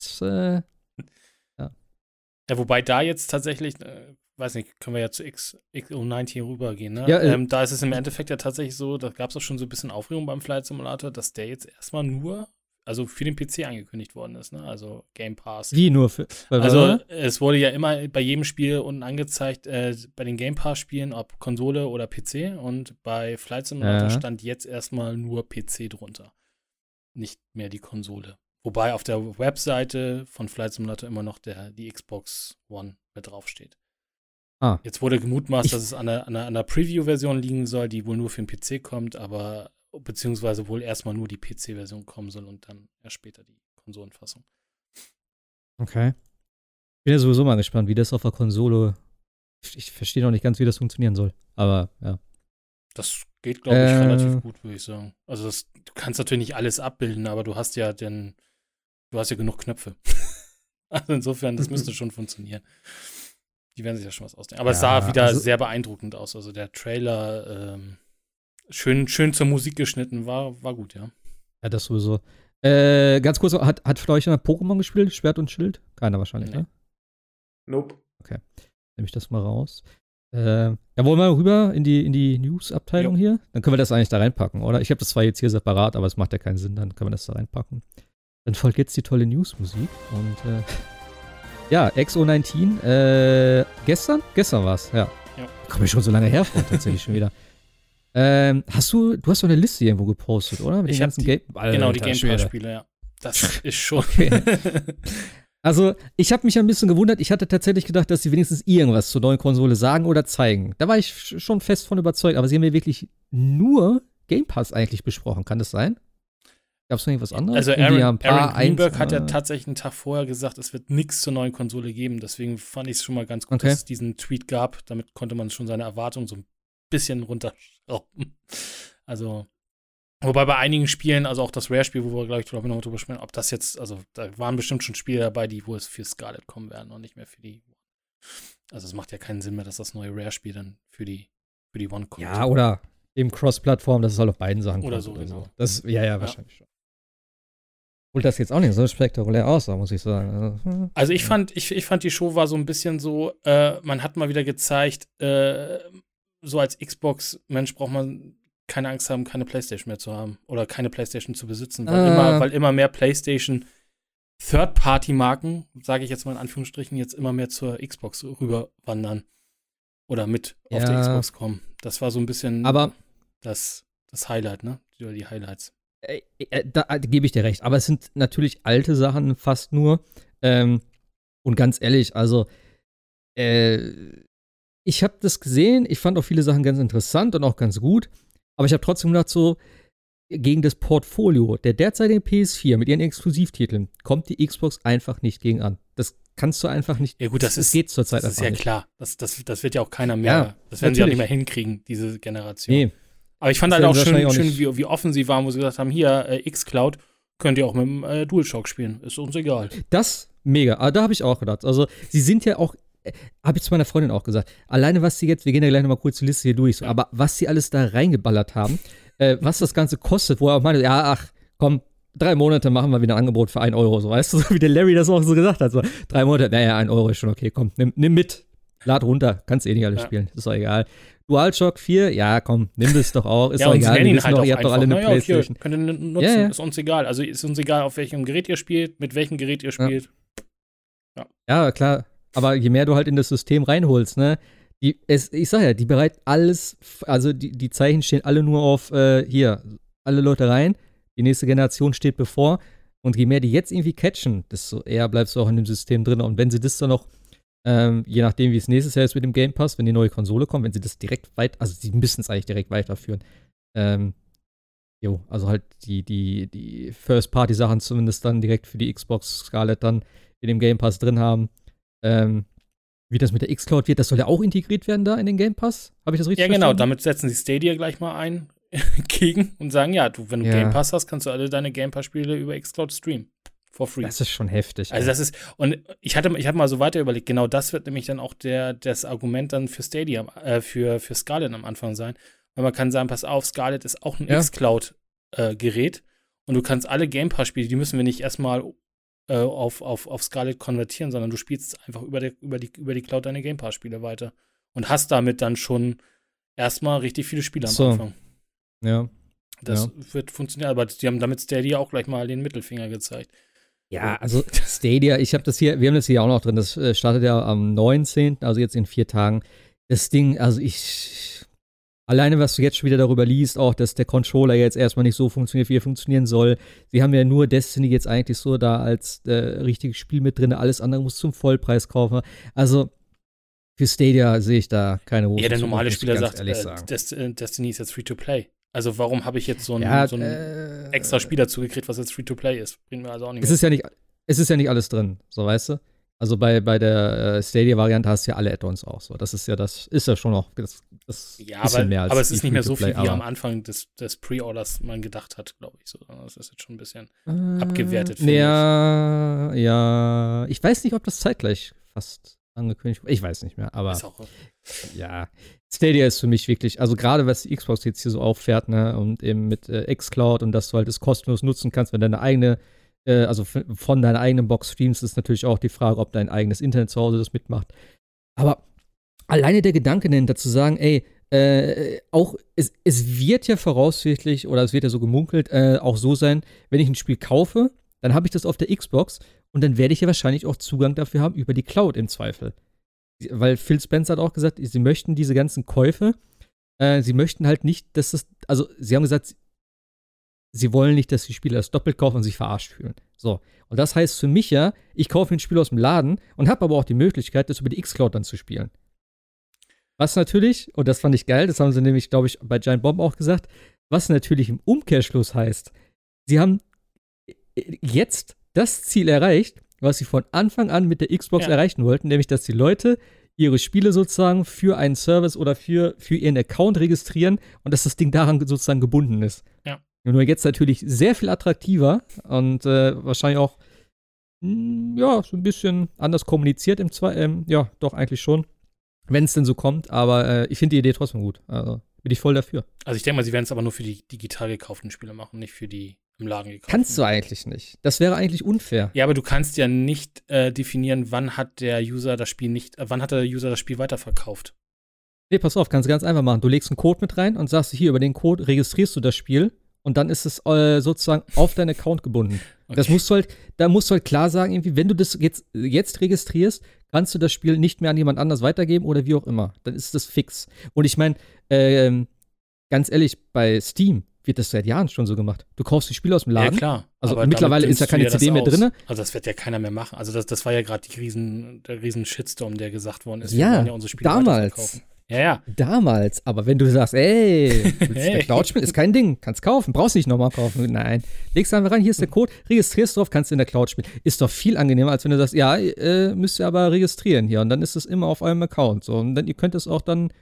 Das, äh, Ja, wobei da jetzt tatsächlich, äh, weiß nicht, können wir ja zu X, XO19 rübergehen, ne? Ja, äh, ähm, da ist es im Endeffekt ja tatsächlich so, da gab es auch schon so ein bisschen Aufregung beim Flight Simulator, dass der jetzt erstmal nur, also für den PC angekündigt worden ist, ne? Also Game Pass. wie nur für. Also es wurde ja immer bei jedem Spiel unten angezeigt, äh, bei den Game Pass-Spielen, ob Konsole oder PC. Und bei Flight Simulator Ja. stand jetzt erstmal nur PC drunter. Nicht mehr die Konsole. Wobei auf der Webseite von Flight Simulator immer noch der, die Xbox One mit draufsteht. Ah. Jetzt wurde gemutmaßt, Ich- dass es an der, an der Preview-Version liegen soll, die wohl nur für den PC kommt, aber beziehungsweise wohl erstmal nur die PC-Version kommen soll und dann erst später die Konsolenfassung. Okay. Ich bin ja sowieso mal gespannt, wie das auf der Konsole. Ich, ich verstehe noch nicht ganz, wie das funktionieren soll. Aber ja. Das geht, glaube ich, Äh. relativ gut, würde ich sagen. Also das, du kannst natürlich nicht alles abbilden, aber du hast ja den, du hast ja genug Knöpfe. also insofern, das müsste schon funktionieren. Die werden sich ja schon was ausdenken. Aber es Ja, sah wieder also- sehr beeindruckend aus. Also der Trailer, ähm, schön, schön zur Musik geschnitten, war, war gut, ja. Ja, das sowieso. Äh, ganz kurz, hat, hat Fleuch noch Pokémon gespielt? Schwert und Schild? Keiner wahrscheinlich, Nee. ne? Nope. Nehme ich das mal raus. Äh, ja, wollen wir rüber in die, in die News-Abteilung hier? Dann können wir das eigentlich da reinpacken, oder? Ich habe das zwar jetzt hier separat, aber es macht ja keinen Sinn, dann können wir das da reinpacken. Dann folgt jetzt die tolle News-Musik und äh, ja, XO19, äh, gestern? Gestern war's, ja. Ja. Kommt mir schon so lange her vor, tatsächlich schon wieder. Ähm, hast du, du hast doch eine Liste irgendwo gepostet, oder? Mit Ich den ganzen die- Game genau, die Alter Game Schwede. Pass-Spiele, ja. Das ist schon. Okay. Also, ich habe mich ein bisschen gewundert. Ich hatte tatsächlich gedacht, dass sie wenigstens irgendwas zur neuen Konsole sagen oder zeigen. Da war ich sch- schon fest von überzeugt. Aber sie haben ja wirklich nur Game Pass eigentlich besprochen. Kann das sein? Gab es noch irgendwas anderes? Also Aaron, Aaron Greenberg Eins- hat ja äh, tatsächlich einen Tag vorher gesagt, es wird nichts zur neuen Konsole geben. Deswegen fand ich es schon mal ganz gut, Okay. dass es diesen Tweet gab. Damit konnte man schon seine Erwartungen so ein bisschen runterschrauben. Also, wobei bei einigen Spielen, also auch das Rare-Spiel, wo wir, glaube ich, glaub ich, noch drüber sprechen, ob das jetzt, also da waren bestimmt schon Spiele dabei, die wo es für Scarlet kommen werden und nicht mehr für die. Also es macht ja keinen Sinn mehr, dass das neue Rare-Spiel dann für die, für die One kommt. Ja, oder eben Cross-Plattform, dass es halt auf beiden Sachen Oder kommt so, genau. Das, ja, ja, wahrscheinlich schon. Holt das jetzt auch nicht so spektakulär aus, muss ich sagen. Also, ich fand, ich, ich fand die Show war so ein bisschen so, äh, man hat mal wieder gezeigt, äh, so als Xbox-Mensch braucht man keine Angst haben, keine Playstation mehr zu haben oder keine Playstation zu besitzen, weil, Ah. immer, weil immer mehr Playstation Third-Party-Marken, sage ich jetzt mal in Anführungsstrichen, jetzt immer mehr zur Xbox rüberwandern oder mit auf der Ja. Xbox kommen. Das war so ein bisschen Aber das, das Highlight, ne? Die Highlights. Äh, äh, da äh, gebe ich dir recht. Aber es sind natürlich alte Sachen fast nur. Ähm, und ganz ehrlich, also, ich habe das gesehen. Ich fand auch viele Sachen ganz interessant und auch ganz gut. Aber ich habe trotzdem gedacht, so, gegen das Portfolio der derzeitigen PS4 mit ihren Exklusivtiteln kommt die Xbox einfach nicht gegen an. Das kannst du einfach nicht. Ja gut, das ist, geht zurzeit das ist einfach ja nicht. klar. Das, das, das wird ja auch keiner mehr, Ja, das werden sie auch nicht natürlich. mehr hinkriegen, diese Generation. Nee, Aber ich fand halt auch schön, auch schön wie, wie offen sie waren, wo sie gesagt haben, hier, äh, X-Cloud, könnt ihr auch mit dem äh, DualShock spielen. Ist uns egal. Das mega. Aber da habe ich auch gedacht. Also, sie sind ja auch, habe ich zu meiner Freundin auch gesagt, alleine was sie jetzt, wir gehen ja gleich nochmal kurz die Liste hier durch, so, aber was sie alles da reingeballert haben, äh, was das Ganze kostet, wo er auch meinte, ja, ach, komm, drei Monate machen wir wieder ein Angebot für ein Euro, so weißt du, so wie der Larry das auch so gesagt hat. So, drei Monate, naja, ein Euro ist schon okay, komm, nimm, nimm mit. Lad runter, kannst eh nicht alles Ja. spielen, ist doch egal. DualShock 4, ja, komm, nimm das doch auch. Ist ja, doch egal. Wir ihn halt ihr habt doch alle eine Naja, hier, Playstation. könnt ihr nutzen, Ja, ja. ist uns egal. Also ist uns egal, auf welchem Gerät ihr spielt, mit welchem Gerät ihr spielt. Ja, klar. Aber je mehr du halt in das System reinholst, ne? Die, es, ich sag ja, die bereit alles, also die, die Zeichen stehen alle nur auf, äh, hier, alle Leute rein, die nächste Generation steht bevor. Und je mehr die jetzt irgendwie catchen, desto eher bleibst du auch in dem System drin. Und wenn sie das dann noch, ähm, je nachdem, wie es nächstes Jahr ist mit dem Game Pass, wenn die neue Konsole kommt, wenn sie das direkt weit, also sie müssen es eigentlich direkt weiterführen. Ähm, jo, also halt die, die, die First-Party-Sachen zumindest dann direkt für die Xbox Scarlett dann in dem Game Pass drin haben. Ähm, wie das mit der Xcloud wird, das soll ja auch integriert werden da in den Game Pass. Habe ich das richtig Ja, genau, verstanden? damit setzen sie Stadia gleich mal ein gegen und sagen, ja, du, wenn du Ja. Game Pass hast, kannst du alle deine Game Pass-Spiele über Xcloud streamen. For free. Das ist schon heftig. Also ey. das ist, und ich hatte, ich habe mal so weiter überlegt, genau das wird nämlich dann auch der, das Argument dann für Stadia, äh, für, für Scarlett am Anfang sein. Weil man kann sagen, pass auf, Scarlett ist auch ein Ja. Xcloud-Gerät und du kannst alle Game Pass-Spiele, die müssen wir nicht erstmal äh, auf, auf, auf Scarlett konvertieren, sondern du spielst einfach über, der, über, die, über die Cloud deine Game Pass-Spiele weiter. Und hast damit dann schon erstmal richtig viele Spiele am So. Anfang. ja. Das Ja. wird funktionieren, aber die haben damit Stadia auch gleich mal den Mittelfinger gezeigt. Ja, also Stadia, ich habe das hier, wir haben das hier auch noch drin. Das äh, startet ja am 19., also jetzt in vier Tagen. Das Ding, also ich. Alleine, was du jetzt schon wieder darüber liest, auch, dass der Controller jetzt erstmal nicht so funktioniert, wie er funktionieren soll. Sie haben ja nur Destiny jetzt eigentlich so da als äh, richtiges Spiel mit drin. Alles andere muss zum Vollpreis kaufen. Also für Stadia sehe ich da keine große Ja, der normale Spieler sagt, ehrlich äh, äh, Destiny ist jetzt Free-to-Play. Also warum habe ich jetzt so ein, Ja, so ein äh, extra Spiel dazu gekriegt, was jetzt Free-to-Play ist? Bringt mir also auch nicht Es ist ja nicht, es ist ja nicht alles drin, so weißt du. Also bei, bei der äh, Stadia-Variante hast du ja alle Add-ons auch so. Das ist ja das, ist ja schon noch das, das ja, bisschen aber, mehr als aber es ist nicht mehr so viel, wie am Anfang des, des Pre-Orders man gedacht hat, glaube ich. So. Das ist jetzt schon ein bisschen. Äh, abgewertet, Ja, ja. Ich weiß nicht, ob das zeitgleich fast angekündigt. Ich weiß nicht mehr, aber Ist auch, ja. Stadia ist für mich wirklich, also gerade was die Xbox jetzt hier so auffährt, ne, und eben mit äh, xCloud und dass du halt das kostenlos nutzen kannst, wenn deine eigene, äh, also von deiner eigenen Box streamst, ist natürlich auch die Frage, ob dein eigenes Internet zu Hause das mitmacht. Aber alleine der Gedanke dahinter zu sagen, ey, äh, auch es, es wird ja voraussichtlich, oder es wird ja so gemunkelt, äh, auch so sein, wenn ich ein Spiel kaufe, dann habe ich das auf der Xbox und dann werde ich ja wahrscheinlich auch Zugang dafür haben über die Cloud im Zweifel. Weil Phil Spencer hat auch gesagt, sie möchten diese ganzen Käufe, äh, sie möchten halt nicht, dass das, also sie haben gesagt, sie wollen nicht, dass die Spieler das doppelt kaufen und sich verarscht fühlen. So. Und das heißt für mich ja, ich kaufe ein Spiel aus dem Laden und habe aber auch die Möglichkeit, das über die X-Cloud dann zu spielen. Was natürlich, und das fand ich geil, das haben sie nämlich, glaube ich, bei Giant Bomb auch gesagt, was natürlich im Umkehrschluss heißt, sie haben jetzt das Ziel erreicht, was sie von Anfang an mit der Xbox Ja. erreichen wollten, nämlich dass die Leute ihre Spiele sozusagen für einen Service oder für, für ihren Account registrieren und dass das Ding daran sozusagen gebunden ist. Ja. Nur jetzt natürlich sehr viel attraktiver und äh, wahrscheinlich auch, mh, ja, so ein bisschen anders kommuniziert im Zwei, ähm, ja, doch eigentlich schon, wenn es denn so kommt, aber äh, ich finde die Idee trotzdem gut. Also bin ich voll dafür. also ich denke mal, sie werden es aber nur für die digital gekauften Spiele machen, nicht für die im Laden gekauften. Kannst du eigentlich nicht. Das wäre eigentlich unfair. Ja, aber du kannst ja nicht äh, definieren, wann hat der User das Spiel nicht, äh, wann hat der User das Spiel weiterverkauft. Nee, pass auf, kannst du ganz einfach machen. Du legst einen Code mit rein und sagst hier, über den Code registrierst du das Spiel und dann ist es äh, sozusagen auf deinen Account gebunden. Das Okay. musst du halt, da musst du halt klar sagen, irgendwie, wenn du das jetzt, jetzt registrierst, kannst du das Spiel nicht mehr an jemand anders weitergeben oder wie auch immer. Dann ist das fix. Und ich meine, ähm, ganz ehrlich, bei Steam wird das seit Jahren schon so gemacht. Du kaufst die Spiele aus dem Ja, Laden. klar. Also aber mittlerweile ist ja keine CD mehr drinne. Also das wird ja keiner mehr machen. Also das, das war ja gerade riesen, der riesen Shitstorm, der gesagt worden ist. Ja, Spiele damals. Ja, ja. Damals, aber wenn du sagst, ey, Hey. der Cloud spielen, ist kein Ding, kannst kaufen, brauchst nicht nochmal kaufen. Nein, legst einfach rein, hier ist der Code, registrierst drauf, kannst in der Cloud spielen. Ist doch viel angenehmer, als wenn du sagst, ja, äh, müsst ihr aber registrieren hier und dann ist es immer auf eurem Account. So, und dann, ihr könnt es auch dann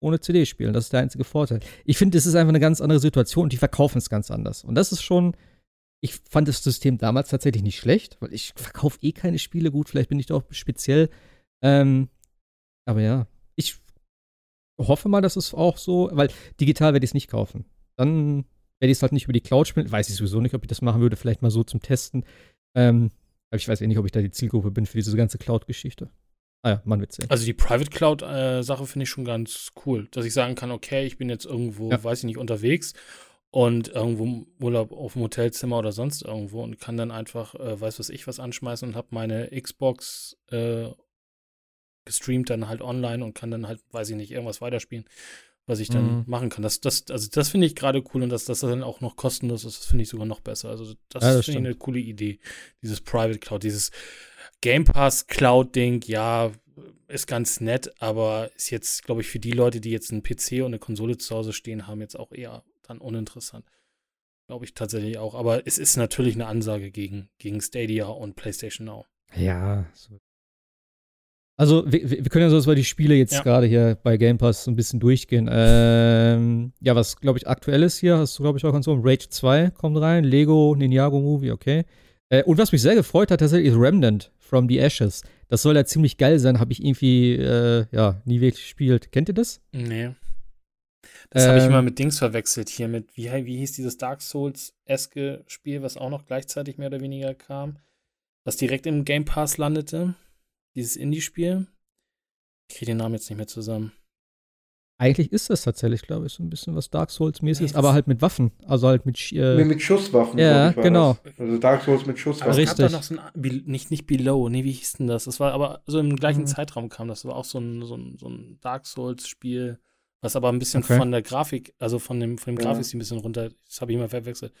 ohne CD spielen. Das ist der einzige Vorteil. Ich finde, es ist einfach eine ganz andere Situation und die verkaufen es ganz anders. Und das ist schon, ich fand das System damals tatsächlich nicht schlecht, weil ich verkaufe eh keine Spiele gut, vielleicht bin ich da auch speziell. Ähm, aber ja, ich hoffe mal, dass es auch so, weil digital werde ich es nicht kaufen. Dann werde ich es halt nicht über die Cloud spielen. Weiß ich sowieso nicht, ob ich das machen würde, vielleicht mal so zum Testen. Ähm, aber ich weiß eh nicht, ob ich da die Zielgruppe bin für diese ganze Cloud-Geschichte. Ah ja, man wird's sehen. Also die Private Cloud-Sache finde ich schon ganz cool, dass ich sagen kann, okay, ich bin jetzt irgendwo, Ja. weiß ich nicht, unterwegs und irgendwo im Urlaub auf dem Hotelzimmer oder sonst irgendwo und kann dann einfach, äh, weiß was ich, was anschmeißen und habe meine Xbox äh, gestreamt dann halt online und kann dann halt, weiß ich nicht, irgendwas weiterspielen, was ich dann Mhm. machen kann. Das, das, also das finde ich gerade cool und dass das dann auch noch kostenlos ist, das finde ich sogar noch besser. Also das, Ja, das finde ich eine coole Idee. Dieses Private Cloud, dieses Game Pass Cloud-Ding, ja, ist ganz nett, aber ist jetzt, glaube ich, für die Leute, die jetzt einen PC und eine Konsole zu Hause stehen haben, jetzt auch eher dann uninteressant. Glaube ich tatsächlich auch. Aber es ist natürlich eine Ansage gegen, gegen Stadia und PlayStation Now. Ja. So. Also, wir, wir können ja so, dass wir die Spiele jetzt Ja. gerade hier bei Game Pass so ein bisschen durchgehen. Ähm, ja, was, glaube ich, aktuell ist hier, hast du, glaube ich, auch Konsolen. Rage 2 kommt rein, Lego, Ninjago Movie, okay. Äh, und was mich sehr gefreut hat, tatsächlich ist Remnant from the Ashes. Das soll ja ziemlich geil sein, habe ich irgendwie, äh, ja, nie wirklich gespielt. Kennt ihr das? Nee. Das habe ich Ähm, immer mit Dings verwechselt hier mit, wie, wie hieß dieses Dark Souls-eske Spiel, was auch noch gleichzeitig mehr oder weniger kam, was direkt im Game Pass landete. Dieses Indie-Spiel. Ich kriege den Namen jetzt nicht mehr zusammen. Eigentlich ist das tatsächlich, glaube ich, so ein bisschen was Dark Souls-mäßiges, Nee, aber halt mit Waffen. Also halt mit, Sch- Mit, äh, mit Schusswaffen. Ja, ich, war genau. Das. Also Dark Souls mit Aber Schusswaffen. es Richtig. gab doch noch so ein, nicht, nicht Below, nee, wie hieß denn das? Das war aber so im gleichen Mhm. Zeitraum kam das. Das war auch so ein, so ein, so ein Dark Souls-Spiel, was aber ein bisschen Okay. von der Grafik, also von dem, von dem Ja. Grafik ein bisschen runter, das habe ich immer verwechselt.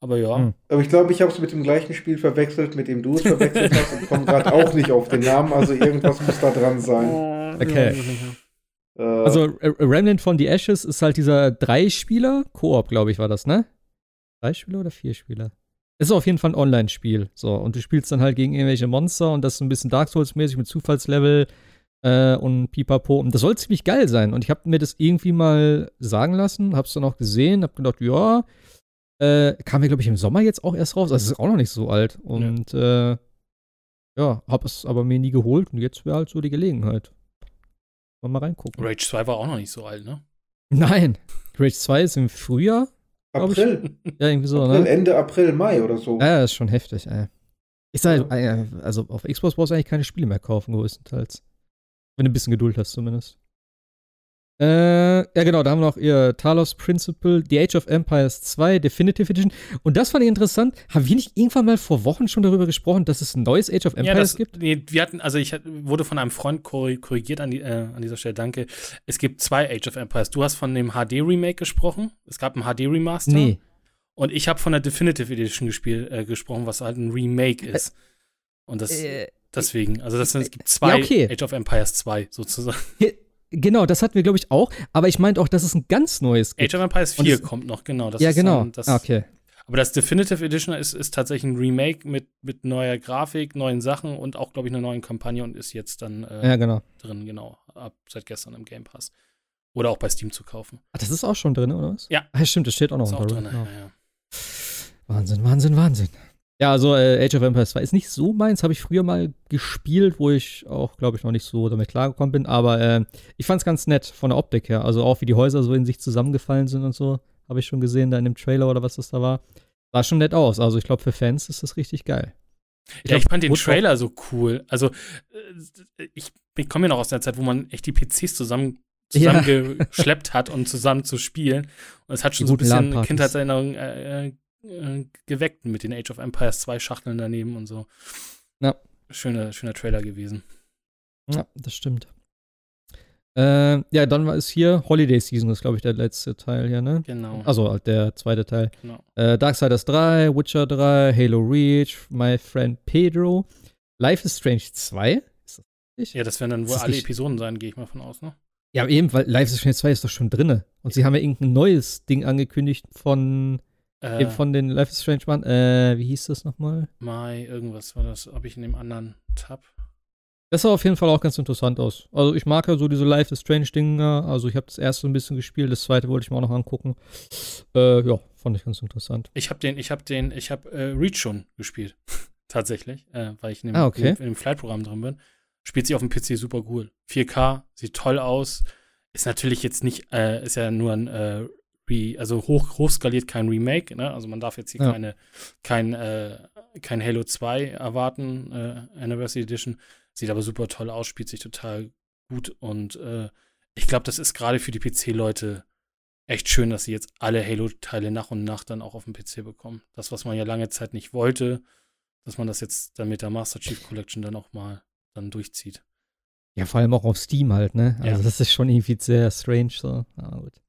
Aber ja, Mhm. Aber ich glaube, ich habe es mit dem gleichen Spiel verwechselt, mit dem du es verwechselt hast und komme gerade auch nicht auf den Namen. Also irgendwas muss da dran sein. Okay. Äh, Also äh, Remnant von the Ashes ist halt dieser Drei-Spieler, Koop, glaube ich, war das, ne? Drei Spieler oder vier Spieler? Es ist auf jeden Fall ein Online-Spiel. So, und du spielst dann halt gegen irgendwelche Monster und das ist ein bisschen Dark Souls-mäßig mit Zufallslevel äh, und Pipapo. Und das soll ziemlich geil sein. Und ich habe mir das irgendwie mal sagen lassen, hab's dann auch gesehen, hab gedacht, ja, äh, kam mir, glaube ich, im Sommer jetzt auch erst raus. Also es ist auch noch nicht so alt. Und äh, ja, hab es aber mir nie geholt und jetzt wäre halt so die Gelegenheit. Mal, mal reingucken. Rage 2 war auch noch nicht so alt, ne? Nein. Rage 2 ist im Frühjahr. April. Ja, irgendwie so, April, ne? Ende April, Mai oder so. Ja, das ist schon heftig, ey. Ich sag, Ja. äh, also auf Xbox brauchst du eigentlich keine Spiele mehr kaufen, größtenteils. Wenn du ein bisschen Geduld hast, zumindest. Äh, ja, genau, da haben wir noch ihr Talos Principle, The Age of Empires 2, Definitive Edition. Und das fand ich interessant. Haben wir nicht irgendwann mal vor Wochen schon darüber gesprochen, dass es ein neues Age of Empires ja, das, gibt? Nee, wir hatten, also ich wurde von einem Freund korri- korrigiert an, die, äh, an dieser Stelle, danke. Es gibt zwei Age of Empires. Du hast von dem HD-Remake gesprochen. Es gab ein HD-Remaster. Nee. Und ich habe von der Definitive Edition gespielt, äh, gesprochen, was halt ein Remake ist. Und das Äh, deswegen, also das es gibt zwei Ja, okay. Age of Empires 2 sozusagen. Genau, das hatten wir, glaube ich, auch. Aber ich meinte auch, dass es ein ganz neues gibt. Age of Empires Und 4 es- kommt noch, genau. Das ja, ist genau. Dann, das, ah, okay. Aber das Definitive Edition ist, ist tatsächlich ein Remake mit, mit neuer Grafik, neuen Sachen und auch, glaube ich, einer neuen Kampagne und ist jetzt dann äh, Ja, genau. drin, genau, ab seit gestern im Game Pass. Oder auch bei Steam zu kaufen. Ach, das ist auch schon drin, oder was? Ja. Ah, stimmt, das steht auch noch Ist auch drin, Genau. ja, ja. Wahnsinn, Wahnsinn, Wahnsinn. Ja, also äh, Age of Empires 2 ist nicht so meins, habe ich früher mal gespielt, wo ich auch, glaube ich, noch nicht so damit klargekommen bin, aber äh, ich fand es ganz nett von der Optik her. Also auch wie die Häuser so in sich zusammengefallen sind und so, habe ich schon gesehen da in dem Trailer oder was das da war. Sah schon nett aus. Also ich glaube, für Fans ist das richtig geil. Ja, glaub, ich fand den Trailer so cool. Also, äh, ich, ich komme ja noch aus der Zeit, wo man echt die PCs zusammen Ja. zusammengeschleppt hat, um zusammen zu spielen. Und es hat schon so ein bisschen. Kindheitserinnerungen äh, äh, geweckt mit den Age of Empires 2 Schachteln daneben und so. Ja. Schöner, schöner Trailer gewesen. Ja, das stimmt. Äh, ja, dann war es hier Holiday Season, ist, glaube ich, der letzte Teil hier, ne? Genau. Also halt der zweite Teil. genau. Äh, Darksiders 3, Witcher 3, Halo Reach, My Friend Pedro, Life is Strange 2. Ist das richtig? Ja, das werden dann wohl alle nicht- Episoden sein, gehe ich mal von aus, ne? Ja, eben, weil Life is Strange 2 ist doch schon drinne. Und sie haben ja irgendein neues Ding angekündigt von, Äh, eben von den Life is Strange Mann. Äh, wie hieß das nochmal? Mai, irgendwas war das, habe ich in dem anderen Tab. Das sah auf jeden Fall auch ganz interessant aus. Also ich mag ja so diese Life is Strange Dinger. Also ich habe das erste ein bisschen gespielt, das zweite wollte ich mir auch noch angucken. Äh, ja, fand ich ganz interessant. Ich habe den, ich habe den, ich habe äh, Reach schon gespielt. Tatsächlich, äh, weil ich in dem, Ah, okay. in, in dem Flight-Programm drin bin. Spielt sich auf dem PC super cool. 4K, sieht toll aus. Ist natürlich jetzt nicht, äh, ist ja nur ein, äh, Re, also hoch, hochskaliert kein Remake, ne? Also man darf jetzt hier Ja. keine, kein, äh, kein Halo 2 erwarten, äh, Anniversary Edition. Sieht aber super toll aus, spielt sich total gut und äh, ich glaube, das ist gerade für die PC-Leute echt schön, dass sie jetzt alle Halo-Teile nach und nach dann auch auf dem PC bekommen. Das, was man ja lange Zeit nicht wollte, dass man das jetzt dann mit der Master Chief Collection dann auch mal dann durchzieht. Ja, vor allem auch auf Steam halt, ne? Also Ja. das ist schon irgendwie sehr strange so. Aber gut.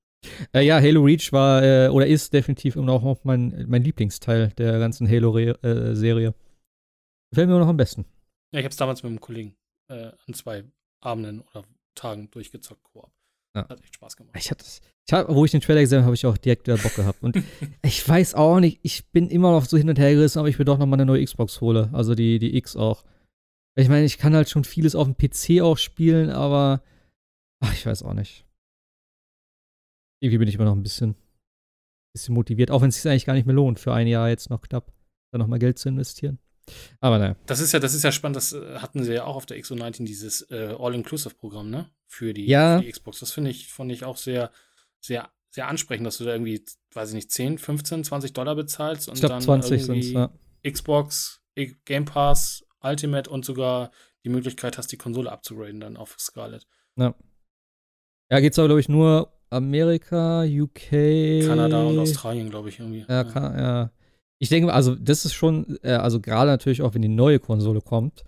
Äh, ja, Halo Reach war äh, oder ist definitiv immer noch auch mein, mein Lieblingsteil der ganzen Halo-Serie. Gefällt mir immer noch am besten. Ja, ich habe es damals mit einem Kollegen äh, an zwei Abenden oder Tagen durchgezockt, Koop. Ja. Hat echt Spaß gemacht. Ich hatte ich hab, wo ich den Trailer gesehen habe, habe ich auch direkt wieder Bock gehabt. Und ich weiß auch nicht, ich bin immer noch so hin und her gerissen, ob ich mir doch noch mal eine neue Xbox hole. Also die, die X auch. Ich meine, ich kann halt schon vieles auf dem PC auch spielen, aber ach, ich weiß auch nicht. Irgendwie bin ich immer noch ein bisschen, bisschen motiviert, auch wenn es sich eigentlich gar nicht mehr lohnt, für ein Jahr jetzt noch knapp da noch mal Geld zu investieren. Aber naja. Das ist ja, das ist ja spannend, das äh, hatten sie ja auch auf der XO19, dieses äh, All-Inclusive-Programm, ne? Für die, Ja. für die Xbox. Das finde ich, fand ich auch sehr, sehr, sehr ansprechend, dass du da irgendwie, weiß ich nicht, 10, 15, 20 Dollar bezahlst und Ich glaube dann 20 sind irgendwie ja. Xbox, Game Pass, Ultimate und sogar die Möglichkeit hast, die Konsole abzugraden dann auf Scarlett. Ja, geht's aber, glaube ich, nur Amerika, UK. Kanada und Australien, glaube ich, irgendwie. Ja, kann, ja. Ich denke, also das ist schon, äh, also gerade natürlich auch, wenn die neue Konsole kommt,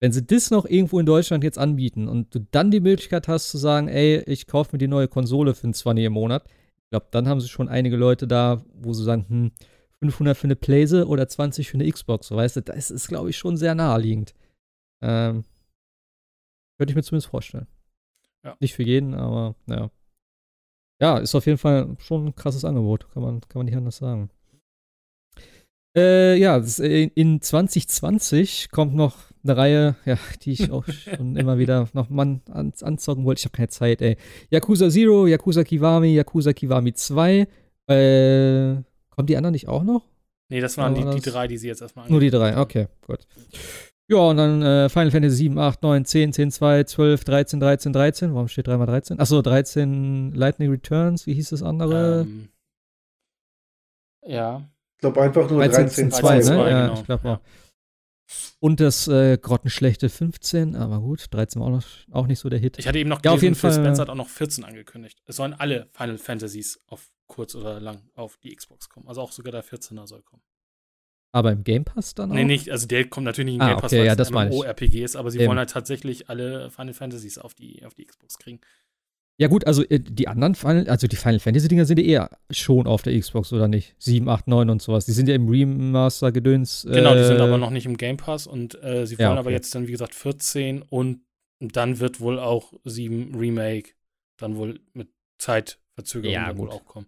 wenn sie das noch irgendwo in Deutschland jetzt anbieten und du dann die Möglichkeit hast zu sagen, ey, ich kaufe mir die neue Konsole für einen 20 im Monat, ich glaube, dann haben sie schon einige Leute da, wo sie sagen, hm, 500 für eine Playse oder 20 für eine Xbox, so weißt du, das ist, glaube ich, schon sehr naheliegend. Ähm, könnte ich mir zumindest vorstellen. Ja. Nicht für jeden, aber ja. Ja, ist auf jeden Fall schon ein krasses Angebot, kann man, kann man nicht anders sagen. Äh, ja, äh, in 2020 kommt noch eine Reihe, ja, die ich auch schon immer wieder noch mal an, anzocken wollte. Ich habe keine Zeit, ey. Yakuza Zero, Yakuza Kiwami, Yakuza Kiwami 2. Äh, kommen die anderen nicht auch noch? Nee, das waren die, die drei, die sie jetzt erstmal Nur die drei, okay, gut. Ja, und dann äh, Final Fantasy 7, 8, 9, 10, 10, 2, 12, 13, 13, 13. Warum steht 3 mal 13? Achso, 13 Lightning Returns, wie hieß das andere? Ähm, ja. Ich glaube einfach nur 13, 13, 2, ne? 2, ja, genau. ich glaube auch. Und das äh, grottenschlechte 15, aber gut, 13 war auch, noch, auch nicht so der Hit. Ich hatte eben noch Ja, auf gelesen, jeden Fall. Spencer hat auch noch 14 angekündigt. Es sollen alle Final Fantasies auf kurz oder lang auf die Xbox kommen. Also auch sogar der 14er soll kommen. Aber im Game Pass dann auch? Nee, nicht, also der kommt natürlich nicht in Ah, Game Pass, okay, weil ja, das. MMORPG ist, aber sie Eben. wollen halt tatsächlich alle Final Fantasies auf die, auf die Xbox kriegen. Ja gut, also äh, die anderen Final, also die Final Fantasy Dinger sind ja eher schon auf der Xbox oder nicht? 7, 8, 9 und sowas. Die sind ja im Remaster Gedöns. Genau, die sind äh, aber noch nicht im Game Pass und äh, sie wollen Ja, aber okay. jetzt dann, wie gesagt, 14 und dann wird wohl auch 7 Remake dann wohl mit Zeitverzögerung Ja, wohl auch kommen.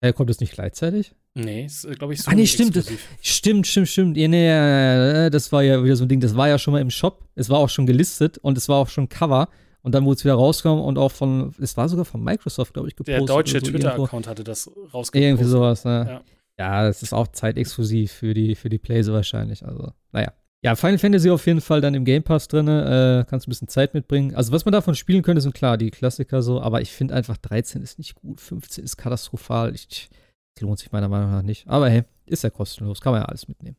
Äh, kommt das nicht gleichzeitig? Nee, ist, glaube ich, Ah, nee, stimmt, das-. Stimmt, stimmt, stimmt. Ja, nee, das war ja wieder so ein Ding, das war ja schon mal im Shop, es war auch schon gelistet und es war auch schon Cover und dann wurde es wieder rausgekommen und auch von, es war sogar von Microsoft, glaube ich, gepostet. Der deutsche so. Twitter-Account hatte das rausgepostet. Irgendwie sowas, ne? Ja. Ja, das ist auch zeitexklusiv für die, für die Playse wahrscheinlich. Also, naja. Ja, Final Fantasy auf jeden Fall dann im Game Pass drin. Äh, kannst ein bisschen Zeit mitbringen. Also, was man davon spielen könnte, sind klar die Klassiker so, aber ich finde einfach 13 ist nicht gut, 15 ist katastrophal. Ich, lohnt sich meiner Meinung nach nicht. Aber hey, ist ja kostenlos, kann man ja alles mitnehmen.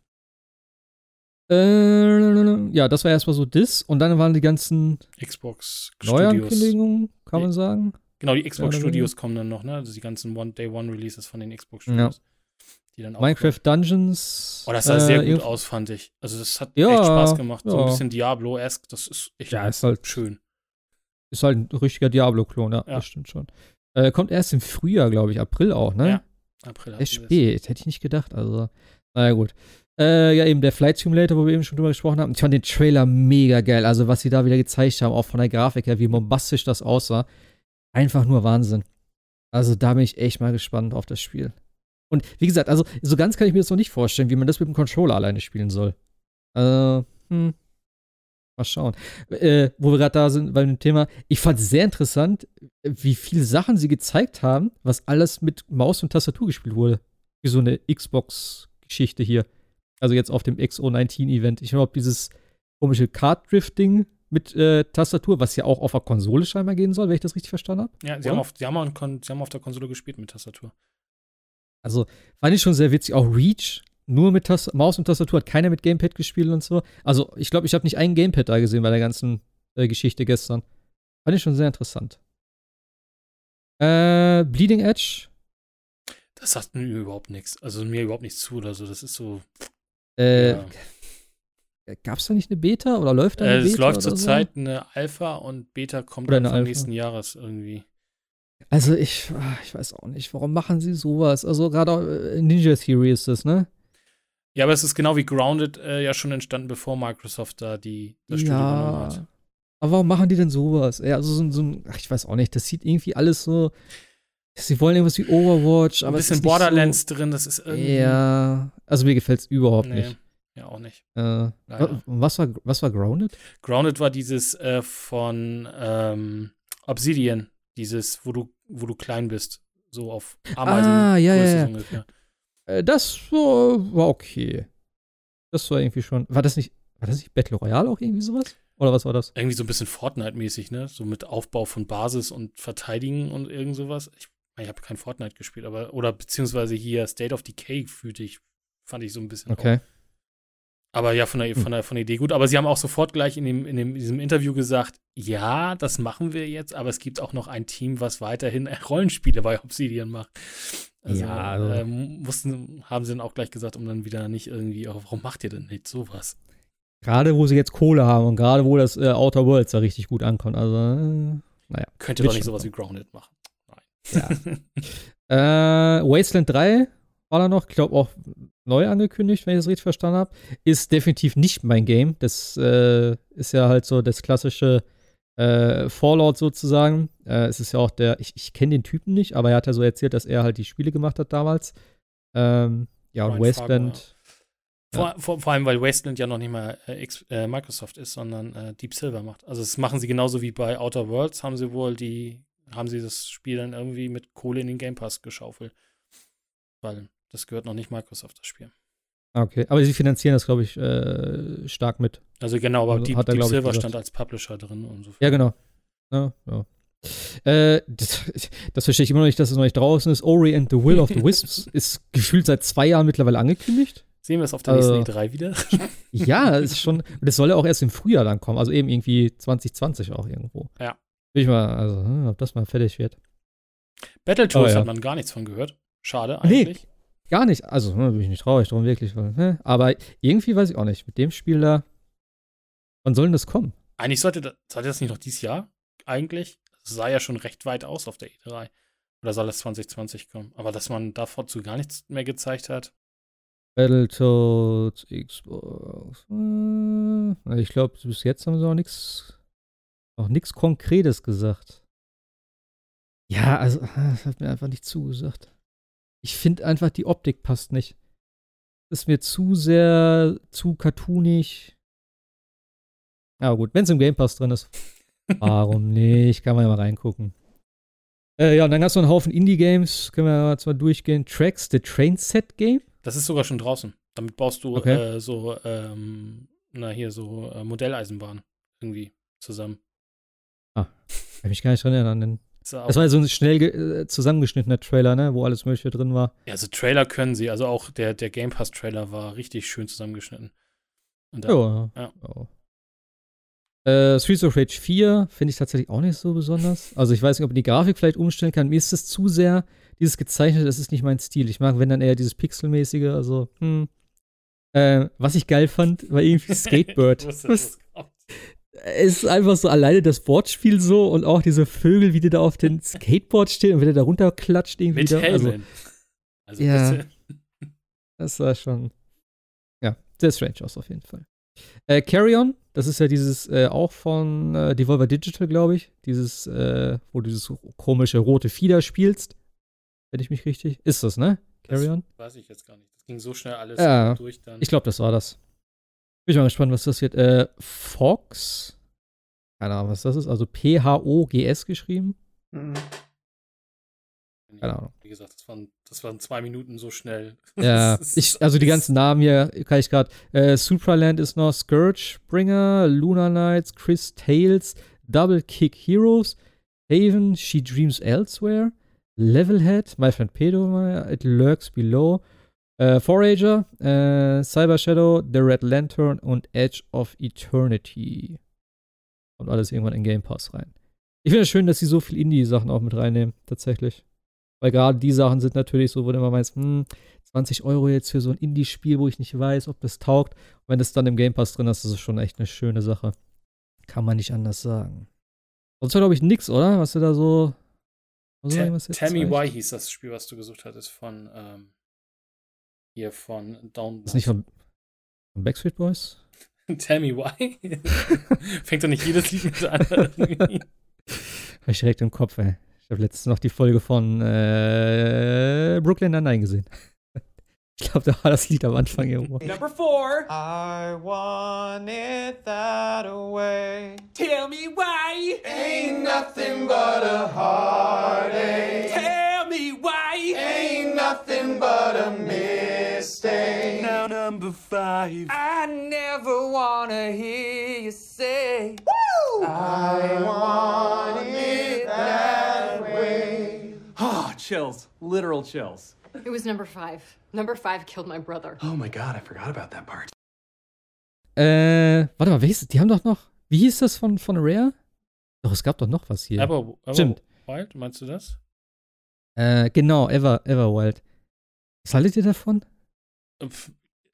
Äh, ja, das war erstmal so das. Und dann waren die ganzen Xbox. Neuankündigungen, kann man sagen. Genau, die Xbox oder Studios kommen dann noch, ne? Also die ganzen One Day One Releases von den Xbox Studios. Die dann auch Minecraft Dungeons. Oh, das sah sehr äh, gut aus, fand ich. Also das hat Ja, echt Spaß gemacht. So ja. ein bisschen Diablo-esque. Das ist echt Ja, ist halt schön. Ist halt ein richtiger Diablo-Klon, ja, Ja. das stimmt schon. Äh, kommt erst im Frühjahr, glaube ich, April auch, ne? Ja, April Echt spät, hätte ich nicht gedacht, also. Naja, gut. Äh, ja, eben der Flight Simulator, wo wir eben schon drüber gesprochen haben. Ich fand den Trailer mega geil. Also, was sie da wieder gezeigt haben, auch von der Grafik her, wie bombastisch das aussah. Einfach nur Wahnsinn. Also, da bin ich echt mal gespannt auf das Spiel. Und wie gesagt, also, so ganz kann ich mir das noch nicht vorstellen, wie man das mit dem Controller alleine spielen soll. Also, hm. Mal schauen. Äh, wo wir gerade da sind bei dem Thema, ich fand es sehr interessant, wie viele Sachen sie gezeigt haben, was alles mit Maus und Tastatur gespielt wurde. Wie so eine Xbox-Geschichte hier. Also jetzt auf dem XO19-Event. Ich glaube, dieses komische Card-Drifting mit äh, Tastatur, was ja auch auf der Konsole scheinbar gehen soll, wenn ich das richtig verstanden habe. Ja, sie Oder? haben, auf, sie, haben auf, sie haben auf der Konsole gespielt mit Tastatur. Also fand ich schon sehr witzig. Auch Reach, nur mit Tas Maus und Tastatur, hat keiner mit Gamepad gespielt und so. Also, ich glaube, ich habe nicht ein Gamepad da gesehen bei der ganzen äh, Geschichte gestern. Fand ich schon sehr interessant. Äh, Bleeding Edge. Das sagt mir überhaupt nichts. Also mir überhaupt nichts zu oder so. Das ist so. Äh, Ja. Gab's da nicht eine Beta oder läuft da eine Äh, Beta? es läuft zurzeit eine Alpha und Beta kommt Oder Anfang nächsten Jahres irgendwie. So? Also, ich, ah, ich weiß auch nicht, warum machen sie sowas? Also, gerade äh, Ninja Theory ist das, ne? Ja, aber es ist genau wie Grounded äh, ja schon entstanden, bevor Microsoft da die, das Studio übernommen hat. Aber warum machen die denn sowas? Ja, also so, ein- so ein, ach, ich weiß auch nicht, das sieht irgendwie alles so. Sie wollen irgendwas wie Overwatch, aber Ein es bisschen Borderlands drin, das ist So, irgendwie. ja, also mir gefällt's überhaupt nee, nicht. Ja, auch nicht. Äh, was, war, was war Grounded? Grounded war dieses äh, von ähm, Obsidian, dieses, wo du, wo du klein bist, so auf Ameisen. Ah, ja, ja, ja. ungefähr. Äh, das war, war okay. Das war irgendwie schon. War das nicht, war das nicht Battle Royale auch irgendwie sowas? Oder was war das? Irgendwie so ein bisschen Fortnite-mäßig, ne? So mit Aufbau von Basis und Verteidigen und irgend sowas. Ich, ich habe kein Fortnite gespielt, aber, oder beziehungsweise hier State of Decay fühlte ich, fand ich so ein bisschen. auch. Aber ja, von der, von, der, von der Idee gut. Aber sie haben auch sofort gleich in, dem, in dem, diesem Interview gesagt, ja, das machen wir jetzt, aber es gibt auch noch ein Team, was weiterhin Rollenspiele bei Obsidian macht. Also, Ja, also- ähm, mussten, haben sie dann auch gleich gesagt, um dann wieder nicht irgendwie, warum macht ihr denn nicht sowas? Gerade wo sie jetzt Kohle haben und gerade wo das äh, Outer Worlds da richtig gut ankommt. Also, äh, naja. Könnt ihr doch nicht sowas wie. Grounded machen. Ja. Äh, Wasteland 3 war da noch, ich glaube auch neu angekündigt, wenn ich das richtig verstanden habe. Ist definitiv nicht mein Game. Das äh, ist ja halt so das klassische äh, Fallout sozusagen. Äh, es ist ja auch der, ich, ich kenne den Typen nicht, aber er hat ja so erzählt, dass er halt die Spiele gemacht hat damals. Ähm, ja, und Wasteland. Vor, vor, vor allem, weil Wasteland ja noch nicht mal äh, äh, Microsoft ist, sondern äh, Deep Silver macht. Also das machen sie genauso wie bei Outer Worlds, haben sie wohl die, haben sie das Spiel dann irgendwie mit Kohle in den Game Pass geschaufelt. Weil das gehört noch nicht Microsoft, das Spiel. Okay, aber sie finanzieren das, glaube ich, äh, stark mit. Also genau, aber Also Deep, hat Deep Silver stand als Publisher drin und so. Ja, genau. Ja, ja. Äh, das, das verstehe ich immer noch nicht, dass es noch nicht draußen ist. Ori and the Will of the Wisps ist gefühlt seit zwei Jahren mittlerweile angekündigt. Sehen wir es auf der nächsten E3 wieder? Ja, es ist schon. Und das soll ja auch erst im Frühjahr dann kommen. Also eben irgendwie 2020 auch irgendwo. Ja. Will ich mal, also, hm, ob das mal fertig wird. Battletoads Oh, ja. hat man gar nichts von gehört. Schade Nee. Gar nicht. Also, hm, bin ich nicht traurig drum, wirklich. Hä? Aber irgendwie weiß ich auch nicht. Mit dem Spiel da. Wann soll denn das kommen? Eigentlich sollte das, sollte das nicht noch dieses Jahr eigentlich? Das sah ja schon recht weit aus auf der E3. Oder soll das 2020 kommen? Aber dass man davor zu gar nichts mehr gezeigt hat. Battletoads, Xbox. Äh, ich glaube, bis jetzt haben sie auch nichts. Noch nichts Konkretes gesagt. Ja, also, das hat mir einfach nicht zugesagt. Ich finde einfach, die Optik passt nicht. Ist mir zu sehr, zu cartoonig. Ja, gut, wenn es im Game Pass drin ist. Warum nicht? Kann man ja mal reingucken. Äh, ja, und dann hast du einen Haufen Indie-Games. Können wir jetzt mal durchgehen. Tracks, the Train Set Game. Das ist sogar schon draußen. Damit baust du Okay. äh, so, ähm, na hier, so äh, Modelleisenbahn irgendwie zusammen. Kann ich mich gar nicht dran erinnern. Das war ja so ein schnell äh, zusammengeschnittener Trailer, ne? Wo alles Mögliche drin war. ja, also Trailer können sie. Also auch der, der Game Pass Trailer war richtig schön zusammengeschnitten. Und da, Ja. Ja. Äh, Streets of Rage 4 finde ich tatsächlich auch nicht so besonders. Also ich weiß nicht, ob man die Grafik vielleicht umstellen kann. Mir ist das zu sehr, dieses gezeichnet, das ist nicht mein Stil. Ich mag, wenn dann eher dieses Pixelmäßige, also, hm. Äh, was ich geil fand, war irgendwie Skatebird. Ich wusste, Was-. Es ist einfach so alleine das Wortspiel so und auch diese Vögel, wie die da auf dem Skateboard stehen und wenn der da runterklatscht irgendwie. Mit da, also, Helmen. Also, Ja. bitte. Das war schon. Ja, sehr strange aus auf jeden Fall. Äh, Carry On, das ist ja dieses äh, auch von äh, Devolver Digital, glaube ich. Dieses, äh, wo du dieses komische rote Fieder spielst. Wenn ich mich richtig. Ist das, ne? Carry Das On? Weiß ich jetzt gar nicht. Das ging so schnell alles Ja. durch dann. Ich glaube, das war das. Bin ich mal gespannt, was das wird. Äh, Fox. Keine Ahnung, was das ist. Also P-H-O-G-S geschrieben. Mhm. Keine Ahnung. Wie gesagt, das waren, das waren zwei Minuten so schnell. Ja, ich, also die ganzen Namen hier kann ich gerade. Äh, Supraland ist noch Scourgebringer, Lunar Knights, Chris Tales, Double Kick Heroes, Haven, She Dreams Elsewhere, Levelhead, My Friend Pedo, It Lurks Below, Äh, Forager, äh, Cyber Shadow, The Red Lantern und Edge of Eternity. Kommt alles irgendwann in Game Pass rein. Ich finde es schön, dass sie so viel Indie-Sachen auch mit reinnehmen, tatsächlich. Weil gerade die Sachen sind natürlich so, wo du immer meinst, hm, 20 Euro jetzt für so ein Indie-Spiel, wo ich nicht weiß, ob das taugt. Und wenn es dann im Game Pass drin ist, ist es schon echt eine schöne Sache. Kann man nicht anders sagen. Sonst war, glaube ich, nix, oder? Was du da so. was Ta irgendwas jetzt Tell Me zeigt? Why hieß das Spiel, was du gesucht hattest, von ähm, hier von Down. Ist nicht von, von Backstreet Boys? Tell Me Why? Fängt doch nicht jedes Lied mit an. irgendwie. Hab ich direkt im Kopf, ey. Ich habe letztens noch die Folge von äh, Brooklyn Nine-Nine gesehen. Ich glaube, da war das Lied am Anfang irgendwo. Number four. I want it that way. Tell me why. Ain't nothing but a heartache. Tell me why. Ain't nothing but a mistake. Now number five. I never wanna hear you say. Woo! I want it that way. Ah, chills. Literal chills. It was number five. Number five killed my brother. Oh my god, I forgot about that part. Äh, warte mal, welches? Die haben doch noch. Wie hieß das von, von Rare? Doch, es gab doch noch was hier. Aber, aber Stimmt. Wild, meinst du das? Äh, genau, Ever, Everwild. Was haltet ihr davon? Äh, pf,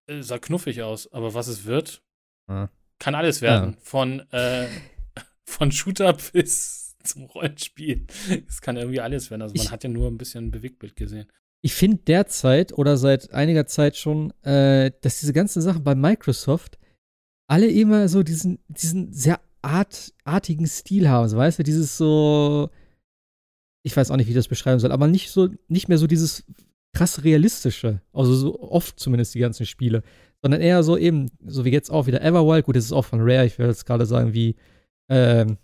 äh, Sah knuffig aus, aber was es wird, Ah. kann alles werden. Von, äh, von Shooter bis zum Rollenspiel. Es kann irgendwie alles werden. Also man Ich- hat ja nur ein bisschen Bewegtbild gesehen. Ich finde derzeit oder seit einiger Zeit schon, äh, dass diese ganzen Sachen bei Microsoft alle immer so diesen, diesen sehr art, artigen Stil haben. So, weißt du, dieses so, ich weiß auch nicht, wie ich das beschreiben soll, aber nicht so, nicht mehr so dieses krass realistische, also so oft zumindest die ganzen Spiele, sondern eher so eben, so wie jetzt auch wieder Everwild, gut, das ist auch von Rare, ich will jetzt gerade sagen, wie ähm,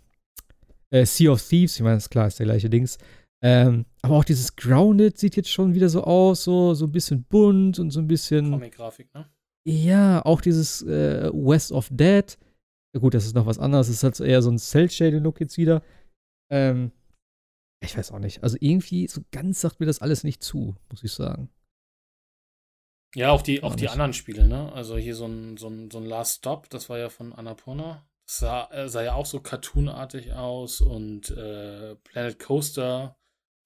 äh, Sea of Thieves, ich meine, ist klar, ist der gleiche Dings. Ähm, aber auch dieses Grounded sieht jetzt schon wieder so aus, so, so ein bisschen bunt und so ein bisschen. Comic-Grafik, ne? Ja, auch dieses äh, West of Dead. Ja, gut, das ist noch was anderes. Das ist halt so eher so ein Cell-Shaded-Look jetzt wieder. Ähm, ich weiß auch nicht. Also irgendwie so ganz sagt mir das alles nicht zu, muss ich sagen. Ja, auch die, auch die anderen Spiele, ne? Also hier so ein, so ein, so ein Last Stop, das war ja von Annapurna. Das sah, äh, sah ja auch so cartoonartig aus und äh, Planet Coaster.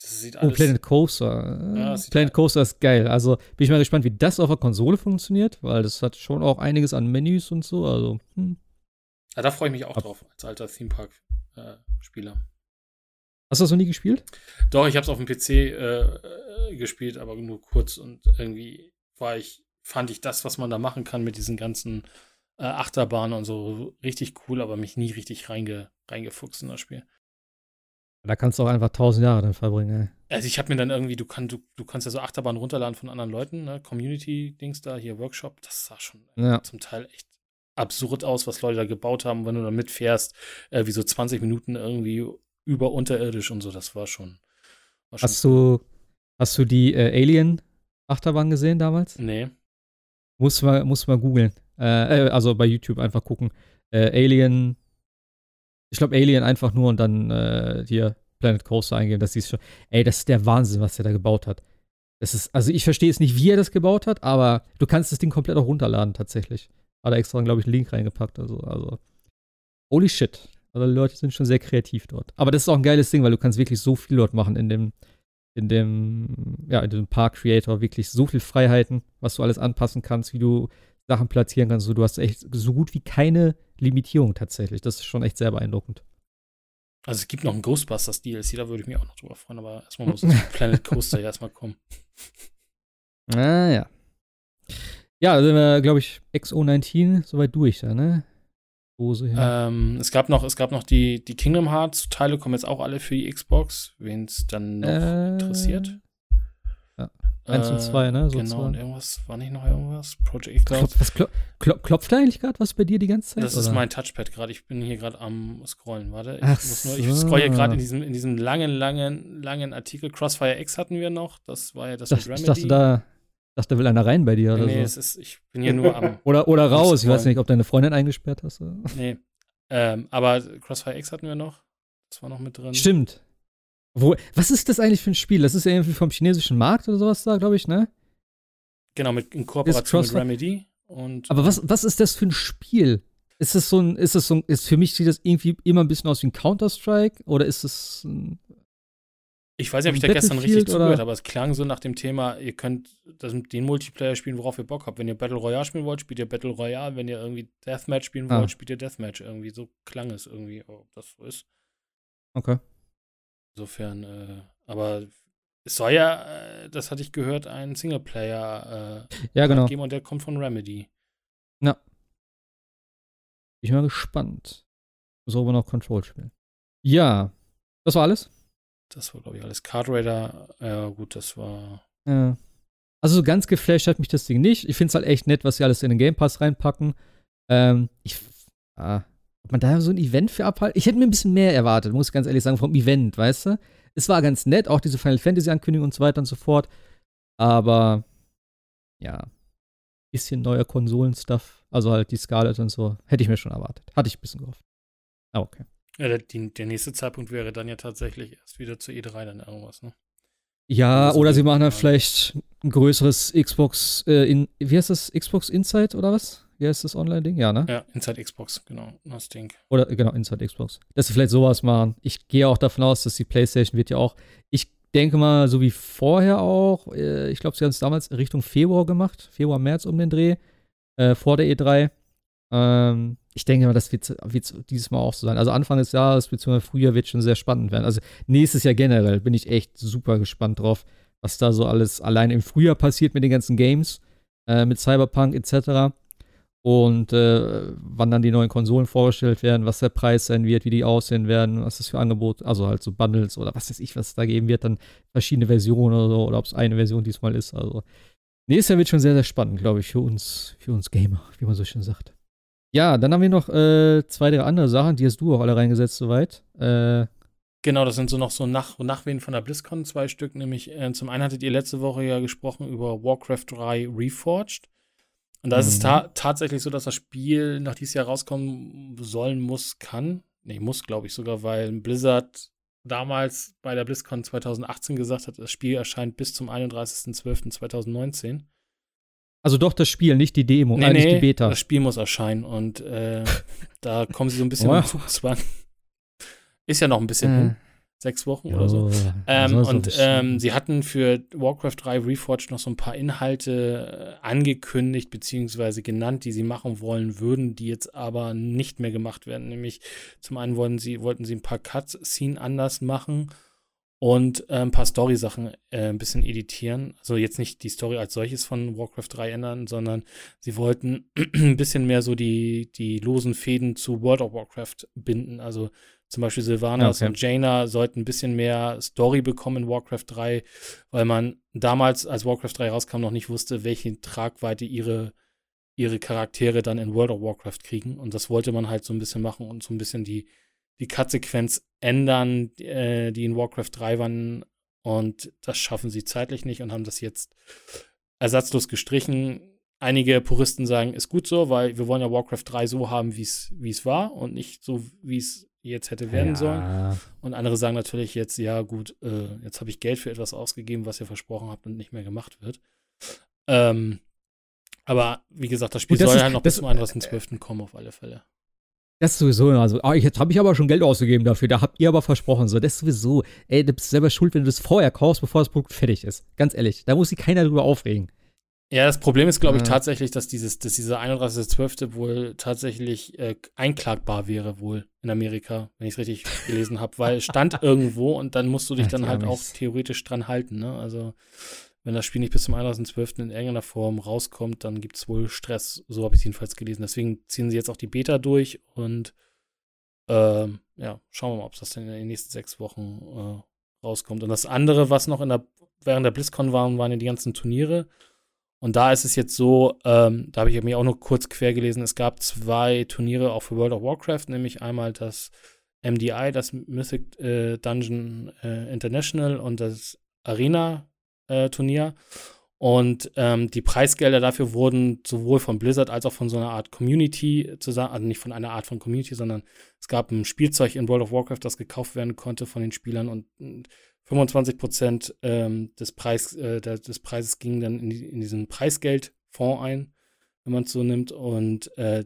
Das sieht Oh, alles. Planet Coaster. Äh, Ja, Planet Coaster ist geil. Also bin ich mal gespannt, wie das auf der Konsole funktioniert, weil das hat schon auch einiges an Menüs und so. Also, hm. ja, da freue ich mich auch Ab- drauf, als alter Theme Park-Spieler. Hast du das noch nie gespielt? Doch, ich habe es auf dem PC äh, äh, gespielt, aber nur kurz und irgendwie war ich, fand ich das, was man da machen kann mit diesen ganzen äh, Achterbahnen und so, richtig cool, aber mich nie richtig reinge, reingefuchst in das Spiel. Da kannst du auch einfach tausend Jahre drin verbringen. Ey. Also ich habe mir dann irgendwie, du, kann, du, du kannst ja so Achterbahnen runterladen von anderen Leuten, ne? Community-Dings da, hier Workshop, das sah schon Ja. zum Teil echt absurd aus, was Leute da gebaut haben, wenn du da mitfährst, äh, wie so 20 Minuten irgendwie über unterirdisch und so, das war schon. War schon Hast du, hast du die äh, Alien-Achterbahn gesehen damals? Nee. Muss mal, muss mal googeln. Äh, äh, also bei YouTube einfach gucken. Äh, Alien. Ich glaube Alien einfach nur und dann äh, hier Planet Coaster eingeben. Das siehst schon. Ey, das ist der Wahnsinn, was der da gebaut hat. Das ist, also ich verstehe es nicht, wie er das gebaut hat, aber du kannst das Ding komplett auch runterladen tatsächlich. Hat er extra, glaube ich, einen Link reingepackt. Also, also. Holy shit. Also Leute sind schon sehr kreativ dort. Aber das ist auch ein geiles Ding, weil du kannst wirklich so viel dort machen in dem, in dem, ja, in dem Park Creator. Wirklich so viel Freiheiten, was du alles anpassen kannst, wie du Sachen platzieren kannst. Du hast echt so gut wie keine Limitierung tatsächlich. Das ist schon echt sehr beeindruckend. Also es gibt noch ein Ghostbusters DLC, da würde ich mich auch noch drüber freuen, aber erstmal muss das Planet Coaster ja erstmal kommen. Ah, ja. Ja, da sind wir, glaube ich, XO19 soweit durch da, ne? Hose hier. Ähm, es gab noch, es gab noch die, die Kingdom Hearts Teile kommen jetzt auch alle für die Xbox, wen es dann noch Äh, interessiert. ja. Eins und zwei, ne, Genau, sozusagen. und irgendwas, war nicht noch irgendwas? Project Cloud. Klopf, was klop, klop, klopft da eigentlich gerade was bei dir die ganze Zeit? Das ist oder? mein Touchpad gerade. Ich bin hier gerade am Scrollen. Warte, ich, Ach muss nur, ich so. scroll hier gerade in diesem, in diesem langen, langen, langen Artikel. Crossfire X hatten wir noch. Das war ja das Ich dachte, ich dachte, da, dachte, da will einer rein bei dir oder nee, so. es ist, ich bin hier nur am. Oder, oder raus. Ich weiß nicht, ob deine Freundin eingesperrt hast. Oder? Nee. Ähm, aber Crossfire X hatten wir noch. Das war noch mit drin. Stimmt. Wo, was ist das eigentlich für ein Spiel? Das ist ja irgendwie vom chinesischen Markt oder sowas da, glaube ich, ne? Genau, mit, in Kooperation mit Remedy. Und, Aber was, was ist das für ein Spiel? Ist es so ein, ist es so ein, ist für mich sieht das irgendwie immer ein bisschen aus wie ein Counter-Strike oder ist es ein, Ich weiß nicht, ob ich da gestern richtig zugehört habe, aber es klang so nach dem Thema, ihr könnt das, den Multiplayer spielen, worauf ihr Bock habt. Wenn ihr Battle Royale spielen wollt, spielt ihr Battle Royale. Wenn ihr irgendwie Deathmatch spielen wollt, ah. spielt ihr Deathmatch. Irgendwie so klang es irgendwie, ob das so ist. Okay. Insofern, äh, aber es soll ja, äh, das hatte ich gehört, ein Singleplayer äh, ja, genau. geben und der kommt von Remedy. Ja. Bin ich mal gespannt. Muss aber noch Control spielen. Ja. Das war alles? Das war, glaube ich, alles. Card Raider, ja, gut, das war. Ja. Also so ganz geflasht hat mich das Ding nicht. Ich finde es halt echt nett, was sie alles in den Game Pass reinpacken. Ähm, ich, ah, ob man da so ein Event für abhalten? Ich hätte mir ein bisschen mehr erwartet, muss ich ganz ehrlich sagen, vom Event, weißt du? Es war ganz nett, auch diese Final Fantasy Ankündigung und so weiter und so fort. Aber, ja, bisschen neuer Konsolen-Stuff, also halt die Scarlet und so, hätte ich mir schon erwartet. Hatte ich ein bisschen gehofft. Aber okay. Ja, der, der nächste Zeitpunkt wäre dann ja tatsächlich erst wieder zur E3 dann irgendwas, ne? Ja, oder sie machen halt vielleicht ein größeres Xbox, äh, in, wie heißt das, Xbox Insight oder was? Wie heißt das Online-Ding? Ja, ne? Ja, Inside Xbox, genau, das Ding. Oder, genau, Inside Xbox. Dass sie vielleicht sowas machen. Ich gehe auch davon aus, dass die PlayStation wird ja auch, ich denke mal, so wie vorher auch, äh, ich glaube, sie haben es damals Richtung Februar gemacht, Februar, März um den Dreh, äh, vor der E3. Ähm, ich denke mal, das wird, wird dieses Mal auch so sein. Also Anfang des Jahres bzw. Frühjahr wird schon sehr spannend werden. Also nächstes Jahr generell bin ich echt super gespannt drauf, was da so alles allein im Frühjahr passiert mit den ganzen Games, äh, mit Cyberpunk etc. Und äh, wann dann die neuen Konsolen vorgestellt werden, was der Preis sein wird, wie die aussehen werden, was das für Angebote, also halt so Bundles oder was weiß ich, was es da geben wird, dann verschiedene Versionen oder so, oder ob es eine Version diesmal ist. Also nächstes Jahr wird schon sehr, sehr spannend, glaube ich, für uns, für uns Gamer, wie man so schön sagt. Ja, dann haben wir noch äh, zwei, drei andere Sachen, die hast du auch alle reingesetzt soweit. Äh, genau, das sind so noch so Nach Nachwehen von der BlizzCon, zwei Stück. Nämlich äh, zum einen hattet ihr letzte Woche ja gesprochen über Warcraft 3 Reforged. Und da ist es ta tatsächlich so, dass das Spiel nach dieses Jahr rauskommen sollen, muss, kann. Nee, muss, glaube ich sogar, weil Blizzard damals bei der BlizzCon 2018 gesagt hat, das Spiel erscheint bis zum 31.12.2019. Also doch das Spiel, nicht die Demo, nee, äh, nicht nee, die Beta. Das Spiel muss erscheinen und äh, da kommen sie so ein bisschen oh. im Zugzwang. Ist ja noch ein bisschen hin. Sechs Wochen jo, oder so. Ähm, und ähm, sie hatten für Warcraft 3 Reforged noch so ein paar Inhalte äh, angekündigt bzw. genannt, die sie machen wollen würden, die jetzt aber nicht mehr gemacht werden. Nämlich zum einen wollten sie, wollten sie ein paar Cutscene anders machen und äh, ein paar Story-Sachen äh, ein bisschen editieren. Also jetzt nicht die Story als solches von Warcraft 3 ändern, sondern sie wollten ein bisschen mehr so die, die losen Fäden zu World of Warcraft binden. Also zum Beispiel Sylvanas okay. und Jaina sollten ein bisschen mehr Story bekommen in Warcraft 3, weil man damals, als Warcraft 3 rauskam, noch nicht wusste, welche Tragweite ihre, ihre Charaktere dann in World of Warcraft kriegen. Und das wollte man halt so ein bisschen machen und so ein bisschen die, die Cut-Sequenz ändern, äh, die in Warcraft 3 waren. Und das schaffen sie zeitlich nicht und haben das jetzt ersatzlos gestrichen. Einige Puristen sagen, ist gut so, weil wir wollen ja Warcraft 3 so haben, wie es war und nicht so, wie es jetzt hätte werden ja. sollen. Und andere sagen natürlich jetzt, ja gut, äh, jetzt habe ich Geld für etwas ausgegeben, was ihr versprochen habt und nicht mehr gemacht wird. Ähm, aber wie gesagt, das Spiel das soll ja noch bis zum 31.12. kommen auf alle Fälle. Das ist sowieso, also, ah, jetzt habe ich aber schon Geld ausgegeben dafür, da habt ihr aber versprochen, so, das ist sowieso, ey, du bist selber schuld, wenn du das vorher kaufst, bevor das Produkt fertig ist. Ganz ehrlich, da muss sich keiner drüber aufregen. Ja, das Problem ist, glaube ich, ja. tatsächlich, dass dieses, dass dieser 31.12. wohl tatsächlich äh, einklagbar wäre, wohl in Amerika, wenn ich es richtig gelesen habe, weil es stand irgendwo und dann musst du dich dann halt auch theoretisch dran halten, ne? Also, wenn das Spiel nicht bis zum 31.12. in irgendeiner Form rauskommt, dann gibt es wohl Stress. So habe ich es jedenfalls gelesen. Deswegen ziehen sie jetzt auch die Beta durch und ähm, ja, schauen wir mal, ob das dann in den nächsten sechs Wochen äh, rauskommt. Und das andere, was noch in der, während der BlizzCon waren, waren ja die ganzen Turniere. Und da ist es jetzt so, ähm, da habe ich mir auch noch kurz quer gelesen, es gab zwei Turniere auch für World of Warcraft, nämlich einmal das MDI, das Mythic äh, Dungeon äh, International und das Arena äh, Turnier. Und ähm, die Preisgelder dafür wurden sowohl von Blizzard als auch von so einer Art Community zusammen, also nicht von einer Art von Community, sondern es gab ein Spielzeug in World of Warcraft, das gekauft werden konnte von den Spielern und 25 Prozent ähm, des, Preis, äh, des Preises gingen dann in, in diesen Preisgeldfonds ein, wenn man es so nimmt. Und äh,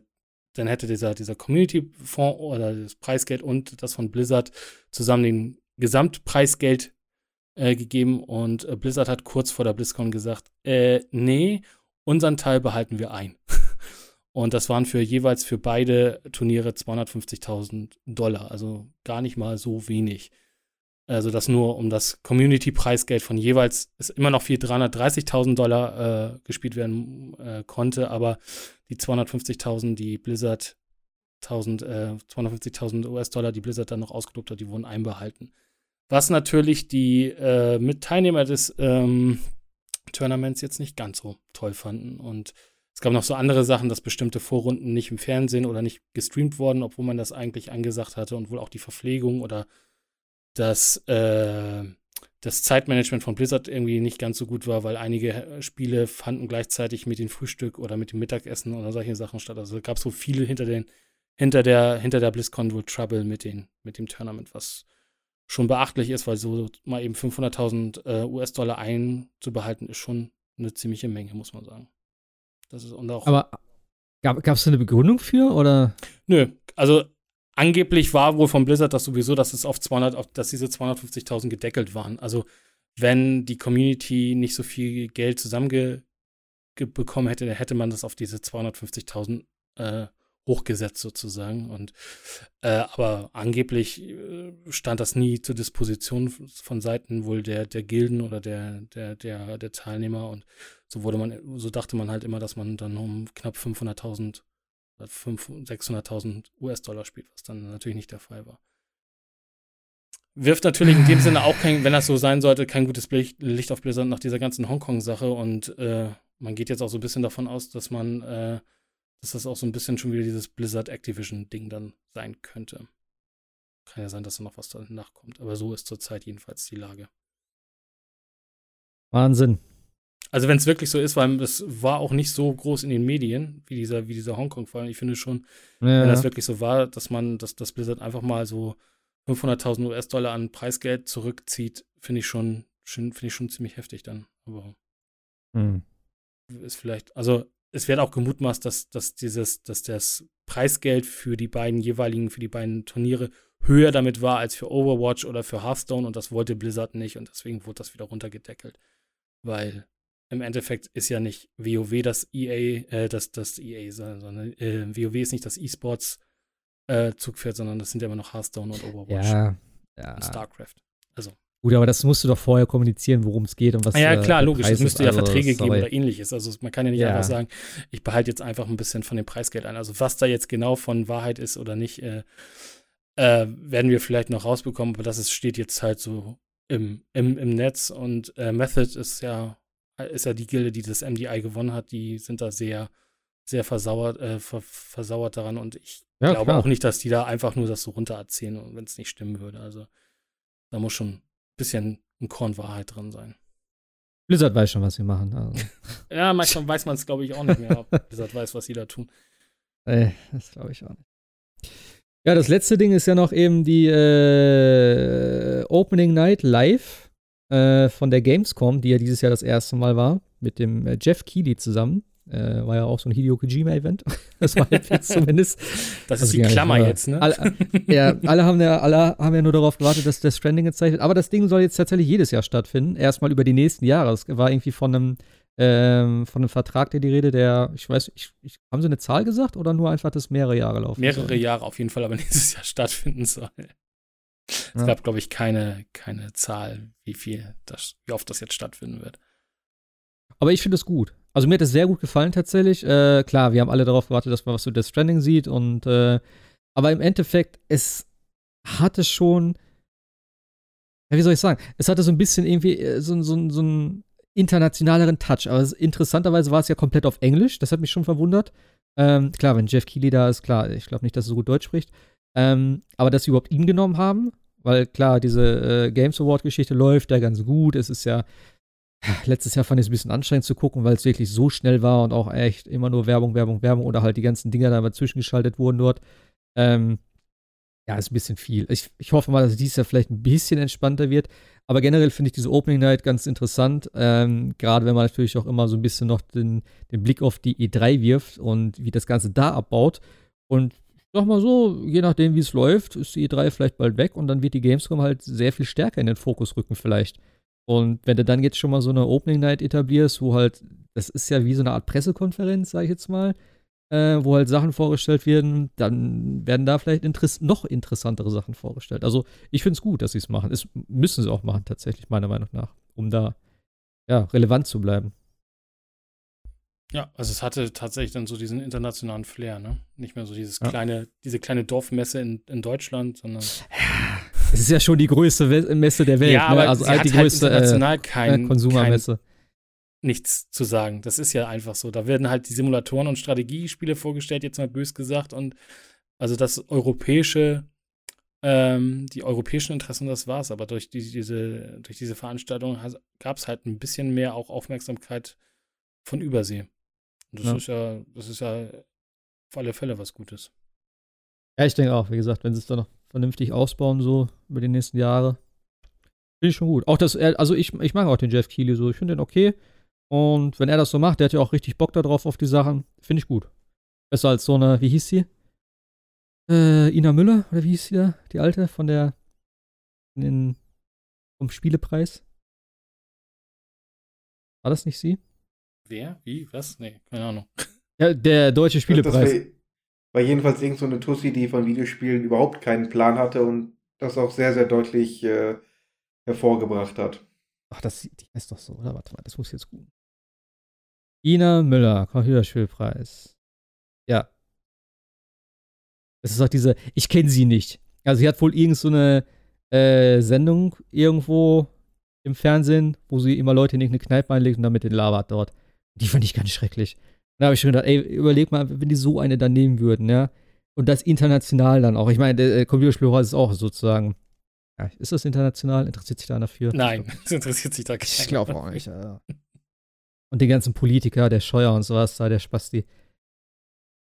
dann hätte dieser, dieser Community-Fonds oder das Preisgeld und das von Blizzard zusammen den Gesamtpreisgeld äh, gegeben und äh, Blizzard hat kurz vor der BlizzCon gesagt, äh, nee, unseren Teil behalten wir ein. und das waren für jeweils für beide Turniere 250.000 Dollar, also gar nicht mal so wenig. Also das nur um das Community-Preisgeld von jeweils ist immer noch viel 330.000 Dollar äh, gespielt werden äh, konnte, aber die 250.000, die Blizzard 1000, äh, 250.000 US-Dollar, die Blizzard dann noch ausgelobt hat, die wurden einbehalten. Was natürlich die äh, mit Teilnehmer des ähm, Tournaments jetzt nicht ganz so toll fanden. Und es gab noch so andere Sachen, dass bestimmte Vorrunden nicht im Fernsehen oder nicht gestreamt wurden, obwohl man das eigentlich angesagt hatte und wohl auch die Verpflegung oder dass äh, das Zeitmanagement von Blizzard irgendwie nicht ganz so gut war, weil einige äh, Spiele fanden gleichzeitig mit dem Frühstück oder mit dem Mittagessen oder solche Sachen statt. Also gab es so viele hinter den hinter der hinter der BlizzCon wohl Trouble mit den mit dem Tournament, was schon beachtlich ist, weil so mal eben 500.000 äh, US-Dollar einzubehalten ist schon eine ziemliche Menge, muss man sagen. Das ist und auch Aber gab es eine Begründung für oder? Nö, also angeblich war wohl von Blizzard das sowieso, dass es auf 200, auf, dass diese 250.000 gedeckelt waren. Also wenn die Community nicht so viel Geld zusammenbekommen hätte, dann hätte man das auf diese 250.000 äh, hochgesetzt sozusagen. Und äh, aber angeblich äh, stand das nie zur Disposition von Seiten wohl der, der Gilden oder der, der, der, der Teilnehmer. Und so wurde man, so dachte man halt immer, dass man dann um knapp 500.000 600.000 US-Dollar spielt, was dann natürlich nicht der Fall war. Wirft natürlich in dem Sinne auch kein, wenn das so sein sollte, kein gutes Licht auf Blizzard nach dieser ganzen Hongkong-Sache und äh, man geht jetzt auch so ein bisschen davon aus, dass man, äh, dass das auch so ein bisschen schon wieder dieses Blizzard Activision-Ding dann sein könnte. Kann ja sein, dass da noch was danach kommt, aber so ist zurzeit jedenfalls die Lage. Wahnsinn. Also wenn es wirklich so ist, weil es war auch nicht so groß in den Medien, wie dieser, wie dieser Hongkong-Fall. Ich finde schon, ja. wenn das wirklich so war, dass man, dass das Blizzard einfach mal so 500.000 US-Dollar an Preisgeld zurückzieht, finde ich schon, finde ich schon ziemlich heftig dann. Aber hm. ist vielleicht, also es wird auch gemutmaßt, dass, dass dieses, dass das Preisgeld für die beiden jeweiligen, für die beiden Turniere höher damit war als für Overwatch oder für Hearthstone und das wollte Blizzard nicht und deswegen wurde das wieder runtergedeckelt. Weil im Endeffekt ist ja nicht WoW das EA, äh, das, das EA, sondern äh, WoW ist nicht das E-Sports äh, Zugpferd, sondern das sind ja immer noch Hearthstone und Overwatch. Ja, ja. Und StarCraft. Also. Gut, aber das musst du doch vorher kommunizieren, worum es geht und was. Ja, klar, äh, logisch. Es müsste ja also, Verträge geben oder ähnliches. Also man kann ja nicht ja. einfach sagen, ich behalte jetzt einfach ein bisschen von dem Preisgeld ein. Also was da jetzt genau von Wahrheit ist oder nicht, äh, äh, werden wir vielleicht noch rausbekommen, aber das ist, steht jetzt halt so im, im, im Netz und äh, Method ist ja ist ja die Gilde, die das MDI gewonnen hat, die sind da sehr, sehr versauert, äh, ver versauert daran und ich ja, glaube klar. auch nicht, dass die da einfach nur das so runter erzählen, wenn es nicht stimmen würde. Also da muss schon bisschen ein Korn Wahrheit drin sein. Blizzard weiß schon, was sie machen. Also. ja, manchmal weiß man es, glaube ich, auch nicht mehr, ob Blizzard weiß, was sie da tun. Ey, das glaube ich auch nicht. Ja, das letzte Ding ist ja noch eben die äh, Opening Night Live äh, von der Gamescom, die ja dieses Jahr das erste Mal war, mit dem äh, Jeff Keighley zusammen. Äh, war ja auch so ein Hideo Kojima-Event. das war jetzt zumindest. Das ist die Klammer jetzt, ne? Alle, ja, alle haben, ja, alle haben ja nur darauf gewartet, dass der Stranding gezeigt wird. Aber das Ding soll jetzt tatsächlich jedes Jahr stattfinden. Erstmal über die nächsten Jahre. Es war irgendwie von einem, ähm, von einem Vertrag, der die Rede, der, ich weiß, ich, ich, haben sie eine Zahl gesagt oder nur einfach, dass mehrere Jahre laufen Mehrere soll? Jahre auf jeden Fall, aber nächstes Jahr stattfinden soll. Es ja. gab, glaube ich, keine, keine Zahl, wie viel das, wie oft das jetzt stattfinden wird. Aber ich finde es gut. Also mir hat es sehr gut gefallen tatsächlich. Äh, klar, wir haben alle darauf gewartet, dass man was zu Death Stranding sieht und äh, aber im Endeffekt, es hatte schon, ja, wie soll ich sagen, es hatte so ein bisschen irgendwie äh, so, so, so einen internationaleren Touch. Aber es, interessanterweise war es ja komplett auf Englisch. Das hat mich schon verwundert. Ähm, klar, wenn Jeff Keighley da ist, klar, ich glaube nicht, dass er so gut Deutsch spricht. Ähm, aber dass sie überhaupt ihn genommen haben, weil klar, diese äh, Games Award-Geschichte läuft ja ganz gut. Es ist ja, letztes Jahr fand ich es ein bisschen anstrengend zu gucken, weil es wirklich so schnell war und auch echt immer nur Werbung, Werbung, Werbung oder halt die ganzen Dinger da mal zwischengeschaltet wurden dort. Ähm, ja, ist ein bisschen viel. Ich, ich hoffe mal, dass dieses Jahr vielleicht ein bisschen entspannter wird. Aber generell finde ich diese Opening Night ganz interessant. Ähm, Gerade wenn man natürlich auch immer so ein bisschen noch den, den Blick auf die E3 wirft und wie das Ganze da abbaut. Und sag mal so, je nachdem, wie es läuft, ist die E3 vielleicht bald weg und dann wird die Gamescom halt sehr viel stärker in den Fokus rücken, vielleicht. Und wenn du dann jetzt schon mal so eine Opening Night etablierst, wo halt, das ist ja wie so eine Art Pressekonferenz, sag ich jetzt mal, äh, wo halt Sachen vorgestellt werden, dann werden da vielleicht interess noch interessantere Sachen vorgestellt. Also ich finde es gut, dass sie es machen. Es müssen sie auch machen, tatsächlich, meiner Meinung nach, um da ja, relevant zu bleiben. Ja, also es hatte tatsächlich dann so diesen internationalen Flair, ne? Nicht mehr so dieses Ja. kleine, diese kleine Dorfmesse in, in Deutschland, sondern Es ist ja schon die größte We Messe der Welt, Ja, aber ne? also sie halt hat die halt größte international äh, kein- äh, Konsumermesse. nichts zu sagen. Das ist ja einfach so. Da werden halt die Simulatoren und Strategiespiele vorgestellt, jetzt mal bös gesagt. Und also das europäische, ähm, die europäischen Interessen, das war's. Aber durch die, diese, durch diese Veranstaltung gab es halt ein bisschen mehr auch Aufmerksamkeit von Übersee. Und das Ja. ist ja, das ist ja auf alle Fälle was Gutes. Ja, ich denke auch, wie gesagt, wenn sie es dann noch vernünftig ausbauen, so über die nächsten Jahre, finde ich schon gut. Auch das, also ich, ich mag auch den Jeff Keighley so, ich finde den okay. Und wenn er das so macht, der hat ja auch richtig Bock darauf auf die Sachen, finde ich gut. Besser als so eine, wie hieß sie? Äh, Ina Müller, oder wie hieß sie da? Die alte von der, den, vom Spielepreis? War das nicht sie? Wer? Wie? Was? Nee, keine Ahnung. Ja, der deutsche Das Spielepreis. War, jedenfalls irgend so eine Tussi, die von Videospielen überhaupt keinen Plan hatte und das auch sehr, sehr deutlich äh, hervorgebracht hat. Ach, das die heißt doch so, oder? Warte mal, das muss jetzt gut. Ina Müller, Computerspielpreis. Ja. Das ist auch diese, ich kenne sie nicht. Also sie hat wohl irgend so eine äh, Sendung irgendwo im Fernsehen, wo sie immer Leute in irgendeine Kneipe einlegt und damit den labert dort. Die fand ich ganz schrecklich. Da habe ich schon gedacht, ey, überleg mal, wenn die so eine dann nehmen würden, ja. Und das international dann auch. Ich meine, der äh, Computerspielpreis ist auch sozusagen. Ja, ist das international? Interessiert sich da einer für? Nein, das interessiert sich da keiner. Ich glaube auch nicht. Ja. Und die ganzen Politiker, der Scheuer und sowas, da der Spasti.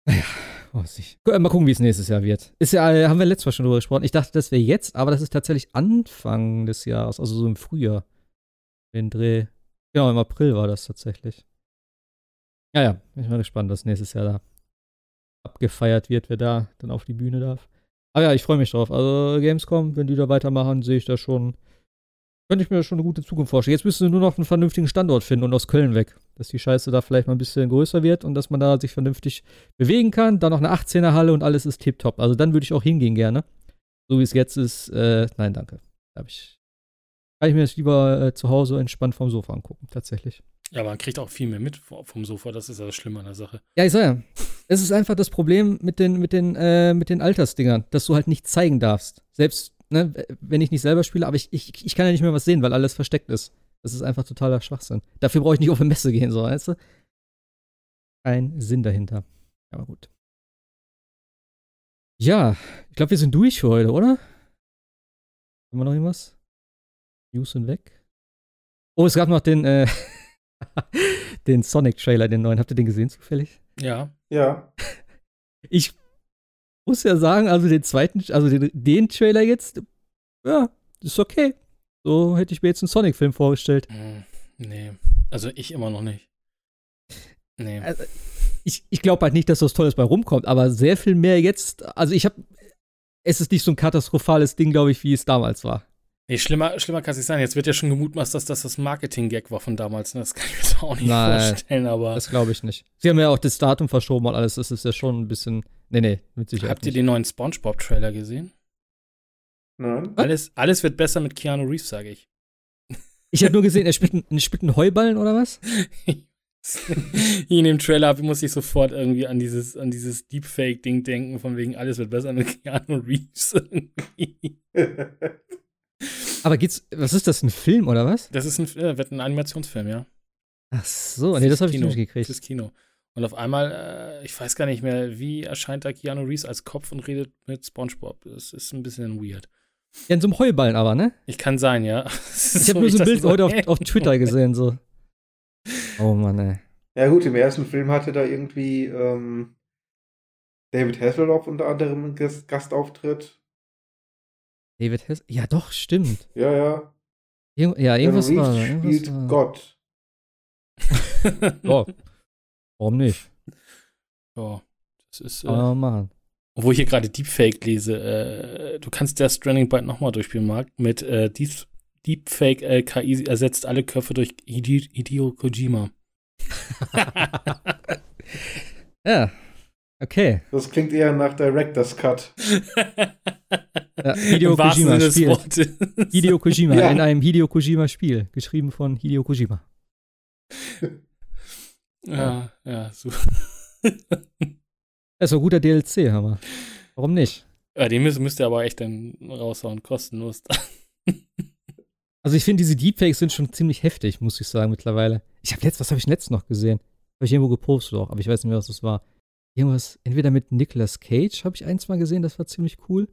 Naja, weiß ich. Gu- Mal gucken, wie es nächstes Jahr wird. Ist ja, äh, haben wir letztes Mal schon drüber gesprochen. Ich dachte, das wäre jetzt, aber das ist tatsächlich Anfang des Jahres, also so im Frühjahr. Den Dreh. Genau, im April war das tatsächlich. Ja, ja, bin ich mal gespannt, was nächstes Jahr da abgefeiert wird, wer da dann auf die Bühne darf. Aber ja, ich freue mich drauf. Also Gamescom, wenn die da weitermachen, sehe ich da schon könnte ich mir schon eine gute Zukunft vorstellen. Jetzt müssen sie nur noch einen vernünftigen Standort finden und aus Köln weg. Dass die Scheiße da vielleicht mal ein bisschen größer wird und dass man da sich vernünftig bewegen kann. Dann noch eine 18er Halle und alles ist tipptopp. Also dann würde ich auch hingehen gerne. So wie es jetzt ist, äh, nein, danke. Da ich, kann ich mir das lieber äh, zu Hause entspannt vom Sofa angucken, tatsächlich. Ja, man kriegt auch viel mehr mit vom Sofa, das ist ja das Schlimme an der Sache. Ja, ich sag ja, es ist einfach das Problem mit den, mit den, äh, mit den Altersdingern, dass du halt nicht zeigen darfst. Selbst, ne, wenn ich nicht selber spiele, aber ich, ich, ich kann ja nicht mehr was sehen, weil alles versteckt ist. Das ist einfach totaler Schwachsinn. Dafür brauche ich nicht auf eine Messe gehen, so, weißt du? Kein Sinn dahinter. Aber gut. Ja, ich glaube, wir sind durch für heute, oder? Haben wir noch irgendwas? News sind weg. Oh, es gab noch den, äh, den Sonic-Trailer, den neuen. Habt ihr den gesehen zufällig? Ja. Ja. Ich muss ja sagen, also den zweiten, also den, den Trailer jetzt, ja, ist okay. So hätte ich mir jetzt einen Sonic-Film vorgestellt. Hm, nee, also ich immer noch nicht. Nee. Also, ich ich glaube halt nicht, dass was Tolles bei rumkommt, aber sehr viel mehr jetzt. Also ich habe, es ist nicht so ein katastrophales Ding, glaube ich, wie es damals war. Nee, schlimmer, schlimmer kann es nicht sein. Jetzt wird ja schon gemutmaßt, dass das das Marketing-Gag war von damals. ne? Das kann ich mir jetzt auch nicht Nein, vorstellen, aber. Das glaube ich nicht. Sie haben ja auch das Datum verschoben und alles. Das ist ja schon ein bisschen. Nee, nee, mit Sicherheit. Habt ihr nicht. den neuen Spongebob-Trailer gesehen? Nein. Alles, alles wird besser mit Keanu Reeves, sage ich. Ich habe nur gesehen, er spielt einen, spielt einen Heuballen oder was? In dem Trailer muss ich sofort irgendwie an dieses, an dieses Deepfake-Ding denken, von wegen alles wird besser mit Keanu Reeves. Aber geht's. Was ist das, ein Film oder was? das ist ein, äh, wird ein Animationsfilm, ja. Ach so, nee, das habe ich nicht gekriegt. Fürs Kino. Und auf einmal, äh, ich weiß gar nicht mehr, wie erscheint da Keanu Reeves als Kopf und redet mit SpongeBob. Das ist ein bisschen weird. Ja, in so einem Heuballen aber, ne? Ich kann sein, ja. Das Ich habe nur so ein das Bild so- heute auf, auf Twitter gesehen, so. Oh Mann, ey. Ja gut, im ersten Film hatte da irgendwie ähm, David Hasselhoff unter anderem einen Gast Gastauftritt. David Hess. Ja, doch, stimmt. Ja, ja. Irgend ja, irgendwas Keanu war. Reeves da, Irgendwas spielt war. Gott. Oh. Warum nicht? Ja, das ist. Äh, Oh Mann. Wo ich hier gerade Deepfake lese, äh, du kannst Death Stranding bald nochmal durchspielen, Marc, mit äh, Deep, Deepfake äh, KI ersetzt alle Köpfe durch Hide Hideo Kojima. Ja. Okay. Das klingt eher nach Director's Cut. Ja, Hideo Im Kojima. Wortes. Hideo Kojima Ja. in einem Hideo Kojima Spiel, geschrieben von Hideo Kojima. Ja, ja, so. Das ist ein guter DLC, Hammer. Warum nicht? ja, den müsst, müsst ihr aber echt dann raushauen, kostenlos. Also ich finde, diese Deepfakes sind schon ziemlich heftig, muss ich sagen, mittlerweile. Ich habe letzt, was habe ich letzt noch gesehen? Habe ich irgendwo gepostet auch, aber ich weiß nicht mehr, was das war. Irgendwas, entweder mit Nicolas Cage habe ich eins mal gesehen, das war ziemlich cool.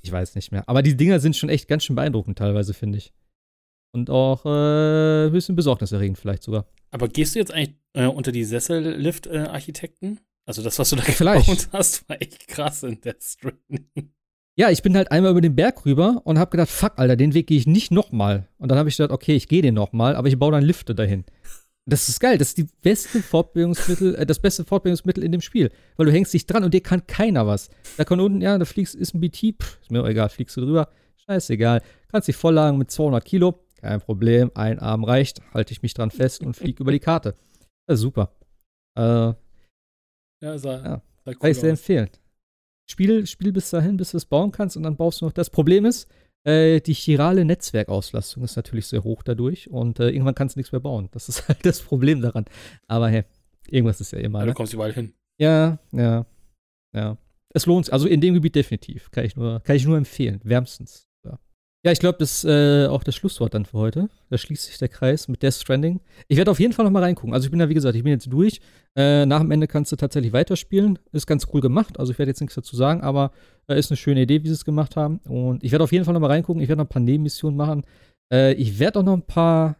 Ich weiß nicht mehr. Aber die Dinger sind schon echt ganz schön beeindruckend teilweise, finde ich. Und auch äh, ein bisschen besorgniserregend vielleicht sogar. aber gehst du jetzt eigentlich äh, unter die Sessellift-Architekten? also das, was du da Vielleicht. gebaut hast, war echt krass in Death Stranding. Ja, ich bin halt einmal über den Berg rüber und habe gedacht, fuck, Alter, den Weg gehe ich nicht nochmal. Und dann habe ich gedacht, okay, ich gehe den nochmal, aber ich baue dann Lifte dahin. Das ist geil, das ist die beste Fortbewegungsmittel, äh, das beste Fortbewegungsmittel in dem Spiel. Weil du hängst dich dran und dir kann keiner was. Da kann unten, ja, da fliegst, ist ein BT, pff, ist mir auch egal, fliegst du drüber, scheißegal. Kannst dich volllagen mit 200 Kilo, kein Problem, ein Arm reicht, halte ich mich dran fest und flieg über die Karte. Das ist super. Äh, Ja, sah, Ja, sah kann cool ich sehr empfehlen. Spiel, spiel bis dahin, bis du es bauen kannst und dann baust du noch. Das Problem ist, äh, die chirale Netzwerkauslastung ist natürlich sehr hoch dadurch und äh, irgendwann kannst du nichts mehr bauen. Das ist halt das Problem daran. Aber hey, irgendwas ist ja immer. Ja, du Ne? kommst überall hin. Ja, ja, ja. Es lohnt sich. Also in dem Gebiet definitiv. Kann ich nur, kann ich nur empfehlen. Wärmstens. Ja, ich glaube, das ist äh, auch das Schlusswort dann für heute. Da schließt sich der Kreis mit Death Stranding. Ich werde auf jeden Fall noch mal reingucken. Also ich bin ja, wie gesagt, ich bin jetzt durch. Äh, nach dem Ende kannst du tatsächlich weiterspielen. Ist ganz cool gemacht. Also ich werde jetzt nichts dazu sagen, aber äh, ist eine schöne Idee, wie sie es gemacht haben. Und ich werde auf jeden Fall noch mal reingucken. Ich werde noch ein paar Nebenmissionen machen. Äh, ich werde auch noch ein paar,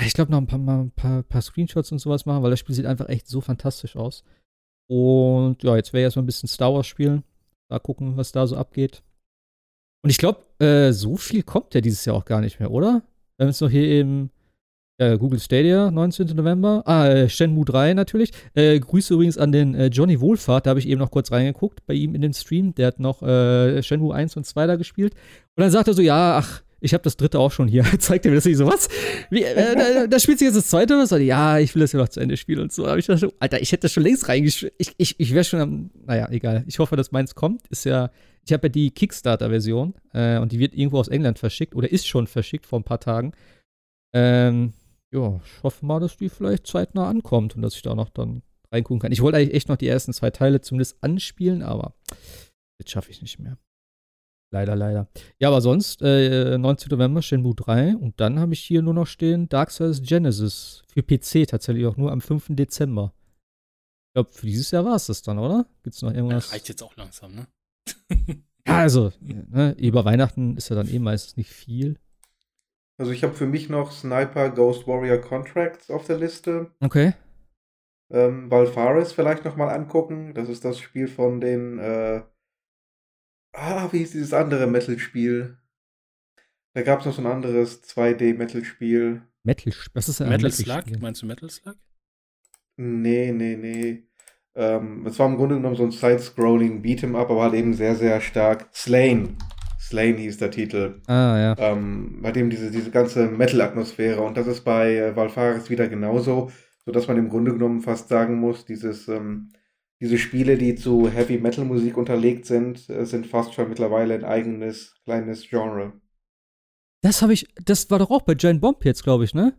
ich glaube noch ein paar, mal ein paar, paar Screenshots und sowas machen, weil das Spiel sieht einfach echt so fantastisch aus. Und ja, jetzt werde ich erstmal ein bisschen Star Wars spielen. Da gucken, was da so abgeht. Und ich glaube, äh, so viel kommt ja dieses Jahr auch gar nicht mehr, oder? Wir haben jetzt noch hier eben ja, Google Stadia, 19. November. Ah, äh, Shenmue 3 natürlich. Äh, Grüße übrigens an den äh, Johnny Wohlfahrt, da habe ich eben noch kurz reingeguckt bei ihm in den Stream. Der hat noch äh, Shenmue 1 und 2 da gespielt. Und dann sagt er so, ja, ach, ich habe das dritte auch schon hier. Zeigt er mir das nicht so, was? Wie, äh, da, da spielt sich jetzt das zweite was? Und, ja, ich will das ja noch zu Ende spielen und so. Aber ich dachte, Alter, ich hätte das schon längst reingeschrieben. Ich, ich, ich wäre schon am, naja, egal. Ich hoffe, dass meins kommt. Ist ja, ich habe ja die Kickstarter-Version äh, und die wird irgendwo aus England verschickt oder ist schon verschickt vor ein paar Tagen. Ähm, ja, ich hoffe mal, dass die vielleicht zeitnah ankommt und dass ich da noch dann reingucken kann. Ich wollte eigentlich echt noch die ersten zwei Teile zumindest anspielen, aber das schaffe ich nicht mehr. Leider, leider. Ja, aber sonst, äh, 19. November Shenmue 3 und dann habe ich hier nur noch stehen Dark Souls Genesis für PC tatsächlich auch nur am 5. Dezember. Ich glaube, für dieses Jahr war es das dann, oder? Gibt es noch irgendwas? Reicht jetzt auch langsam, ne? Ja, also, ne, über Weihnachten ist ja dann eh meistens nicht viel. Also ich habe für mich noch Sniper Ghost Warrior Contracts auf der Liste. Okay. Ähm, Valfaris vielleicht nochmal angucken. Das ist das Spiel von den, äh, ah, wie hieß dieses andere Metal-Spiel? Da gab es noch so ein anderes 2D-Metal-Spiel. Metal, was ist denn ein Metal Metal-Spiel? Slug? Meinst du Metal Slug? Nee, nee, nee. Ähm, es war im Grunde genommen so ein Side-Scrolling Beat'em-up, aber halt eben sehr, sehr stark. Slain. Slain hieß der Titel. Ah, ja. Ähm, bei dem diese, diese ganze Metal-Atmosphäre. Und das ist bei äh, Valfaris wieder genauso, sodass man im Grunde genommen fast sagen muss, dieses, ähm, diese Spiele, die zu Heavy-Metal-Musik unterlegt sind, äh, sind fast schon mittlerweile ein eigenes kleines Genre. Das habe ich, das war doch auch bei Giant Bomb jetzt, glaube ich, ne?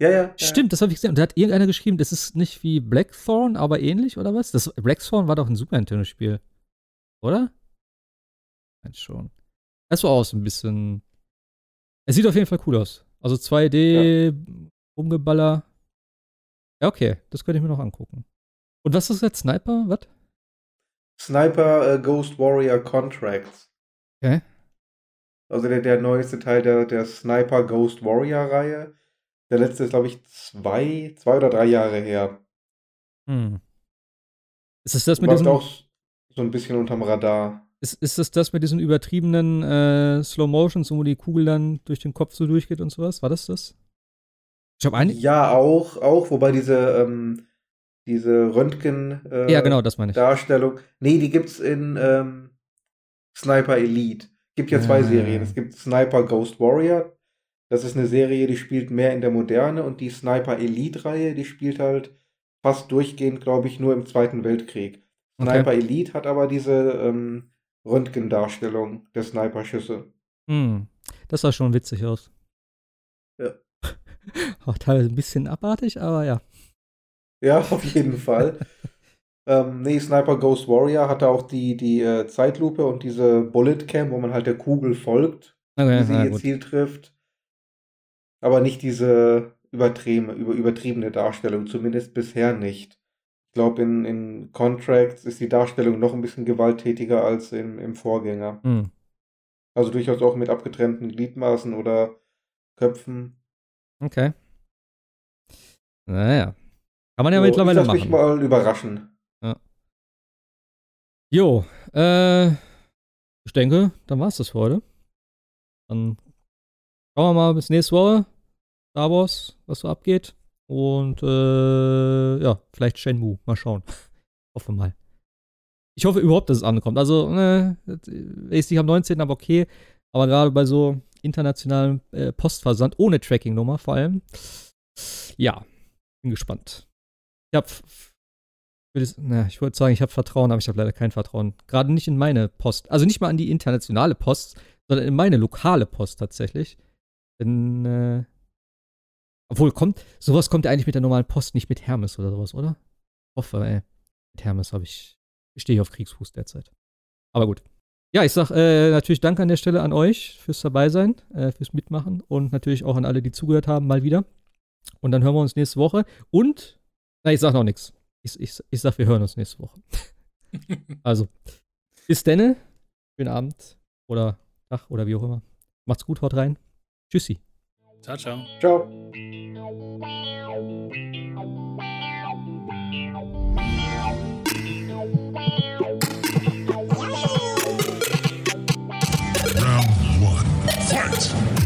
Ja, ja. Stimmt, das habe ich gesehen. Und da hat irgendeiner geschrieben, das ist nicht wie Blackthorn, aber ähnlich, oder was? Das Blackthorn war doch ein Super Nintendo-Spiel. Oder? Nein, schon. Das war auch so ein bisschen. Es sieht auf jeden Fall cool aus. Also 2D, Rumgeballer. Ja, okay, das könnte ich mir noch angucken. Und was ist jetzt? Sniper? Was? Sniper äh, Ghost Warrior Contracts. Okay. Also der, der neueste Teil der, der Sniper Ghost Warrior Reihe. Der letzte ist, glaube ich, zwei, zwei oder drei Jahre her. Hm. Ist es das mit Läuft diesem, auch so ein bisschen unterm Radar. ist, ist das das mit diesen übertriebenen äh, Slow Motions, wo die Kugel dann durch den Kopf so durchgeht und sowas? War das das? Ich habe eine. Ja, auch, auch, wobei diese, ähm, diese Röntgen äh, Ja, genau, das meine ich. Darstellung. Nee, die gibt's in ähm, Sniper Elite. Gibt ja zwei Ah. Serien. Es gibt Sniper Ghost Warrior. Das ist eine Serie, die spielt mehr in der Moderne und die Sniper Elite-Reihe, die spielt halt fast durchgehend, glaube ich, nur im Zweiten Weltkrieg. Okay. Sniper Elite hat aber diese ähm, Röntgendarstellung der Sniperschüsse. Hm. Das sah schon witzig aus. Ja. Auch teilweise ein bisschen abartig, aber ja. Ja, auf jeden Fall. ähm, nee, Sniper Ghost Warrior hatte auch die, die äh, Zeitlupe und diese Bullet Cam, wo man halt der Kugel folgt, Okay, wie sie ihr gut. Ziel trifft. Aber nicht diese übertriebene, über, übertriebene Darstellung, zumindest bisher nicht. Ich glaube, in, in Contracts ist die Darstellung noch ein bisschen gewalttätiger als im, im Vorgänger. Hm. Also durchaus auch mit abgetrennten Gliedmaßen oder Köpfen. Okay. Naja. Kann man ja So, ich mittlerweile lass mich machen. mal überraschen. Jo, äh, ich denke, dann war's das für heute. Dann schauen wir mal bis nächste Woche. Star Wars, was so abgeht. Und äh, ja, vielleicht Shenmue. Mal schauen. hoffe mal. Ich hoffe überhaupt, dass es ankommt. Also, ne, ist nicht am 19. aber okay. Aber gerade bei so internationalen äh, Postversand ohne Tracking-Nummer vor allem. Ja, bin gespannt. Ich hab will es- na, ich wollte sagen, ich habe Vertrauen, aber ich habe leider kein Vertrauen. Gerade nicht in meine Post. Also nicht mal an die internationale Post, sondern in meine lokale Post tatsächlich. Denn, äh, obwohl, kommt, sowas kommt ja eigentlich mit der normalen Post nicht mit Hermes oder sowas, oder? Hoffe, ey. Mit Hermes habe ich, stehe ich auf Kriegsfuß derzeit. Aber gut. Ja, ich sag äh, natürlich Danke an der Stelle an euch fürs Dabeisein, äh, fürs Mitmachen und natürlich auch an alle, die zugehört haben, mal wieder. Und dann hören wir uns nächste Woche. Und, na, ich sag noch nichts. Ich, ich, ich sag, wir hören uns nächste Woche. also, bis denne. Schönen Abend oder Tag oder wie auch immer. Macht's gut, haut rein. Tschüssi. Ciao, ciao. Ciao. Round one. Fight!